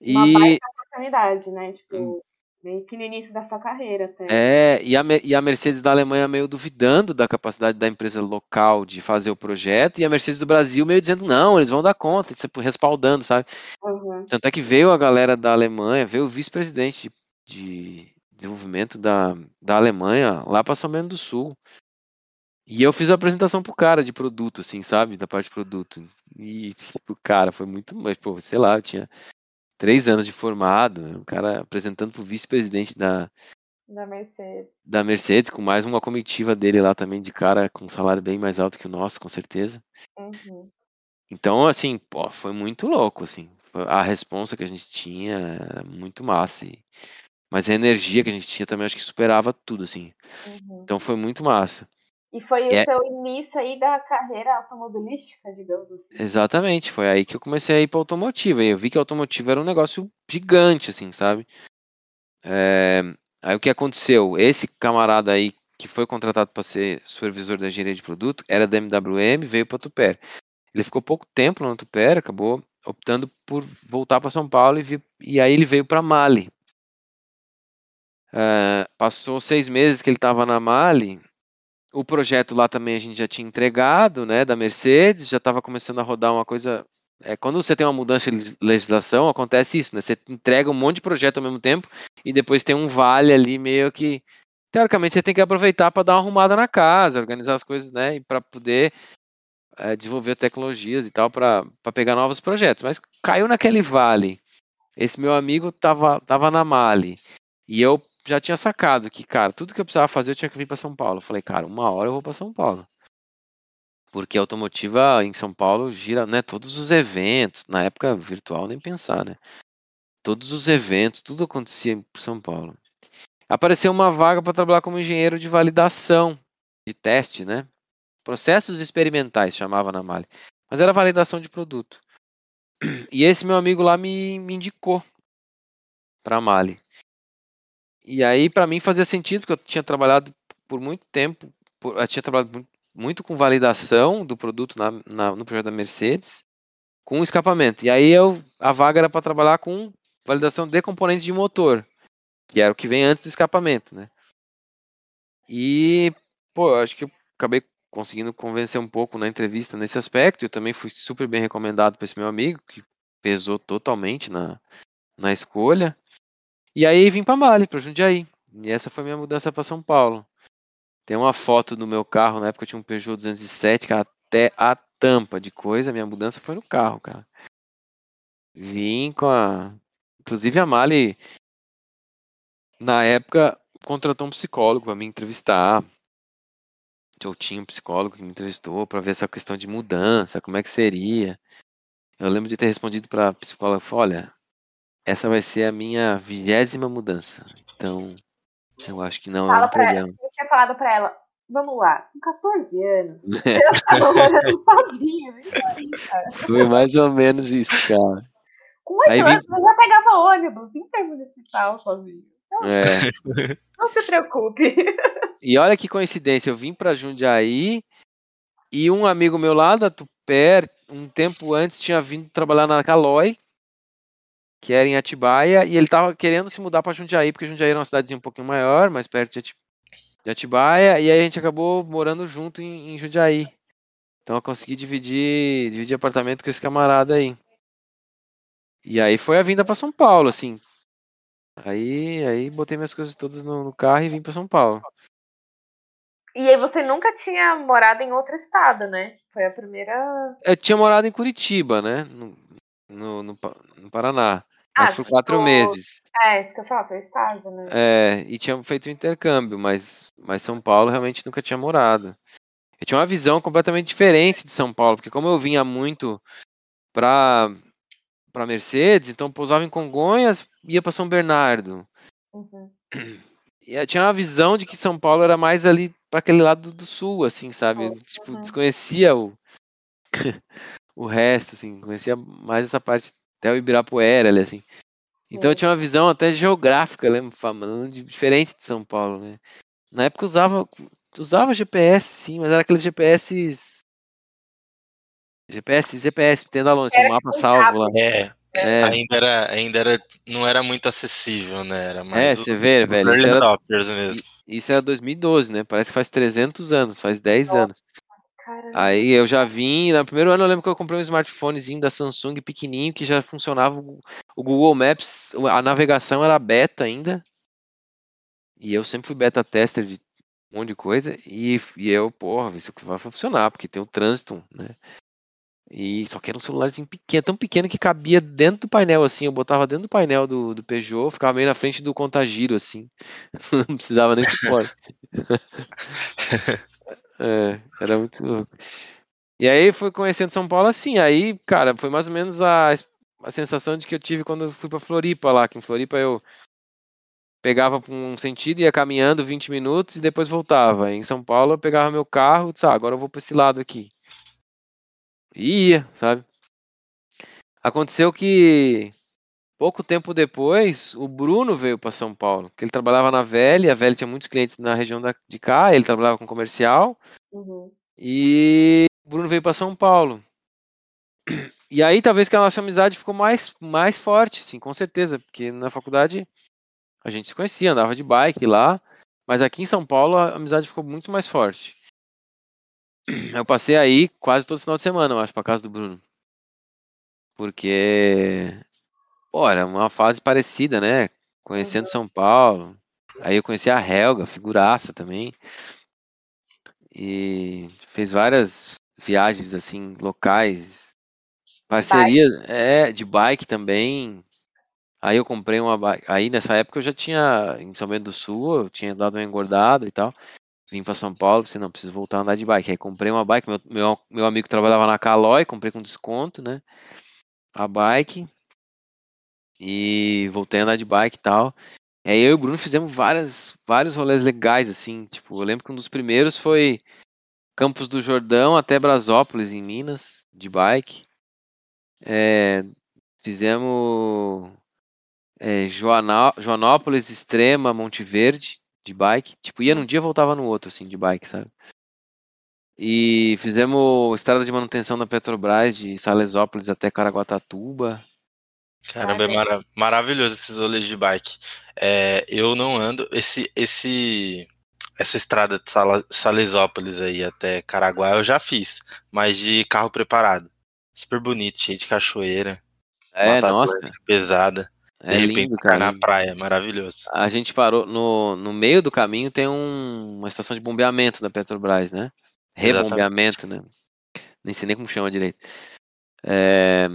Uma e... baita oportunidade, né? Tipo, Meio que no início da sua carreira até.
É, e a, e a Mercedes da Alemanha meio duvidando da capacidade da empresa local de fazer o projeto, e a Mercedes do Brasil meio dizendo, não, eles vão dar conta, respaldando, sabe?
Uhum.
Tanto é que veio a galera da Alemanha, veio o vice-presidente de, de desenvolvimento da, da Alemanha lá para São Bento do Sul. E eu fiz a apresentação pro cara de produto, assim, sabe? Da parte de produto. E, tipo, cara, foi muito. Mas, pô, sei lá, eu tinha três anos de formado, um cara apresentando pro vice-presidente da,
Da Mercedes.
da Mercedes, com mais uma comitiva dele lá também, de cara com um salário bem mais alto que o nosso, com certeza.
Uhum.
Então, assim, pô, foi muito louco, assim. A responsa que a gente tinha era muito massa. e- Mas a energia que a gente tinha também acho que superava tudo, assim.
Uhum.
Então foi muito massa.
E foi
É.
o seu início aí da carreira automobilística, digamos assim.
Exatamente, foi aí que eu comecei a ir para automotiva. E eu vi que a automotiva era um negócio gigante, assim, sabe? É, Aí o que aconteceu? Esse camarada aí que foi contratado para ser supervisor da engenharia de produto era da MWM, veio para Tupper. Ele ficou pouco tempo no Tupper, acabou optando por voltar para São Paulo e, vi- e aí ele veio para Mali. É, passou seis meses que ele estava na Mali. O projeto lá também a gente já tinha entregado, né, da Mercedes, já estava começando a rodar uma coisa. É, quando você tem uma mudança de leg- legislação, acontece isso, né? Você entrega um monte de projeto ao mesmo tempo e depois tem um vale ali meio que teoricamente você tem que aproveitar para dar uma arrumada na casa, organizar as coisas, né, e para poder é, desenvolver tecnologias e tal para pegar novos projetos. Mas caiu naquele vale. Esse meu amigo tava tava na Mali e eu já tinha sacado que, cara, tudo que eu precisava fazer eu tinha que vir para São Paulo. Eu falei, cara, uma hora eu vou para São Paulo. Porque a automotiva em São Paulo gira, né, todos os eventos, na época virtual nem pensar, né? Todos os eventos, tudo acontecia em São Paulo. Apareceu uma vaga para trabalhar como engenheiro de validação, de teste, né? Processos experimentais chamava na Mali. Mas era validação de produto. E esse meu amigo lá me, me indicou para Mali. E aí, para mim, fazia sentido, porque eu tinha trabalhado por muito tempo, por- eu tinha trabalhado muito, muito com validação do produto na, na- no projeto da Mercedes, com escapamento. E aí, eu, a vaga era para trabalhar com validação de componentes de motor, que era o que vem antes do escapamento, né? E, pô, eu acho que eu acabei conseguindo convencer um pouco na entrevista nesse aspecto. Eu também fui super bem recomendado para esse meu amigo, que pesou totalmente na, na escolha. E aí vim para Mali, para Jundiaí. E essa foi minha mudança para São Paulo. Tem uma foto do meu carro, na época eu tinha um Peugeot 207, que até a tampa de coisa, minha mudança foi no carro, cara. Vim com a. Inclusive a Mali, na época, contratou um psicólogo para me entrevistar. Eu tinha um psicólogo que me entrevistou para ver essa questão de mudança, como é que seria. Eu lembro de ter respondido para psicóloga, olha, essa vai ser a minha vigésima mudança. Então, eu acho que não é
Fala
um
pra
problema.
Eu tinha falado pra ela, vamos lá, com 14 anos, eu tava morando sozinho.
Foi mais ou menos isso, cara.
Com 8
Aí
anos eu já pegava ônibus intermunicipal sozinho.
É.
Não se preocupe.
E olha que coincidência, eu vim para Jundiaí e um amigo meu lá da Tupper, um tempo antes, tinha vindo trabalhar na Calói, que era em Atibaia, e ele tava querendo se mudar para Jundiaí, porque Jundiaí era uma cidadezinha um pouquinho maior, mais perto de, Ati- de Atibaia, e aí a gente acabou morando junto em, em Jundiaí. Então eu consegui dividir, dividir apartamento com esse camarada aí. E aí foi a vinda para São Paulo, assim. Aí, aí botei minhas coisas todas no, no carro e vim para São Paulo.
E aí você nunca tinha morado em outro estado, né? Foi a primeira.
Eu tinha morado em Curitiba, né? No, no, no, no Paraná. Mas
Ah,
por quatro
ficou-
meses.
É, isso que eu falo, foi estágio, né?
É, e tinha feito um intercâmbio, mas, mas São Paulo realmente nunca tinha morado. Eu tinha uma visão completamente diferente de São Paulo, porque como eu vinha muito pra, pra Mercedes, então eu pousava em Congonhas ia para São Bernardo.
Uhum.
E eu tinha uma visão de que São Paulo era mais ali para aquele lado do sul, assim, sabe?
Uhum.
Tipo, desconhecia o, o resto, assim, conhecia mais essa parte até o Ibirapuera, ali, assim. Então eu
Sim.
tinha uma visão até geográfica, lembro, falando de- diferente de São Paulo, né? Na época usava usava GPS, sim, mas era aqueles GPS GPS, GPS, tendo a longe, um mapa
um
salvo lá.
É, É. Ainda, era, ainda era, não era muito acessível, né? Era mais
é, você vê, velho. Isso era, mesmo. isso era 2012, né? Parece que faz 300 anos, faz 10 Nossa, anos. Caramba. Aí eu já vim, no primeiro ano eu lembro que eu comprei um smartphonezinho da Samsung pequenininho que já funcionava o Google Maps, a navegação era beta ainda. E eu sempre fui beta tester de um monte de coisa. E, e eu, porra, isso vai funcionar, porque tem o trânsito, né? E só que era um celularzinho pequeno, tão pequeno que cabia dentro do painel, assim. Eu botava dentro do painel do, do Peugeot, ficava meio na frente do contagiro, assim. Não precisava nem suporte. é, era muito louco. E aí fui conhecendo São Paulo assim. Aí, cara, foi mais ou menos a, a sensação de que eu tive quando eu fui pra Floripa lá. Que em Floripa eu pegava um sentido, ia caminhando 20 minutos e depois voltava. Em São Paulo eu pegava meu carro disse, ah, agora eu vou para esse lado aqui. E ia, sabe? Aconteceu que pouco tempo depois, o Bruno veio para São Paulo, que ele trabalhava na Velha, a Velha tinha muitos clientes na região da, de cá, ele trabalhava com comercial, uhum. e o Bruno veio para São Paulo. E aí talvez que a nossa amizade ficou mais, mais forte, sim, com certeza, porque na faculdade a gente se conhecia, andava de bike lá, mas aqui em São Paulo a amizade ficou muito mais forte. Eu passei aí quase todo final de semana, eu acho, pra casa do Bruno. Porque, era uma fase parecida, né? Conhecendo uhum. São Paulo. Aí eu conheci a Helga, figuraça também. E fez várias viagens, assim, locais. Parceria, bike. é, de bike também. Aí eu comprei uma bike. Aí nessa época eu já tinha, em São Bento do Sul, eu tinha dado uma engordada e tal vim para São Paulo, você não preciso voltar a andar de bike. Aí comprei uma bike, meu, meu, meu amigo trabalhava na Calói, comprei com desconto, né? A bike. E voltei a andar de bike e tal. Aí eu e o Bruno fizemos várias, vários rolês legais, assim. Tipo, eu lembro que um dos primeiros foi Campos do Jordão até Brasópolis, em Minas, de bike. É, fizemos é, Joanópolis Extrema, Monte Verde, de bike. Tipo, ia num dia voltava no outro, assim, de bike, sabe? E fizemos estrada de manutenção da Petrobras de Salesópolis até Caraguatatuba.
Caramba, é mara maravilhoso esses rolês de bike. É, eu não ando. Esse, esse, essa estrada de Salesópolis aí até Caraguá eu já fiz, mas de carro preparado. Super bonito, cheio de cachoeira.
É, nossa.
Pesada.
É de repente lindo, cara.
na praia, maravilhoso.
A gente parou no, no meio do caminho tem um, uma estação de bombeamento da Petrobras, né? Rebombeamento, Exatamente. né? Nem sei nem como chama direito. É,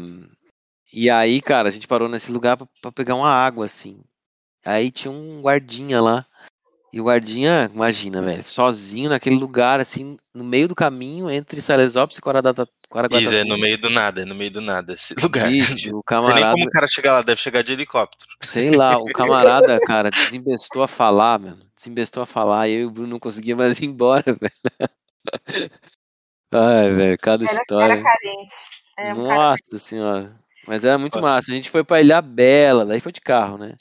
e aí, cara, a gente parou nesse lugar para pegar uma água, assim. Aí tinha um guardinha lá. E o guardinha, imagina, velho, sozinho naquele lugar, assim, no meio do caminho entre Salesópolis e Caraguatatuba.
Isso, é no meio do nada, é no meio do nada esse lugar.
Ixi, o camarada... Sei
nem como o cara chega lá, deve chegar de helicóptero.
Sei lá, o camarada, cara, desembestou a falar, mano. Desembestou a falar, e eu e o Bruno não conseguia mais ir embora, velho. Ai, velho, cada era, história. Era carente. Era Nossa cara... senhora. Mas era muito massa. A gente foi pra Ilha Bela, daí foi de carro, né?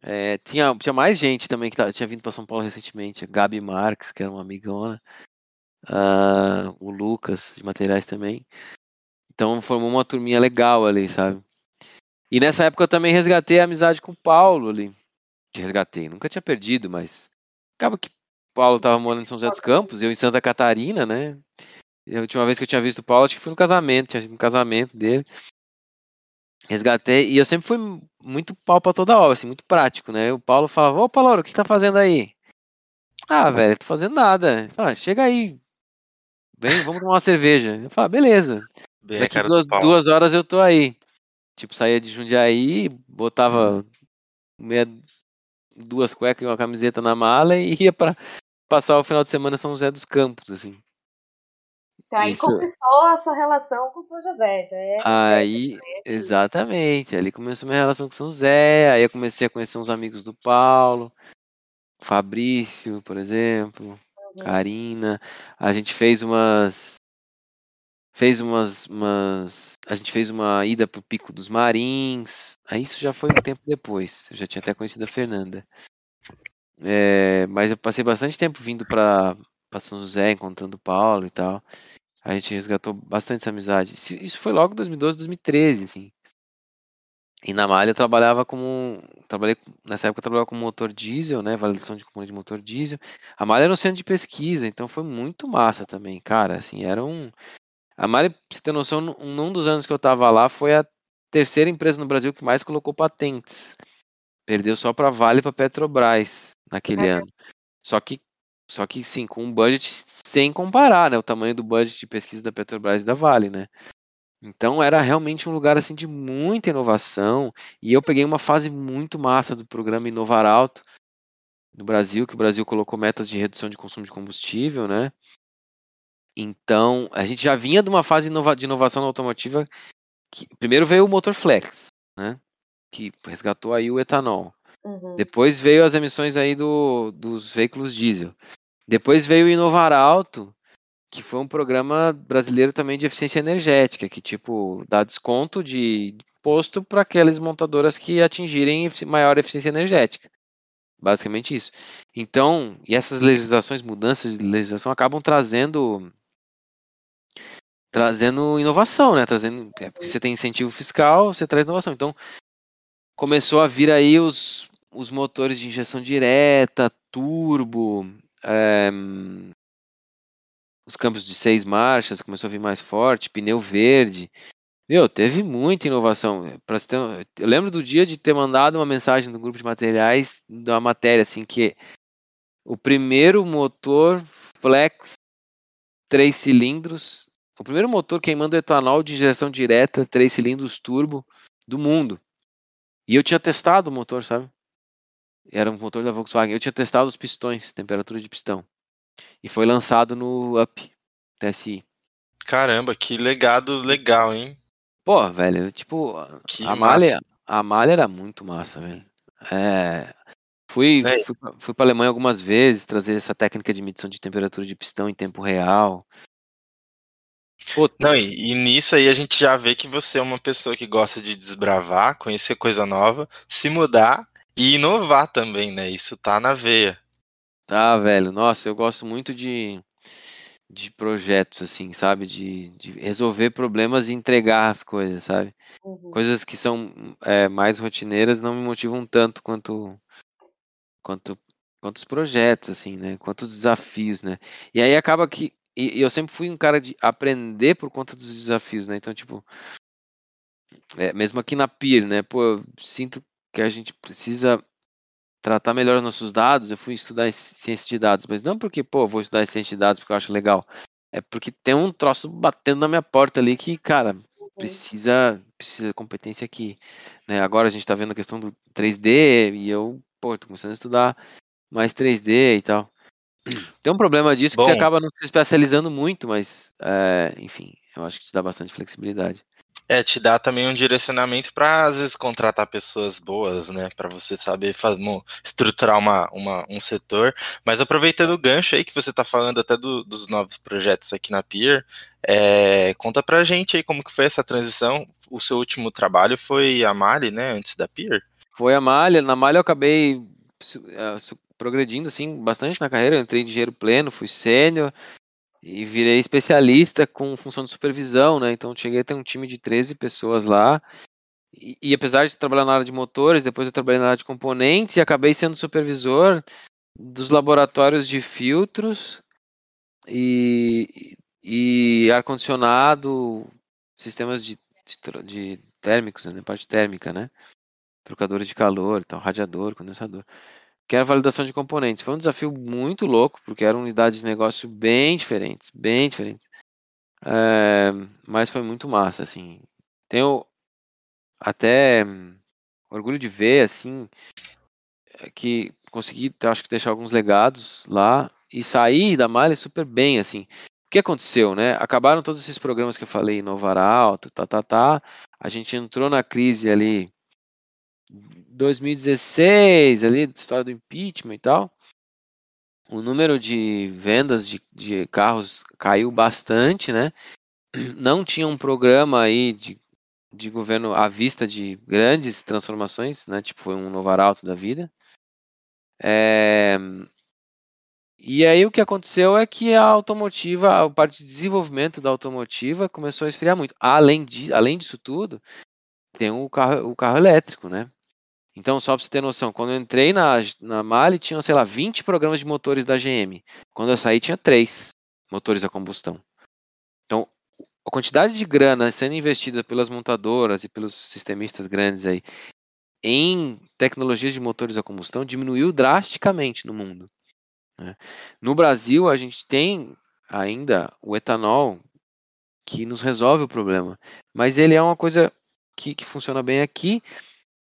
É, tinha, tinha mais gente também que tinha vindo para São Paulo recentemente. Gabi Marques, que era uma amigona. Uh, o Lucas, de materiais também. Então formou uma turminha legal ali, sabe? E nessa época eu também resgatei a amizade com o Paulo ali. Resgatei, nunca tinha perdido, mas acaba que o Paulo tava morando em São José dos Campos, eu em Santa Catarina, né? a última vez que eu tinha visto o Paulo, acho que foi no casamento, tinha sido no casamento dele. Resgatei, e eu sempre fui muito pau pra toda obra, assim, muito prático, né? O Paulo falava, ô Paulo, o que tá fazendo aí? Ah, velho, tô fazendo nada. Fala, chega aí. Vem, vamos tomar uma cerveja. Eu falo, beleza. Bem Daqui duas, duas horas eu tô aí. Tipo, saía de Jundiaí, botava meia, duas cuecas e uma camiseta na mala e ia para passar o final de semana em São José dos Campos, assim.
Então, aí Isso. começou a sua relação com São José, já é.
Aí, exatamente. Ali começou a minha relação com São José. Aí eu comecei a conhecer uns amigos do Paulo, Fabrício, por exemplo, uhum. Karina. A gente fez umas. Fez umas, umas. A gente fez uma ida pro Pico dos Marins. Aí isso já foi um tempo depois. Eu já tinha até conhecido a Fernanda. É, mas eu passei bastante tempo vindo para São José, encontrando o Paulo e tal. A gente resgatou bastante essa amizade. Isso foi logo em 2012, 2013, assim. E na Malha eu trabalhava como. Trabalhei, nessa época eu trabalhava com motor diesel, né? Validação de componente de motor diesel. A Malha era um centro de pesquisa, então foi muito massa também, cara. Assim, era um. A Malha, pra você ter noção, num dos anos que eu tava lá, foi a terceira empresa no Brasil que mais colocou patentes. Perdeu só para Vale e para Petrobras naquele é. ano. Só que, só que sim, com um budget sem comparar, né? O tamanho do budget de pesquisa da Petrobras e da Vale, né? Então era realmente um lugar assim de muita inovação e eu peguei uma fase muito massa do programa Inovar Alto no Brasil, que o Brasil colocou metas de redução de consumo de combustível, né? Então a gente já vinha de uma fase de inovação na automotiva que primeiro veio o motor flex, né? Que resgatou aí o etanol. Uhum. Depois veio as emissões aí do, dos veículos diesel. Depois veio o Inovar Alto, que foi um programa brasileiro também de eficiência energética, que tipo dá desconto de posto para aquelas montadoras que atingirem maior eficiência energética. Basicamente isso. Então, e essas legislações, mudanças de legislação acabam trazendo trazendo inovação, né? Trazendo, é, porque você tem incentivo fiscal, você traz inovação. Então, começou a vir aí os, os motores de injeção direta, turbo, é, os campos de seis marchas começou a vir mais forte, pneu verde. Meu, teve muita inovação. Pra ter, eu lembro do dia de ter mandado uma mensagem no grupo de materiais da matéria, assim, que o primeiro motor flex três cilindros, o primeiro motor queimando etanol de injeção direta, três cilindros turbo do mundo. E eu tinha testado o motor, sabe? Era um motor da Volkswagen. Eu tinha testado os pistões, temperatura de pistão. E foi lançado no Up TSI.
Caramba, que legado legal, hein?
Pô, velho, tipo, que a malha, a malha era muito massa, velho. É, fui, é. fui, fui para Alemanha algumas vezes trazer essa técnica de medição de temperatura de pistão em tempo real.
Pô, Não, e, e, nisso aí a gente já vê que você é uma pessoa que gosta de desbravar, conhecer coisa nova, se mudar e inovar também, né? Isso tá na veia.
Tá, velho. Nossa, eu gosto muito de, de projetos, assim, sabe? De, de resolver problemas e entregar as coisas, sabe? Uhum. Coisas que são é, mais rotineiras não me motivam tanto quanto, quanto, quanto os projetos, assim, né? Quanto os desafios, né? E aí acaba que. E, e eu sempre fui um cara de aprender por conta dos desafios, né? Então, tipo. É, mesmo aqui na PIR, né? Pô, eu sinto que a gente precisa tratar melhor os nossos dados, eu fui estudar ciência de dados, mas não porque, pô, vou estudar ciência de dados porque eu acho legal. É porque tem um troço batendo na minha porta ali que, cara, uhum. precisa precisa competência aqui. Né? Agora a gente está vendo a questão do 3D e eu, pô, tô começando a estudar mais 3D e tal. Tem um problema disso Bom, que você acaba não se especializando muito, mas, é, enfim, eu acho que te dá bastante flexibilidade.
É, te dá também um direcionamento para às vezes contratar pessoas boas, né? Para você saber fazer, estruturar uma, uma, um setor. Mas aproveitando o gancho aí que você está falando até do, dos novos projetos aqui na Peer, é, conta pra gente aí como que foi essa transição. O seu último trabalho foi a Mali, né? Antes da Peer?
Foi a Malha. Na Malha eu acabei uh, progredindo assim bastante na carreira. Eu entrei em dinheiro pleno, fui sênior e virei especialista com função de supervisão, né? Então cheguei a ter um time de 13 pessoas lá. E, e, apesar de trabalhar na área de motores, depois eu trabalhei na área de componentes e acabei sendo supervisor dos laboratórios de filtros e, e ar-condicionado, sistemas de, de, de térmicos, né? Parte térmica, né? Trocadores de calor, então, radiador, condensador que era validação de componentes. Foi um desafio muito louco, porque eram unidades de negócio bem diferentes, bem diferentes. É, mas foi muito massa, assim. Tenho até orgulho de ver, assim, que consegui, acho que deixar alguns legados lá e sair da malha super bem, assim. O que aconteceu, né? Acabaram todos esses programas que eu falei, Inovar Alto, tá, tá, tá. A gente entrou na crise ali 2016, ali, história do impeachment e tal, o número de vendas de, de carros caiu bastante, né? Não tinha um programa aí de, de governo à vista de grandes transformações, né? Tipo, foi um Novaralto da vida. É... E aí o que aconteceu é que a automotiva, a parte de desenvolvimento da automotiva começou a esfriar muito. Além, de, além disso tudo, tem o carro, o carro elétrico, né? Então, só para você ter noção, quando eu entrei na, na Mali, tinha, sei lá, 20 programas de motores da GM. Quando eu saí, tinha 3 motores a combustão. Então, a quantidade de grana sendo investida pelas montadoras e pelos sistemistas grandes aí em tecnologias de motores a combustão diminuiu drasticamente no mundo. Né? No Brasil, a gente tem ainda o etanol que nos resolve o problema, mas ele é uma coisa que, que funciona bem aqui,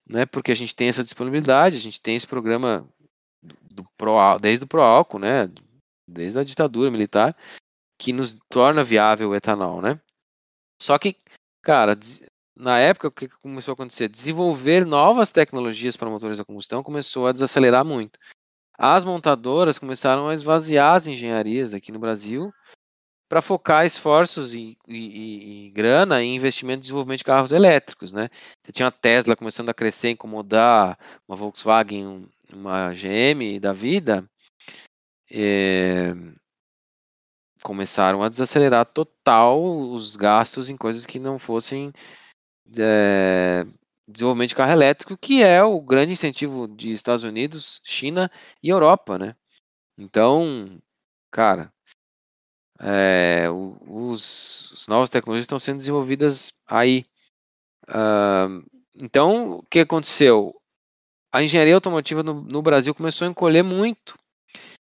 né? Porque a gente tem essa disponibilidade, a gente tem esse programa do, pro, desde o álcool, né? Desde a ditadura militar, que nos torna viável o etanol, né? Só que, cara, na época, o que começou a acontecer? Desenvolver novas tecnologias para motores a combustão começou a desacelerar muito. As montadoras começaram a esvaziar as engenharias aqui no Brasil para focar esforços e, e, e, grana em investimento em desenvolvimento de carros elétricos, né? Você tinha a Tesla começando a crescer, incomodar uma Volkswagen, uma GM da vida, é, começaram a desacelerar total os gastos em coisas que não fossem é, desenvolvimento de carro elétrico, que é o grande incentivo de Estados Unidos, China e Europa, né? Então, cara, é, os, os novas tecnologias estão sendo desenvolvidas aí. Uh, então, o que aconteceu? A engenharia automotiva no, no Brasil começou a encolher muito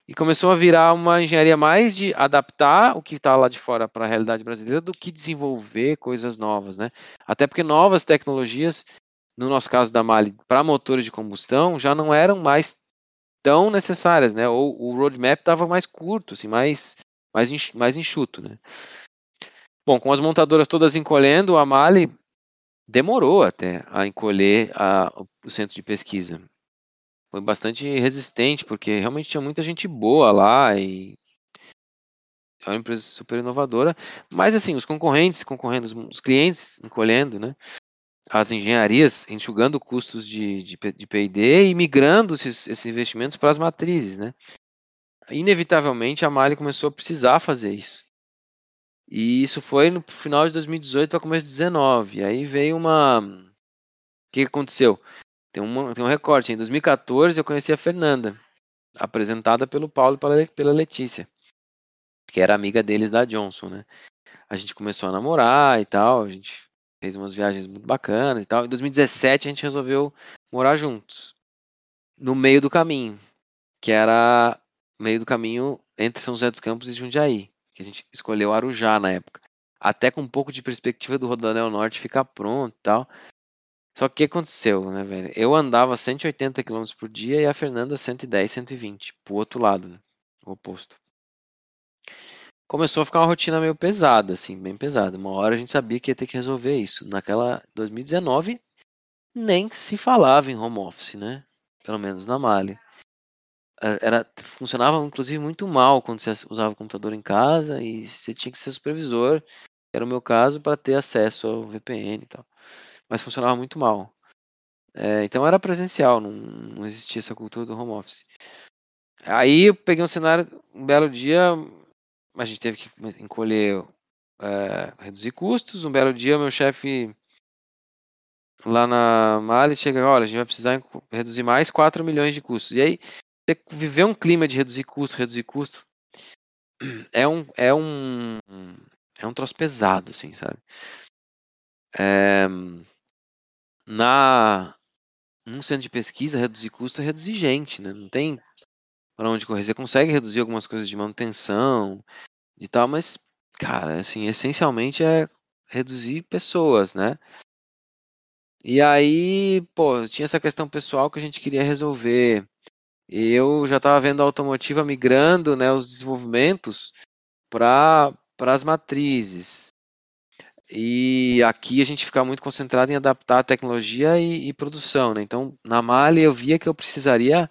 e começou a virar uma engenharia mais de adaptar o que está lá de fora para a realidade brasileira do que desenvolver coisas novas, né? Até porque novas tecnologias, no nosso caso da Mali, para motores de combustão, já não eram mais tão necessárias, né? Ou o roadmap estava mais curto, assim, mais, mais, mais enxuto, né? Bom, com as montadoras todas encolhendo, a Mali demorou até a encolher a, o centro de pesquisa foi bastante resistente, porque realmente tinha muita gente boa lá e é uma empresa super inovadora, mas assim, os concorrentes concorrendo, os clientes encolhendo, né? As engenharias enxugando custos de, de, de P&D e migrando esses, esses investimentos para as matrizes, né? Inevitavelmente a Mali começou a precisar fazer isso. E isso foi no final de 2018 para começo de 2019. Aí veio uma. O que aconteceu? Tem, uma, tem um recorte. Em 2014 eu conheci a Fernanda, apresentada pelo Paulo e pela Letícia, que era amiga deles da Johnson, né? A gente começou a namorar e tal, a gente fez umas viagens muito bacanas e tal. Em 2017 a gente resolveu morar juntos, no meio do caminho, que era meio do caminho entre São José dos Campos e Jundiaí, que a gente escolheu Arujá na época. Até com um pouco de perspectiva do Rodanel Norte ficar pronto e tal. Só que o que aconteceu, né, velho? Eu andava 180 km por dia e a Fernanda 110, 120, pro outro lado, né? o oposto. Começou a ficar uma rotina meio pesada, assim, bem pesada. Uma hora a gente sabia que ia ter que resolver isso. Naquela 2019, nem se falava em home office, né? Pelo menos na Mali. Era, funcionava inclusive muito mal quando você usava o computador em casa e você tinha que ser supervisor, era o meu caso, para ter acesso ao VPN e tal mas funcionava muito mal. É, então era presencial, não, não existia essa cultura do home office. Aí eu peguei um cenário, um belo dia, a gente teve que encolher, é, reduzir custos. Um belo dia, meu chefe lá na Mali chega, olha, a gente vai precisar reduzir mais 4 milhões de custos. E aí, você viver um clima de reduzir custo, reduzir custo, é um, é um, é um troço pesado, assim, sabe? É, na num centro de pesquisa, reduzir custo é reduzir gente, né? Não tem para onde correr. Você consegue reduzir algumas coisas de manutenção e tal, mas, cara, assim, essencialmente é reduzir pessoas, né? E aí, pô, tinha essa questão pessoal que a gente queria resolver. Eu já estava vendo a automotiva migrando, né, os desenvolvimentos para as matrizes. E aqui a gente fica muito concentrado em adaptar a tecnologia e, e produção, né? Então, na Mali eu via que eu precisaria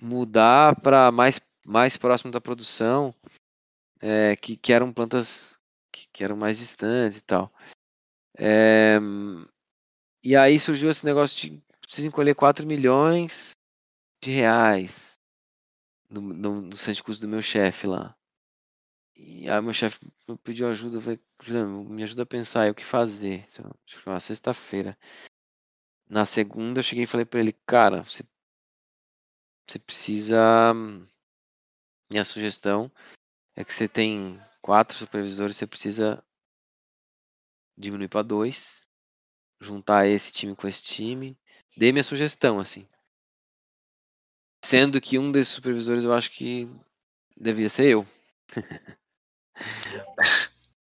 mudar para mais, mais próximo da produção, é, que, que eram plantas que, que, eram mais distantes e tal. É, e aí surgiu esse negócio de preciso encolher 4 milhões de reais no, no, no centro de custo do meu chefe lá. E aí meu chefe pediu ajuda, falei, me ajuda a pensar aí o que fazer. Então, acho que uma sexta-feira. Na segunda eu cheguei e falei pra ele, cara, você, você precisa. Minha sugestão é que você tem quatro supervisores, você precisa diminuir para dois, juntar esse time com esse time. Dei minha sugestão, assim. Sendo que um desses supervisores eu acho que devia ser eu.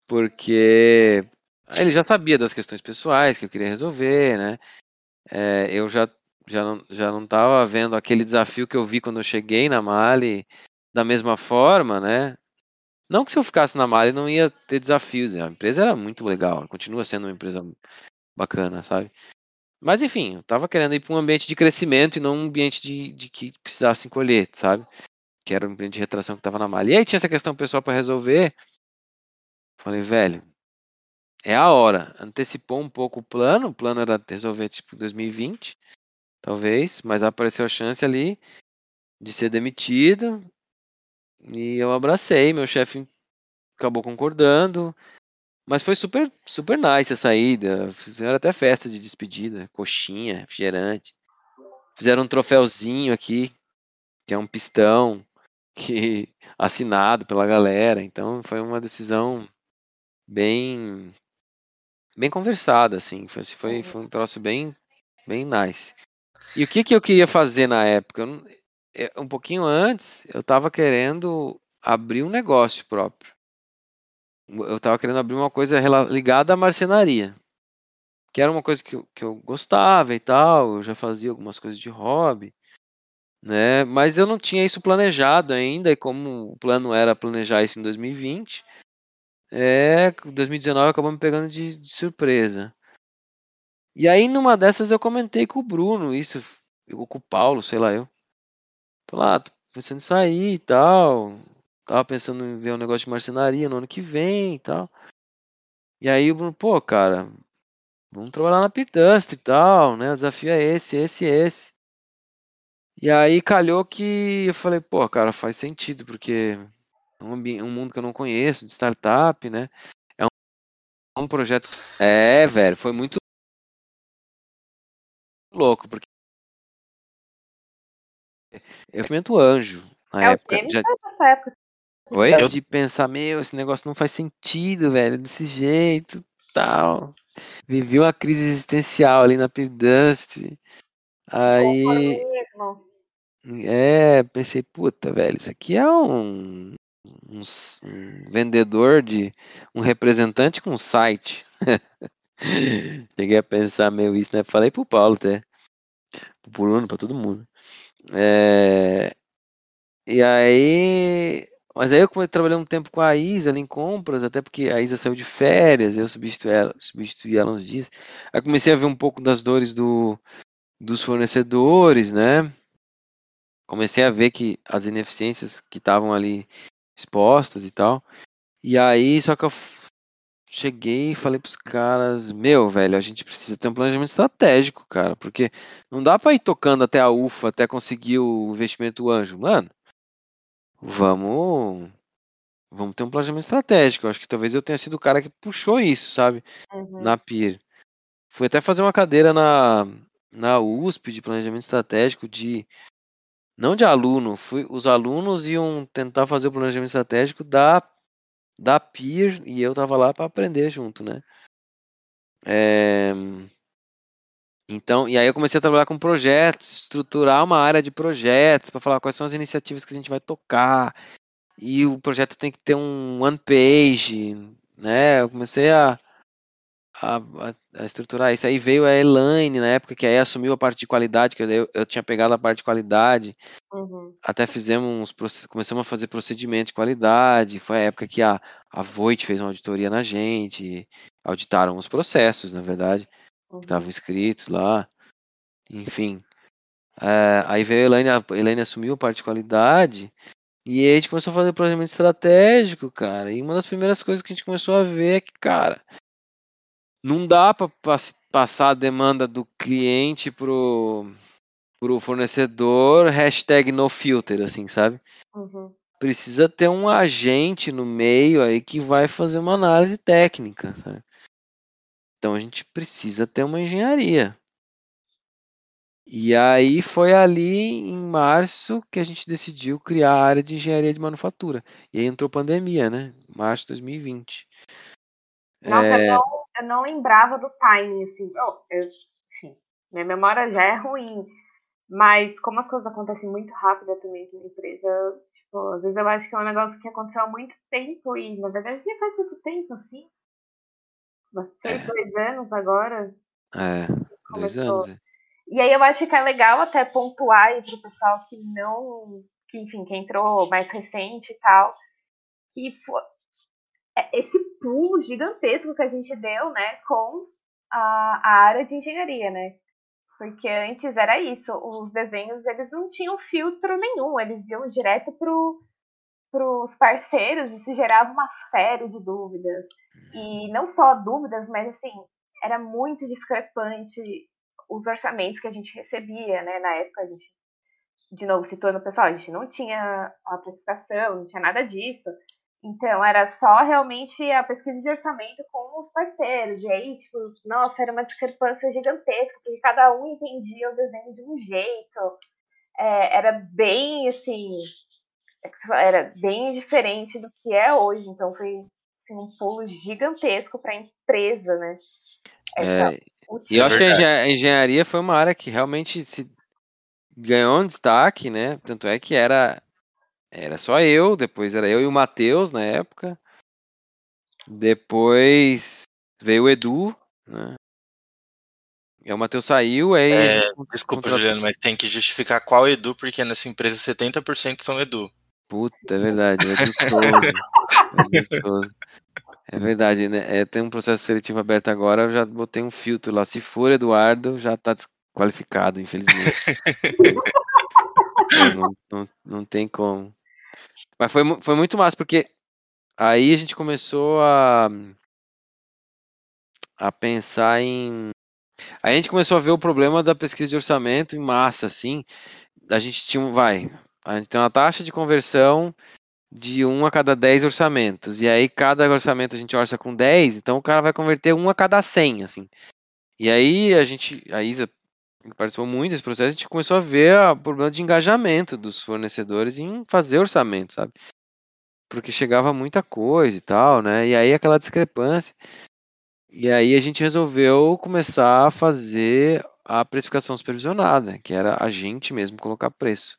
Porque ele já sabia das questões pessoais que eu queria resolver, né? É, eu já, já, não, já não estava vendo aquele desafio que eu vi quando eu cheguei na Mali da mesma forma, né? Não que se eu ficasse na Mali não ia ter desafios, né? a empresa era muito legal, continua sendo uma empresa bacana, sabe? Mas enfim, eu estava querendo ir para um ambiente de crescimento e não um ambiente de, de que precisasse encolher, sabe? Que era um ambiente de retração que estava na Mali. E aí tinha essa questão pessoal para resolver. Falei, velho, é a hora. Antecipou um pouco o plano, o plano era resolver tipo 2020, talvez, mas apareceu a chance ali de ser demitido. E eu abracei, meu chefe acabou concordando. Mas foi super, super nice a saída. Fizeram até festa de despedida, coxinha, refrigerante. Fizeram um troféuzinho aqui, que é um pistão que assinado pela galera. Então foi uma decisão bem bem conversada, assim. Foi, foi, foi um troço bem, bem nice. E o que, que eu queria fazer na época? É, um pouquinho antes, eu estava querendo abrir um negócio próprio. Eu estava querendo abrir uma coisa ligada à marcenaria. Que era uma coisa que eu, que eu gostava e tal. Eu já fazia algumas coisas de hobby. Né? Mas eu não tinha isso planejado ainda. E como o plano era planejar isso em 2020, é, 2019 acabou me pegando de, de surpresa. E aí, numa dessas, eu comentei com o Bruno, isso, ou com o Paulo, sei lá eu. Falei, ah, tô pensando em sair e tal. Tava pensando em ver um negócio de marcenaria no ano que vem e tal. E aí o Bruno, pô, cara, vamos trabalhar na Pirdust e tal, né? O desafio é esse, esse, esse. E aí calhou que eu falei, pô, cara, faz sentido, porque um, um mundo que eu não conheço, de startup, né? É um, é um projeto. É, velho, foi muito louco, porque eu movimento anjo na é época.
já... época.
Oi? Eu... De pensar, meu, esse negócio não faz sentido, velho, desse jeito, tal. Vivi uma crise existencial ali na Pirdust. Aí. É, pensei, puta, velho, isso aqui é um um, um vendedor de um representante com site. Cheguei a pensar meio isso, né? Falei pro Paulo até. Pro Bruno, pra todo mundo. É... E aí. Mas aí eu trabalhei um tempo com a Isa ali em compras, até porque a Isa saiu de férias, eu substituí ela, substituí ela uns dias. Aí comecei a ver um pouco das dores do, dos fornecedores, né? Comecei a ver que as ineficiências que estavam ali expostas e tal. E aí, só que eu cheguei e falei pros caras, meu, velho, a gente precisa ter um planejamento estratégico, cara, porque não dá para ir tocando até a UFA, até conseguir o investimento anjo, mano. Vamos vamos ter um planejamento estratégico. Eu acho que talvez eu tenha sido o cara que puxou isso, sabe? Uhum. Na PIR. Fui até fazer uma cadeira na, na USP de planejamento estratégico de não de aluno, fui, os alunos iam tentar fazer o planejamento estratégico da, da PIR e eu tava lá para aprender junto, né? É, então, e aí eu comecei a trabalhar com projetos, estruturar uma área de projetos para falar quais são as iniciativas que a gente vai tocar. E o projeto tem que ter um one page, né? Eu comecei a, a, a, estruturar isso. Aí veio a Elaine na época que aí assumiu a parte de qualidade, que eu, eu tinha pegado a parte de qualidade. Uhum. Até fizemos uns, começamos a fazer procedimento de qualidade. Foi a época que a, a Voit fez uma auditoria na gente, auditaram os processos, na verdade, uhum. que estavam escritos lá. Enfim. É, aí veio a Elaine, a Elaine assumiu a parte de qualidade. E aí a gente começou a fazer planejamento estratégico, cara. E uma das primeiras coisas que a gente começou a ver é que, cara, não dá para passar a demanda do cliente pro, pro fornecedor, hashtag no filter, assim, sabe? Uhum. precisa ter um agente no meio aí que vai fazer uma análise técnica. Sabe? Então a gente precisa ter uma engenharia. E aí foi ali em março que a gente decidiu criar a área de engenharia de manufatura. E aí entrou pandemia, né? Março de 2020.
Nossa, é... eu, não, eu, não, lembrava do timing, assim. Oh, eu, enfim, minha memória já é ruim. Mas como as coisas acontecem muito rápido também na empresa, tipo, às vezes eu acho que é um negócio que aconteceu há muito tempo e na verdade nem faz tanto tempo assim. Fez dois anos agora.
É, dois anos. É.
E aí eu acho que é legal até pontuar aí pro pessoal que não, que enfim, que entrou mais recente e tal, que foi é, esse pulo gigantesco que a gente deu, né, com a, a área de engenharia, né? Porque antes era isso, os desenhos eles não tinham filtro nenhum, eles iam direto pro os parceiros, isso gerava uma série de dúvidas. E não só dúvidas, mas assim, era muito discrepante os orçamentos que a gente recebia, né? Na época, a gente, de novo, situando o pessoal, a gente não tinha a precificação, não tinha nada disso. Então, era só realmente a pesquisa de orçamento com os parceiros. E aí, tipo, nossa, era uma discrepância gigantesca, porque cada um entendia o desenho de um jeito. É, era bem, assim, era bem diferente do que é hoje. Então, foi assim, um pulo gigantesco para a empresa, né?
Essa, é, e eu acho que a engenharia foi uma área que realmente se ganhou um destaque, né? Tanto é que era era só eu, depois era eu e o Matheus na época. Depois veio o Edu, né? E o Matheus saiu, aí.
É, desculpa, Juliano, mas tem que justificar qual Edu, porque nessa empresa 70% são Edu.
Puta, é verdade, é Souza. é Souza. É verdade, né? É, tem um processo seletivo aberto agora, eu já botei um filtro lá. Se for Eduardo, já tá desqualificado, infelizmente. é, não, não, não tem como. Mas foi, foi muito massa, porque aí a gente começou a, a pensar em. Aí a gente começou a ver o problema da pesquisa de orçamento em massa, assim. A gente tinha um. Vai. A gente tem uma taxa de conversão de um a cada 10 orçamentos. E aí, cada orçamento a gente orça com 10, então o cara vai converter um a cada 100, assim. E aí, a gente, a Isa participou muito desse processo, a gente começou a ver o problema de engajamento dos fornecedores em fazer orçamento, sabe? Porque chegava muita coisa e tal, né? E aí, aquela discrepância. E aí, a gente resolveu começar a fazer a precificação supervisionada, que era a gente mesmo colocar preço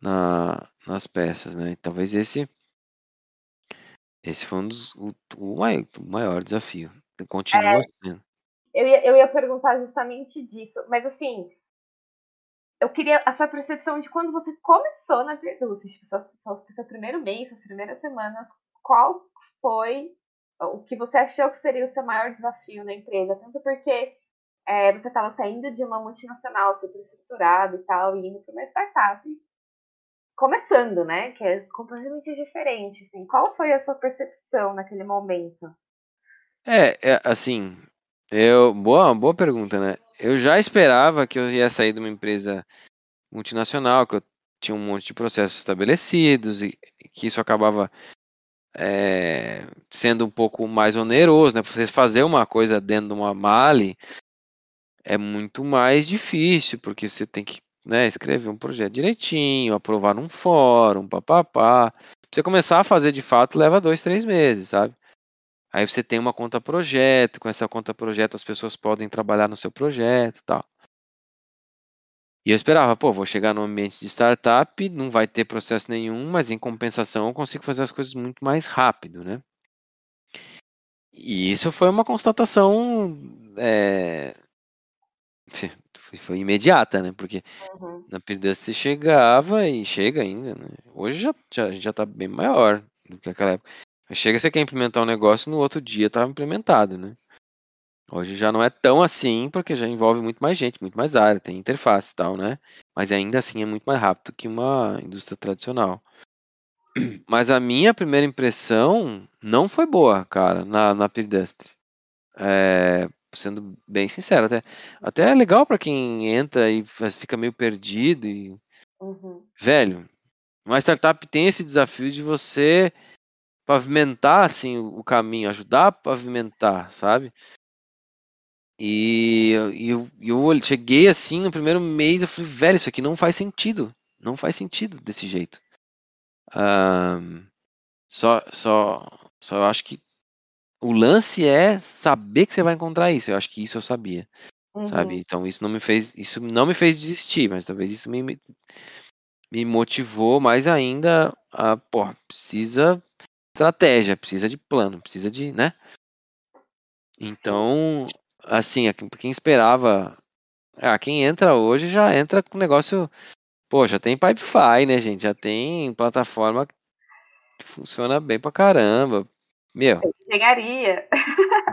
na, nas peças, né? talvez esse esse foi um dos, o, o, maior, o maior desafio. Continua é, sendo.
Eu ia, eu ia perguntar justamente disso, mas assim, eu queria a sua percepção de quando você começou na Verduz, tipo, seu, seu, seu primeiro mês, suas primeiras semanas, qual foi o que você achou que seria o seu maior desafio na empresa? Tanto porque é, você estava saindo de uma multinacional super estruturada e tal, e indo para uma startup começando, né? Que é completamente diferente. Assim. Qual foi a sua percepção naquele momento?
É, é assim, eu boa, boa pergunta, né? Eu já esperava que eu ia sair de uma empresa multinacional, que eu tinha um monte de processos estabelecidos e que isso acabava é, sendo um pouco mais oneroso, né? Você fazer uma coisa dentro de uma Mali é muito mais difícil, porque você tem que né, escrever um projeto direitinho, aprovar num fórum, papapá. Pra você começar a fazer de fato leva dois, três meses, sabe? Aí você tem uma conta projeto, com essa conta projeto as pessoas podem trabalhar no seu projeto tal. E eu esperava, pô, vou chegar no ambiente de startup, não vai ter processo nenhum, mas em compensação eu consigo fazer as coisas muito mais rápido, né? E isso foi uma constatação é, foi, foi imediata, né? Porque uhum. na perda você chegava e chega ainda, né? Hoje já, já, já tá bem maior do que aquela época. Chega, você quer implementar um negócio, no outro dia estava implementado, né? Hoje já não é tão assim, porque já envolve muito mais gente, muito mais área, tem interface e tal, né? Mas ainda assim é muito mais rápido que uma indústria tradicional. Mas a minha primeira impressão não foi boa, cara, na, na Pirdestre. É, sendo bem sincero, até, até é legal para quem entra e fica meio perdido e
uhum.
velho, uma startup tem esse desafio de você pavimentar assim o caminho, ajudar a pavimentar, sabe? E, e eu, eu cheguei assim no primeiro mês, eu falei, velho, isso aqui não faz sentido. Não faz sentido desse jeito. Um, só, só, só eu acho que o lance é saber que você vai encontrar isso. Eu acho que isso eu sabia, uhum. sabe? Então isso não me fez, isso não me fez desistir, mas talvez isso me, me motivou mais ainda a, pô, precisa estratégia, precisa de plano, precisa de, né? Então, assim, quem esperava, ah, quem entra hoje já entra com negócio, pô, já tem Pipefy, né, gente? Já tem plataforma que funciona bem pra caramba. Meu.
Engenharia.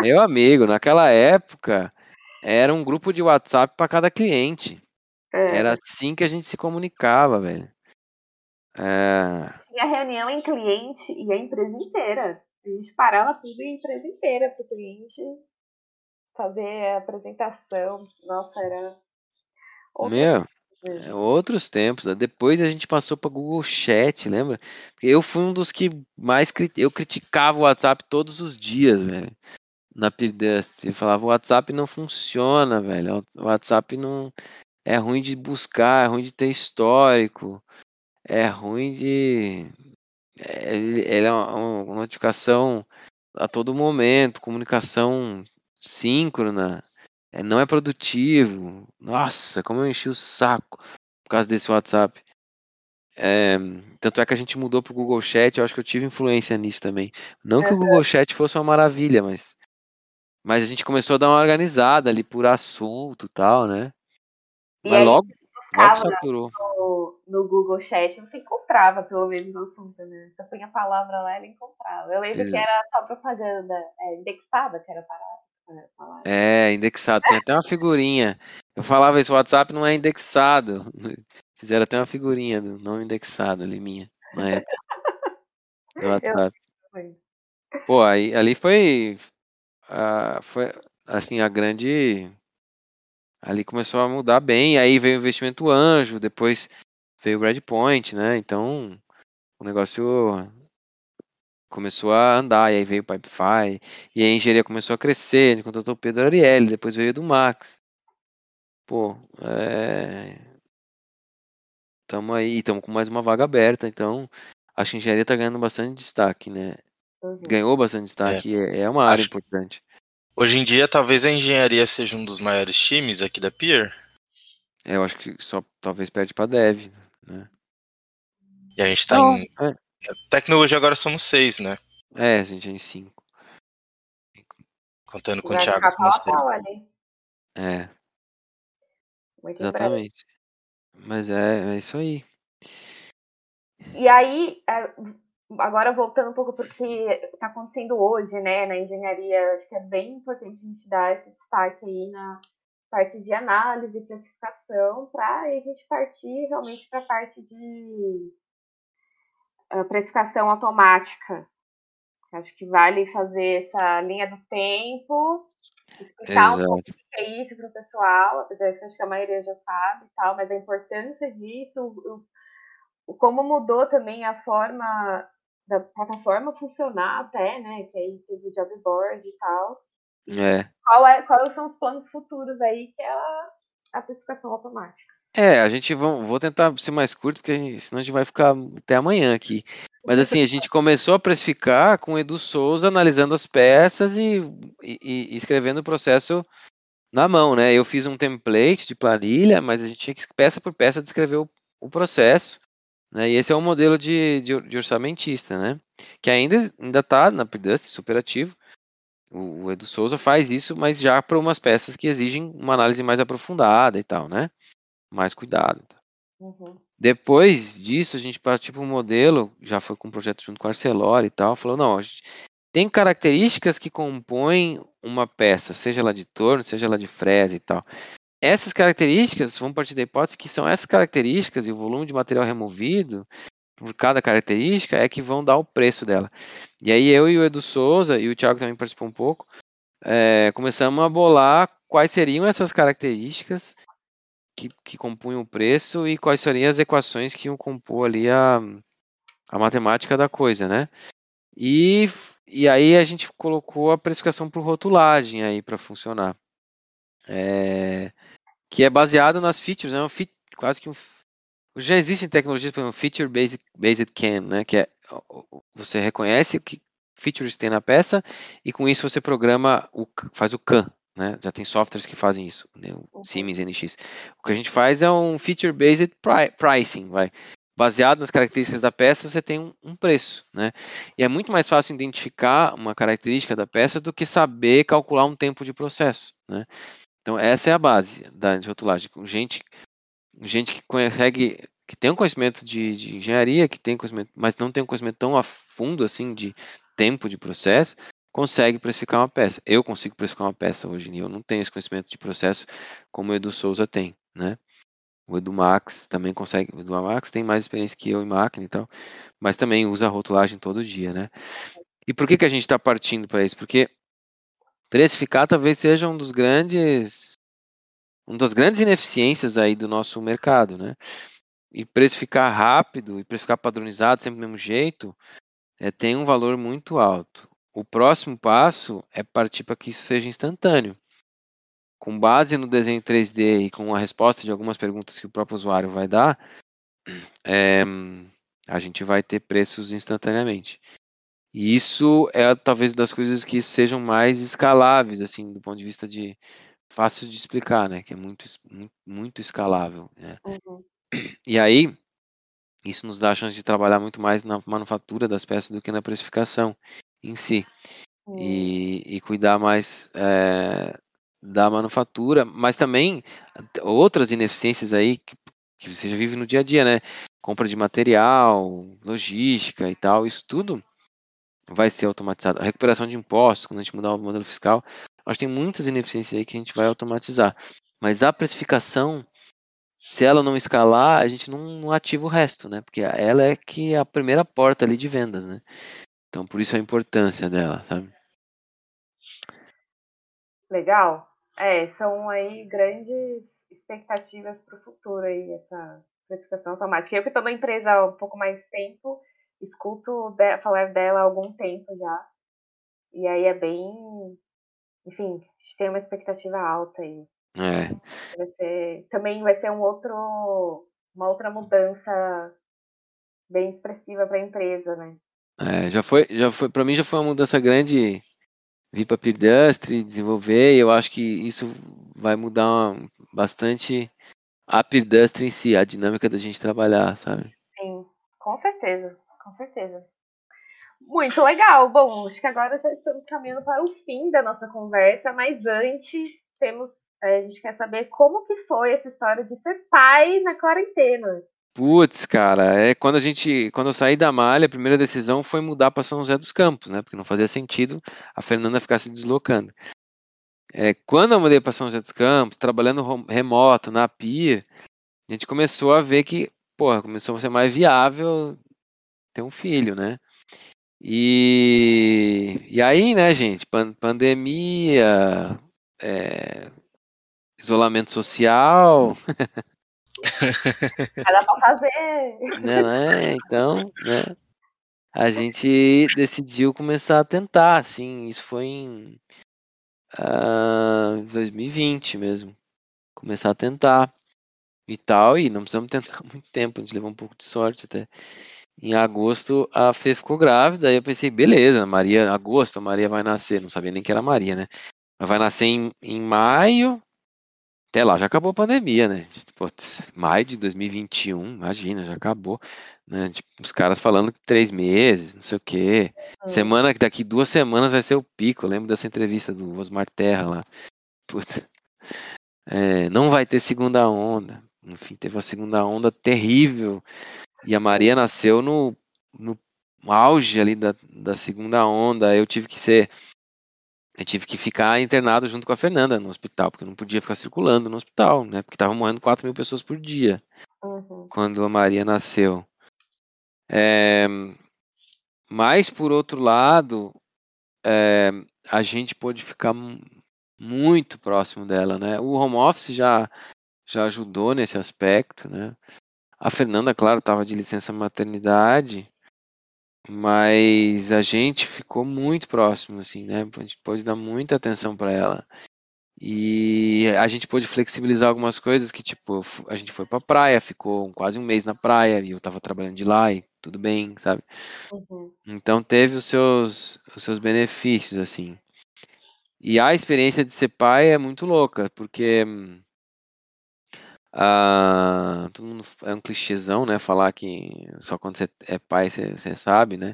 Meu amigo, naquela época era um grupo de WhatsApp para cada cliente. É. Era assim que a gente se comunicava, velho.
É... Tinha reunião em cliente e a empresa inteira. A gente parava tudo e a empresa inteira para o cliente fazer a apresentação. Nossa, era.
Meu, é outros tempos. Né? Depois a gente passou para Google Chat, lembra? Eu fui um dos que mais eu criticava o WhatsApp todos os dias, velho. Na Pirdust. Eu falava, o WhatsApp não funciona, velho. O WhatsApp não é ruim de buscar, é ruim de ter histórico, é ruim de. É, ele, é uma notificação a todo momento, comunicação síncrona. É, não é produtivo. Nossa, como eu enchi o saco por causa desse WhatsApp. É, tanto é que a gente mudou pro Google Chat, eu acho que eu tive influência nisso também. Não que o Google Chat fosse uma maravilha, mas, mas a gente começou a dar uma organizada ali por assunto e tal, né? E mas logo, logo saturou.
No, no, Google Chat você encontrava pelo menos o assunto, né? Você punha a palavra lá e ele encontrava. Eu lembro Exato. que era só propaganda é, indexada, que era parada.
É, indexado. Tem até uma figurinha. Eu falava isso, o WhatsApp não é indexado. Fizeram até uma figurinha do não indexado ali, minha, na época. Do WhatsApp. Pô, aí, ali foi, uh, foi, assim, a grande... Ali começou a mudar bem, aí veio o investimento anjo, depois veio o Breadpoint, né? Então, o negócio começou a andar, e aí veio o Pipefy, e a engenharia começou a crescer, a gente contratou o Pedro Ariely, depois veio do Max. Pô, é... Tamo aí, estamos com mais uma vaga aberta, então acho que a engenharia está ganhando bastante destaque, né? Uhum. Ganhou bastante destaque, é, é uma área acho... importante.
Hoje em dia, talvez a engenharia seja um dos maiores times aqui da Pier.
É, eu acho que só talvez perde para Dev, né?
E a gente está em, é. Tecnologia agora somos seis, né?
É, a gente é em cinco.
Contando com o Thiago.
É. Muito Exatamente. Mas é, é isso aí.
E aí, é, agora voltando um pouco para o que está acontecendo hoje, né, na engenharia, acho que é bem importante a gente dar esse destaque aí na parte de análise e classificação, para a gente partir realmente para a parte de precificação automática. Acho que vale fazer essa linha do tempo, explicar Exato. um pouco o que é isso para o pessoal, apesar de que acho que a maioria já sabe e tal, mas a importância disso, o, o, como mudou também a forma da plataforma funcionar até, né? Que aí teve o job board e tal.
É.
Qual é, quais são os planos futuros aí, que é a, a precificação automática?
É, a gente vão, vou tentar ser mais curto, porque gente, senão a gente vai ficar até amanhã aqui. Mas assim, a gente começou a precificar com o Edu Souza analisando as peças e, e, e, escrevendo o processo na mão, né? Eu fiz um template de planilha, mas a gente tinha que peça por peça descrever o, o processo. Né? E esse é o um modelo de, de, de, orçamentista, né? Que ainda ainda está na PDUS, super ativo. O, o Edu Souza faz isso, mas já para umas peças que exigem uma análise mais aprofundada e tal, né? mais cuidado. Tá? Uhum. Depois disso, a gente partiu para um modelo, já foi com um projeto junto com a Arcelor e tal, falou, não, a gente tem características que compõem uma peça, seja ela de torno, seja ela de fresa e tal. Essas características, vamos partir da hipótese que são essas características e o volume de material removido por cada característica é que vão dar o preço dela. E aí eu e o Edu Souza, e o Thiago também participou um pouco, é, começamos a bolar quais seriam essas características que, que compunham o preço e quais seriam as equações que iam compor ali a, a matemática da coisa, né? E, e aí a gente colocou a precificação por rotulagem aí para funcionar. É, que é baseado nas features, é um quase que um já existem tecnologias, por exemplo, feature based, based CAN, né, que é você reconhece o que features tem na peça e com isso você programa o faz o CAN, né? Já tem softwares que fazem isso, né? o uhum. Siemens NX. O que a gente faz é um feature-based pricing, vai. Baseado nas características da peça, você tem um, um, preço, né? E é muito mais fácil identificar uma característica da peça do que saber calcular um tempo de processo, né? Então essa é a base da rotulagem. Gente, gente que consegue, que tem um conhecimento de, de engenharia, que tem conhecimento, mas não tem um conhecimento tão a fundo assim de tempo de processo, consegue precificar uma peça. Eu consigo precificar uma peça hoje em dia. Eu não tenho esse conhecimento de processo como o Edu Souza tem, né? O Edu Max também consegue. O Edu Max tem mais experiência que eu em máquina e tal, mas também usa rotulagem todo dia, né? E por que, que a gente está partindo para isso? Porque precificar talvez seja um dos grandes, uma das grandes ineficiências aí do nosso mercado, né? E precificar rápido e precificar padronizado, sempre do mesmo jeito, é, tem um valor muito alto. O próximo passo é partir para que isso seja instantâneo. Com base no desenho 3D e com a resposta de algumas perguntas que o próprio usuário vai dar, é, a gente vai ter preços instantaneamente. E isso é talvez das coisas que sejam mais escaláveis, assim, do ponto de vista de fácil de explicar, né? Que é muito, muito, muito escalável. Né? Uhum. E aí, isso nos dá a chance de trabalhar muito mais na manufatura das peças do que na precificação em si. E, e cuidar mais é, da manufatura, mas também outras ineficiências aí que, que você já vive no dia a dia, né? Compra de material, logística e tal, isso tudo vai ser automatizado. A recuperação de impostos, quando a gente mudar o modelo fiscal, acho que tem muitas ineficiências aí que a gente vai automatizar. Mas a precificação, se ela não escalar, a gente não, não ativa o resto, né? Porque ela é que é a primeira porta ali de vendas, né? Então, por isso a importância dela, sabe?
Legal. É, são aí grandes expectativas para o futuro aí, essa classificação automática. Eu que estou na empresa há um pouco mais tempo, escuto de, falar dela há algum tempo já. E aí é bem. Enfim, a gente tem uma expectativa alta aí.
É.
Vai ser, também vai ser um outro, uma outra mudança bem expressiva para a empresa, né?
É, já foi, já foi, para mim já foi uma mudança grande vir para Peerdustry, desenvolver, e eu acho que isso vai mudar bastante a Peerdustry em si, a dinâmica da gente trabalhar, sabe?
Sim, com certeza, com certeza. Muito legal. Bom, acho que agora já estamos caminhando para o fim da nossa conversa, mas antes temos, é, a gente quer saber como que foi essa história de ser pai na quarentena.
Putz, cara, é quando a gente, quando eu saí da malha, a primeira decisão foi mudar para São José dos Campos, né? Porque não fazia sentido a Fernanda ficar se deslocando. É, quando eu mudei para São José dos Campos, trabalhando remoto na PIR, a gente começou a ver que, porra, começou a ser mais viável ter um filho, né? E, e aí, né, gente, pan pandemia, é, isolamento social,
Vai pra fazer.
Não é? Então, né? A gente decidiu começar a tentar, assim, isso foi em uh, ah, 2020 mesmo. Começar a tentar e tal, e não precisamos tentar muito tempo, a gente levou um pouco de sorte até. Em agosto a Fê ficou grávida, aí eu pensei, beleza, Maria, agosto a Maria vai nascer, não sabia nem que era Maria, né? Mas vai nascer em, em maio, até lá já acabou a pandemia, né? Tipo, maio de 2021, imagina, já acabou. Né? Tipo, os caras falando que três meses, não sei o quê. É. Semana, daqui duas semanas vai ser o pico. Eu lembro dessa entrevista do Osmar Terra lá. Puta. É, não vai ter segunda onda. Enfim, teve uma segunda onda terrível. E a Maria nasceu no, no auge ali da, da segunda onda. Eu tive que ser eu tive que ficar internado junto com a Fernanda no hospital, porque eu não podia ficar circulando no hospital, né? Porque estavam morrendo 4 mil pessoas por dia uhum. quando a Maria nasceu. É, mas, por outro lado, é, a gente pôde ficar muito próximo dela, né? O home office já, já ajudou nesse aspecto, né? A Fernanda, claro, estava de licença maternidade, mas a gente ficou muito próximo, assim, né? A gente pôde dar muita atenção para ela. E a gente pôde flexibilizar algumas coisas que, tipo, a gente foi pra praia, ficou quase um mês na praia e eu tava trabalhando de lá e tudo bem, sabe?
Uhum.
Então teve os seus, os seus benefícios, assim. E a experiência de ser pai é muito louca, porque ah, todo mundo é um clichêzão, né? Falar que só quando você é pai você, você sabe, né?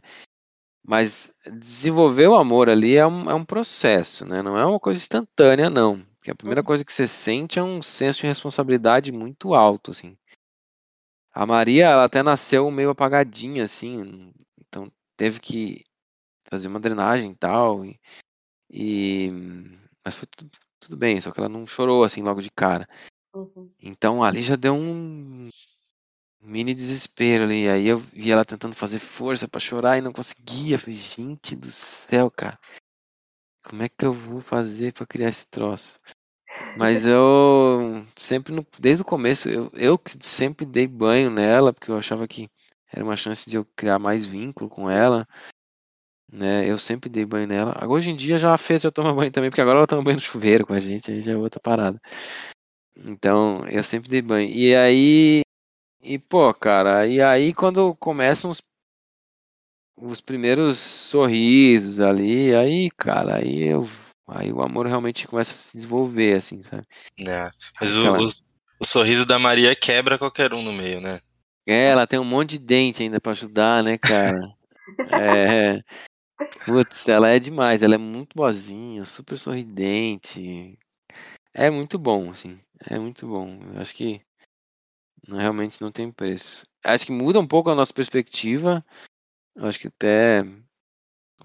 Mas desenvolver o amor ali é um, é um processo, né? Não é uma coisa instantânea, não. Porque a primeira
Uhum.
coisa que você sente é um senso de responsabilidade muito alto, assim. A Maria, ela até nasceu meio apagadinha, assim, então teve que fazer uma drenagem e tal, e, e- mas foi tudo, tudo bem, só que ela não chorou, assim, logo de cara.
Uhum.
Então ali já deu um mini desespero ali, aí eu vi ela tentando fazer força pra chorar e não conseguia, falei, gente do céu, cara, como é que eu vou fazer pra criar esse troço? Mas eu sempre, no- desde o começo, eu, eu sempre dei banho nela, porque eu achava que era uma chance de eu criar mais vínculo com ela, né? Eu sempre dei banho nela. Agora, Hoje em dia já fez, já toma banho também, porque agora ela toma banho no chuveiro com a gente, aí já é outra parada. Então, eu sempre dei banho. E aí, e pô, cara, e aí quando começam os, os primeiros sorrisos ali, aí, cara, aí eu, aí o amor realmente começa a se desenvolver, assim, sabe?
É. Mas o, o, o sorriso da Maria quebra qualquer um no meio, né?
É, ela tem um monte de dente ainda pra ajudar, né, cara? É. Putz, ela é demais, ela é muito boazinha, super sorridente. É muito bom, assim. É muito bom. Eu acho que não- realmente não tem preço. Acho que muda um pouco a nossa perspectiva. Eu acho que até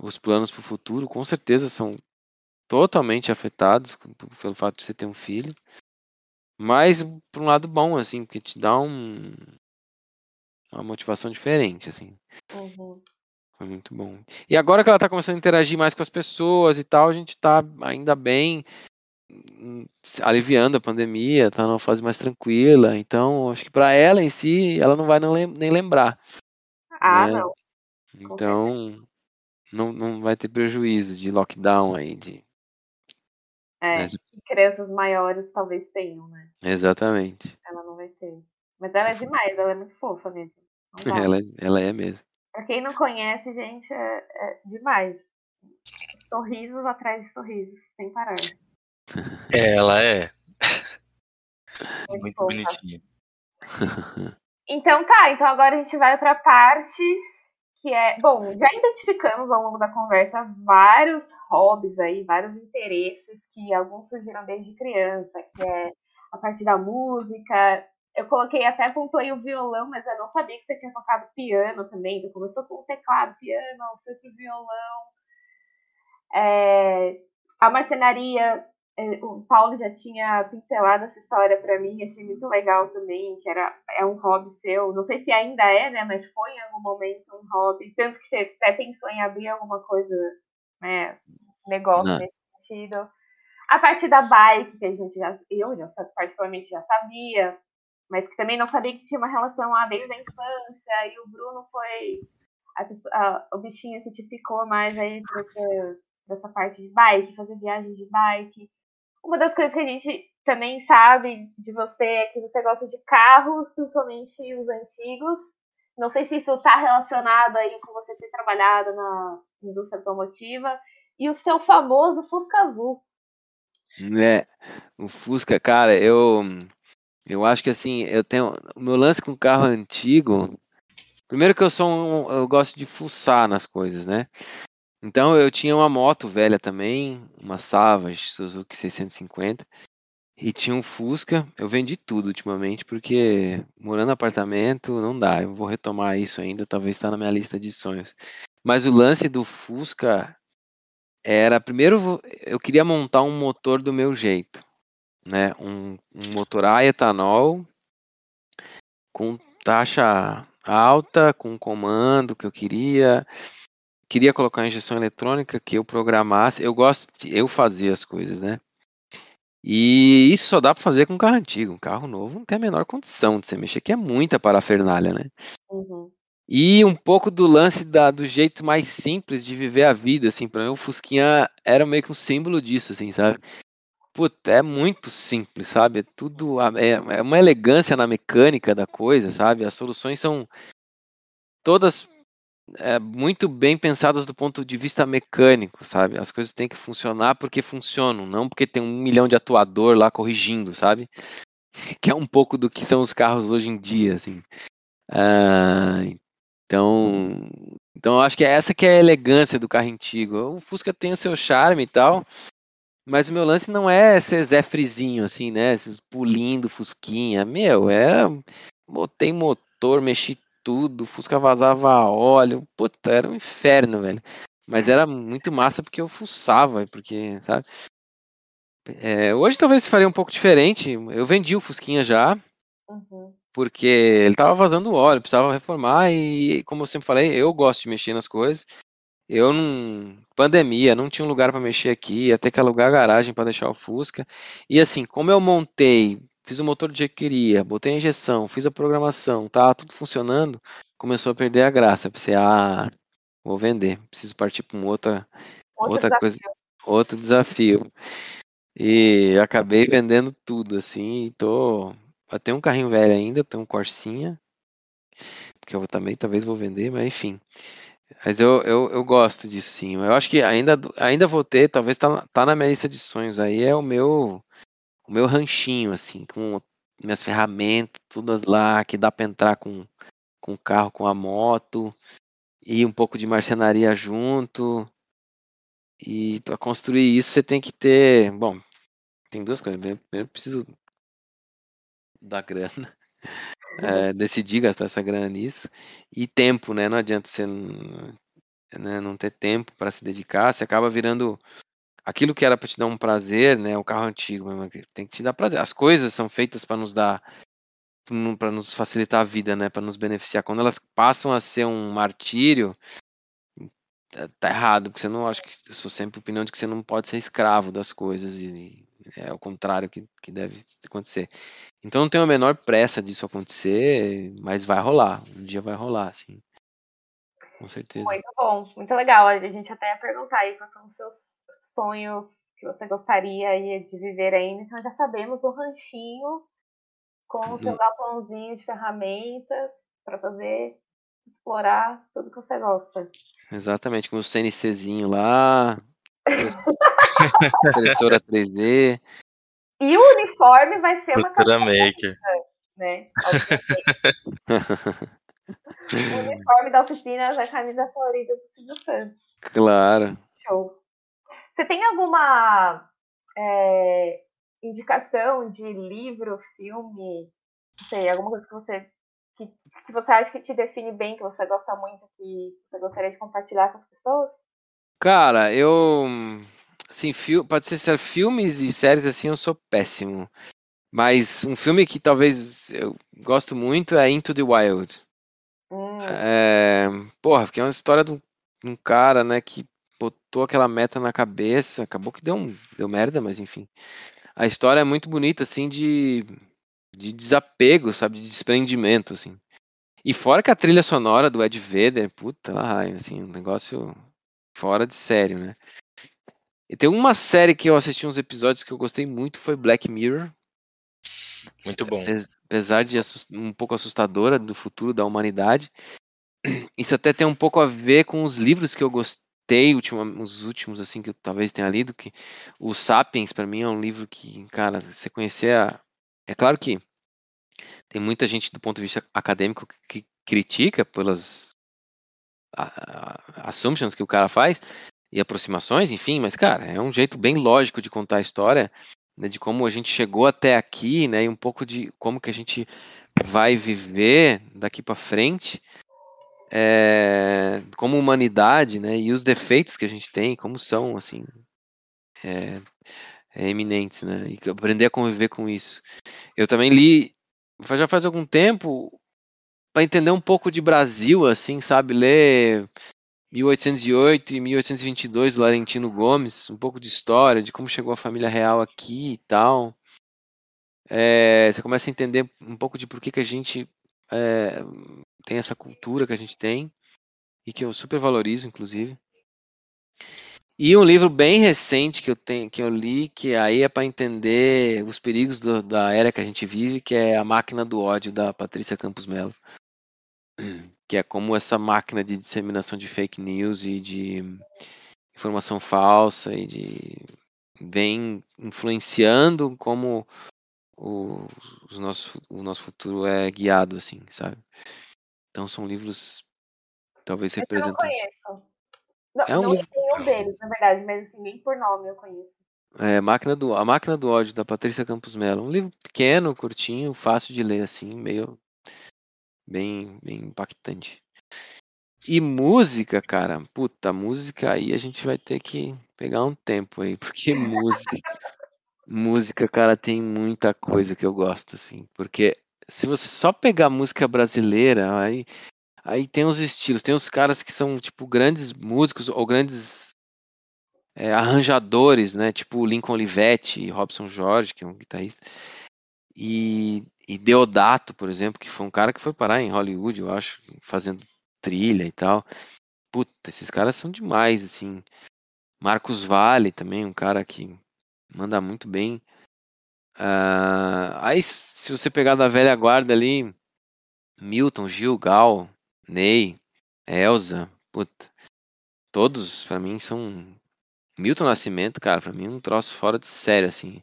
os planos para o futuro, com certeza, são totalmente afetados com- pelo fato de você ter um filho. Mas por um lado bom, assim, porque te dá um, uma motivação diferente, assim.
Uhum.
Foi muito bom. E agora que ela tá começando a interagir mais com as pessoas e tal, a gente tá ainda bem aliviando a pandemia, tá numa fase mais tranquila. Então, acho que para ela em si, ela não vai nem lembrar.
Ah,
né?
não.
Então, não, não vai ter prejuízo de lockdown aí. De...
É,
né?
que crianças maiores talvez tenham, né?
Exatamente.
Ela não vai ter. Mas ela é demais, ela é muito fofa mesmo.
Ela, ela é mesmo.
Pra quem não conhece, gente, é, é demais. Sorrisos atrás de sorrisos, sem parar.
É, ela é
Muito
muito bonitinha.
Então tá, então agora a gente vai pra parte que é. Bom, já identificamos ao longo da conversa vários hobbies aí, vários interesses que alguns surgiram desde criança, que é a parte da música. Eu coloquei até pontuei o violão, mas eu não sabia que você tinha tocado piano também. Então começou com o teclado, piano, foi pro violão. É, a marcenaria, o Paulo já tinha pincelado essa história para mim, achei muito legal também, que era é um hobby seu. Não sei se ainda é, né, mas foi em algum momento um hobby, tanto que você até pensou em abrir alguma coisa, né, negócio
Não.
nesse sentido. A parte da bike, que a gente já, eu já particularmente já sabia, mas que também não sabia que tinha uma relação lá desde a infância, e o Bruno foi a pessoa- a- o bichinho que te ficou mais aí pra essa, pra essa parte de bike, fazer viagem de bike. Uma das coisas que a gente também sabe de você é que você gosta de carros, principalmente os antigos. Não sei se isso está relacionado aí com você ter trabalhado na indústria automotiva. E o seu famoso Fusca Azul.
É, o Fusca, cara, eu eu acho que assim, eu tenho o meu lance com carro antigo. Primeiro que eu sou um, eu gosto de fuçar nas coisas, né? Então eu tinha uma moto velha também, uma Savage Suzuki 650 e tinha um Fusca. Eu vendi tudo ultimamente porque morando em apartamento não dá. Eu vou retomar isso ainda, talvez está na minha lista de sonhos. Mas o lance do Fusca era primeiro eu queria montar um motor do meu jeito, né? Um, um motor a etanol com taxa alta, com comando que eu queria. Queria colocar uma injeção eletrônica que eu programasse. Eu gosto de eu fazer as coisas, né? E isso só dá para fazer com um carro antigo. Um carro novo não tem a menor condição de você mexer, que é muita parafernália, né?
Uhum.
E um pouco do lance da, do jeito mais simples de viver a vida, assim, para mim o Fusquinha era meio que um símbolo disso, assim, sabe? Puta, é muito simples, sabe? É tudo. É, é uma elegância na mecânica da coisa, sabe? As soluções são todas é, muito bem pensadas do ponto de vista mecânico, sabe? As coisas têm que funcionar porque funcionam, não porque tem um milhão de atuador lá corrigindo, sabe? Que é um pouco do que são os carros hoje em dia, assim. Ah, então, então eu acho que é essa que é a elegância do carro antigo. O Fusca tem o seu charme e tal, mas o meu lance não é ser Zé Frizinho, assim, né? Esses pulindo Fusquinha. Meu, é. Botei motor, mexi tudo, Fusca vazava óleo. Puta, era um inferno, velho. Mas era muito massa porque eu fuçava, porque, sabe? É, hoje talvez faria um pouco diferente. Eu vendi o Fusquinha já. Uhum. Porque ele tava vazando óleo, precisava reformar e, como eu sempre falei, eu gosto de mexer nas coisas. Eu não. Pandemia, não tinha um lugar para mexer aqui, ia ter que alugar a garagem para deixar o Fusca. E assim, como eu montei, fiz o motor do jeito que queria, botei a injeção, fiz a programação, tá tudo funcionando, começou a perder a graça. Pensei, ah, vou vender, preciso partir para outra, outra desafio. coisa, outro desafio. E acabei vendendo tudo, assim, tô. Eu tenho um carrinho velho ainda, tenho um Corsinha, que eu também talvez vou vender, mas enfim. Mas eu, eu, eu gosto disso sim. Eu acho que ainda, ainda vou ter, talvez tá, tá na minha lista de sonhos aí, é o meu o meu ranchinho, assim, com minhas ferramentas, todas lá, que dá para entrar com, com o carro, com a moto, e um pouco de marcenaria junto. E para construir isso você tem que ter. Bom, tem duas coisas. Eu preciso da grana. É, decidir gastar essa grana nisso. E tempo, né? Não adianta você né, não ter tempo para se dedicar, você acaba virando aquilo que era para te dar um prazer, né? O carro antigo, tem que te dar prazer. As coisas são feitas para nos dar para nos facilitar a vida, né, para nos beneficiar. Quando elas passam a ser um martírio, tá, tá errado, porque você não acho que eu sou sempre opinião de que você não pode ser escravo das coisas e, é o contrário que, que deve acontecer. Então não tenho a menor pressa disso acontecer, mas vai rolar, um dia vai rolar, assim. Com certeza.
Muito bom, muito legal. A gente até ia perguntar aí quais são os seus sonhos que você gostaria de viver ainda. Então já sabemos o ranchinho com o seu uhum. galpãozinho de ferramentas para fazer explorar tudo que você gosta.
Exatamente, com o CNCzinho lá, impressora 3D.
E o uniforme vai ser uma
Cultura Maker.
Né? o uniforme da oficina é a camisa florida do Silvio Santos.
Claro.
Show. Você tem alguma é, indicação de livro, filme, não sei, alguma coisa que você que, que você acha que te define bem, que você gosta muito, que você gostaria de compartilhar com as pessoas?
Cara, eu assim, fil, pode ser filmes e séries assim, eu sou péssimo. Mas um filme que talvez eu gosto muito é Into the Wild. Hum. É, porra, porque é uma história de um, de um cara, né, que botou aquela meta na cabeça, acabou que deu, um, deu merda, mas enfim. A história é muito bonita, assim, de, de desapego, sabe, de desprendimento, assim. E fora que a trilha sonora do Ed Vedder, puta lá, assim, um negócio fora de sério, né? E tem uma série que eu assisti uns episódios que eu gostei muito, foi Black Mirror.
Muito bom.
Apesar de um pouco assustadora do futuro da humanidade. Isso até tem um pouco a ver com os livros que eu gostei citei último, os últimos assim que eu talvez tenha lido que o Sapiens para mim é um livro que cara você conhecer a, é claro que tem muita gente do ponto de vista acadêmico que critica pelas assumptions que o cara faz e aproximações enfim mas cara é um jeito bem lógico de contar a história né, de como a gente chegou até aqui né e um pouco de como que a gente vai viver daqui para frente é, como humanidade, né, e os defeitos que a gente tem, como são, assim, é, é eminentes, né, e aprender a conviver com isso. Eu também li, já faz algum tempo, para entender um pouco de Brasil, assim, sabe, ler 1808 e 1822 do Laurentino Gomes, um pouco de história, de como chegou a família real aqui e tal. É, você começa a entender um pouco de por que, que a gente é, tem essa cultura que a gente tem e que eu super valorizo, inclusive. E um livro bem recente que eu tenho, que eu li, que aí é para entender os perigos do, da era que a gente vive, que é A Máquina do Ódio da Patrícia Campos Melo, que é como essa máquina de disseminação de fake news e de informação falsa e de vem influenciando como o, os nosso, o nosso futuro é guiado, assim, sabe? Então são livros talvez
Esse eu não
representam.
conheço. Não,
É um
não
livro-
nenhum deles, na verdade, mas assim, nem por nome eu conheço.
É, Máquina do, A Máquina do Ódio, da Patrícia Campos Mello. Um livro pequeno, curtinho, fácil de ler, assim, meio. bem, bem impactante. E música, cara, puta, música aí a gente vai ter que pegar um tempo aí, porque música. música, cara, tem muita coisa que eu gosto, assim, porque se você só pegar música brasileira, aí, aí tem os estilos, tem os caras que são, tipo, grandes músicos ou grandes é, arranjadores, né? Tipo Lincoln Olivetti, Robson Jorge, que é um guitarrista, e, e Deodato, por exemplo, que foi um cara que foi parar em Hollywood, eu acho, fazendo trilha e tal. Puta, esses caras são demais, assim. Marcos Valle também, um cara que manda muito bem. Ah, aí, se você pegar da velha guarda ali, Milton, Gil, Gal, Ney, Elza, puta, todos pra mim são Milton Nascimento, cara, pra mim é um troço fora de sério, assim.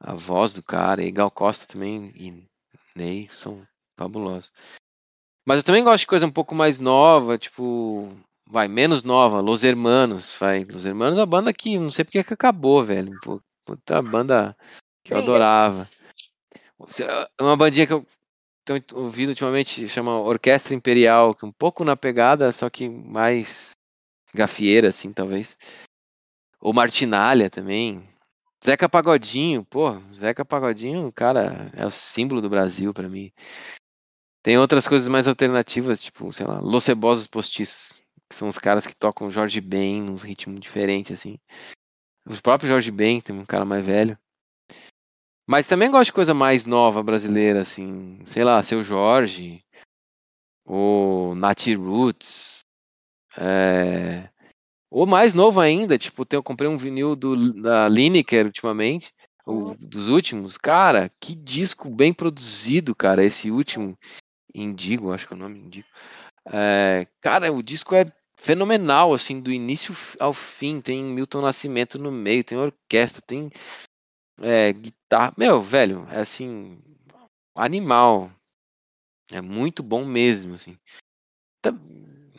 A voz do cara, e Gal Costa também, e Ney, são fabulosos. Mas eu também gosto de coisa um pouco mais nova, tipo, vai, menos nova, Los Hermanos, vai. Los Hermanos é uma banda que não sei porque que acabou, velho. Puta banda que eu adorava. Você- é Uma bandinha que eu tenho ouvido ultimamente chama Orquestra Imperial, que é um pouco na pegada, só que mais gafieira, assim, talvez. Ou Martinalha também. Zeca Pagodinho, pô, Zeca Pagodinho, cara, é o símbolo do Brasil pra mim. Tem outras coisas mais alternativas, tipo, sei lá, Los Cebosos Postiços, que são os caras que tocam Jorge Ben nos ritmos diferentes, assim. O próprio Jorge Ben, tem um cara mais velho. Mas também gosto de coisa mais nova brasileira, assim, sei lá, Seu Jorge, ou Nati Roots, é... ou mais novo ainda, tipo, eu comprei um vinil do, da Lineker ultimamente, o- dos últimos, cara, que disco bem produzido, cara, esse último, Indigo, acho que é o nome, Indigo. É, cara, o disco é fenomenal, assim, do início ao fim, tem Milton Nascimento no meio, tem orquestra, tem é, guitarra. Meu, velho, é assim, animal. É muito bom mesmo, assim. Tá-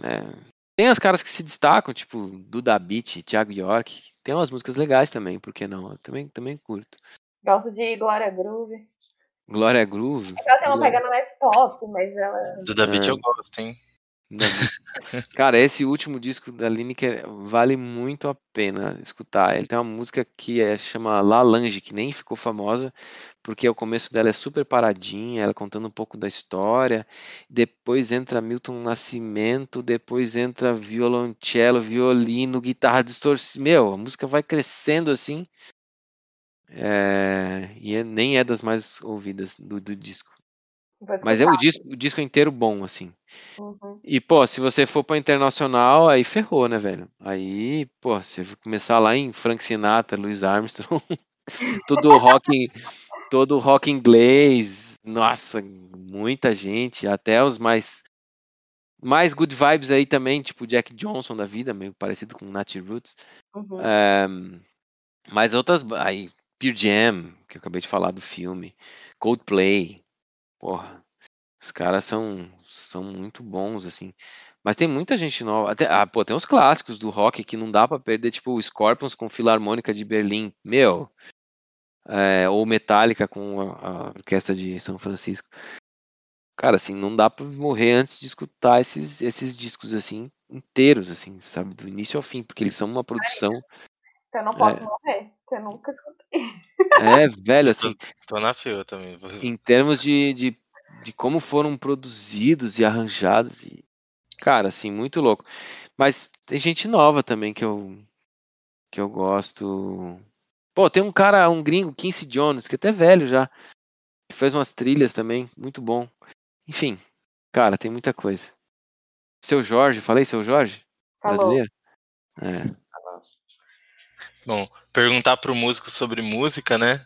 é, Tem as caras que se destacam, tipo Duda Beat, Thiago York. Tem umas músicas legais também, por que não? Eu também, também curto.
Gosto de Glória Groove.
Glória Groove.
Ela tem uma pegada mais pop, mas ela.
Do David
É.
eu gosto, hein?
Cara, esse último disco da Lineker vale muito a pena escutar. Ele tem uma música que é, chama La Lange, que nem ficou famosa, porque o começo dela é super paradinha, ela contando um pouco da história. Depois entra Milton Nascimento, depois entra violoncelo, violino, guitarra distorcida. Meu, a música vai crescendo assim. É, e nem é das mais ouvidas do, do disco. Mas é o disco, o disco inteiro bom, assim.
Uhum.
E, pô, se você for pra internacional, aí ferrou, né, velho? Aí, pô, você começar lá em Frank Sinatra, Louis Armstrong, todo rock, todo rock inglês, nossa, muita gente, até os mais mais good vibes aí também, tipo Jack Johnson da vida, meio parecido com Nat Roots.
Uhum.
É, mas outras, aí, Pure Jam, que eu acabei de falar do filme, Coldplay, porra, os caras são, são muito bons, assim. Mas tem muita gente nova, até, ah, pô, tem os clássicos do rock que não dá pra perder, tipo o Scorpions com Filarmônica de Berlim, meu, é, ou Metallica com a, a Orquestra de São Francisco. Cara, assim, não dá pra morrer antes de escutar esses, esses discos, assim, inteiros, assim, sabe, do início ao fim, porque eles são uma produção,
eu não posso
É.
morrer. porque Eu nunca escutei.
é, velho, assim,
Tô na fila também. Vou-
em termos de, de, de como foram produzidos e arranjados. E, Cara, assim, muito louco. Mas tem gente nova também que eu que eu gosto. Pô, tem um cara, um gringo, Quincy Jones, que é até velho já. Que fez umas trilhas também, muito bom. Enfim, cara, tem muita coisa. Seu Jorge, falei seu Jorge?
Falou.
Brasileiro? É.
Bom, perguntar pro músico sobre música, né?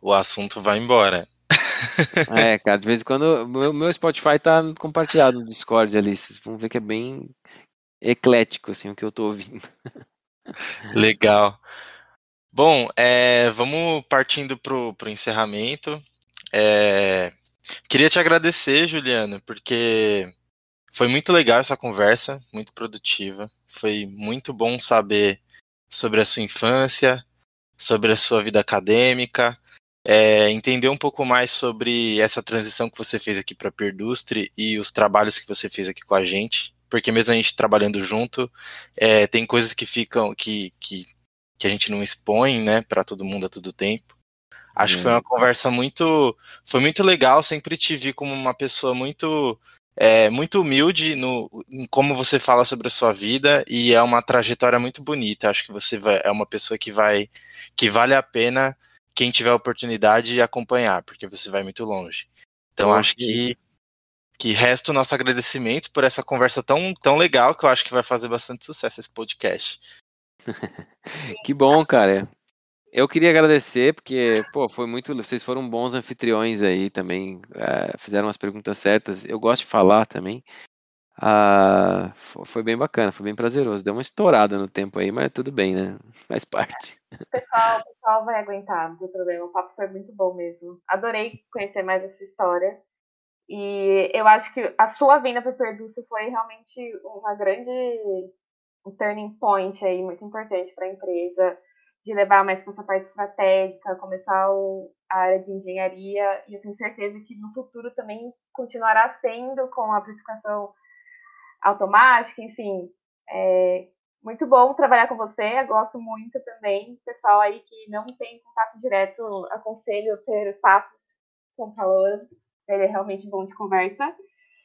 O assunto vai embora.
É, cara, de vez em quando. Meu, meu Spotify tá compartilhado no Discord ali. Vocês vão ver que é bem eclético, assim, o que eu tô ouvindo.
Legal. Bom, é, vamos partindo pro, pro encerramento. É, queria te agradecer, Juliana, porque foi muito legal essa conversa, muito produtiva. Foi muito bom saber sobre a sua infância, sobre a sua vida acadêmica, é, entender um pouco mais sobre essa transição que você fez aqui para a Perdustre e os trabalhos que você fez aqui com a gente, porque mesmo a gente trabalhando junto, é, tem coisas que ficam que, que, que a gente não expõe, né, para todo mundo a todo tempo. Acho que foi uma conversa muito, foi muito legal. Sempre te vi como uma pessoa muito, é, muito humilde no, em como você fala sobre a sua vida e é uma trajetória muito bonita. Acho que você vai, é uma pessoa que vai, que vale a pena quem tiver a oportunidade de acompanhar, porque você vai muito longe. Então acho que que resta o nosso agradecimento por essa conversa tão, tão legal que eu acho que vai fazer bastante sucesso esse podcast.
Que bom, cara. Eu queria agradecer, porque, pô, foi muito. Vocês foram bons anfitriões aí também. é, fizeram as perguntas certas. Eu gosto de falar também. Ah, fo- foi bem bacana, foi bem prazeroso. Deu uma estourada no tempo aí, mas tudo bem, né? Faz parte.
O pessoal, pessoal vai aguentar, não tem problema. O papo foi muito bom mesmo. Adorei conhecer mais essa história. E eu acho que a sua vinda para o Perdúcio foi realmente uma grande um turning point aí, muito importante para a empresa, de levar mais para essa parte estratégica, começar o- a área de engenharia. E eu tenho certeza que no futuro também continuará sendo com a precificação automática, enfim. É, muito bom trabalhar com você, eu gosto muito também. Pessoal aí que não tem contato direto, aconselho ter papos com o calor. Ele é realmente bom de conversa.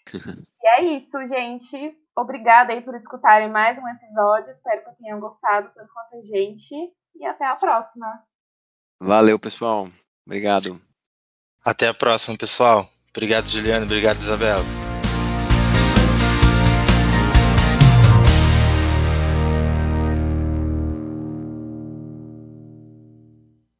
e é isso, gente. Obrigada aí por escutarem mais um episódio. Espero que tenham gostado tanto quanto a gente. E até a próxima.
Valeu, pessoal. Obrigado.
Até a próxima, pessoal. Obrigado, Juliano. Obrigado, Isabela.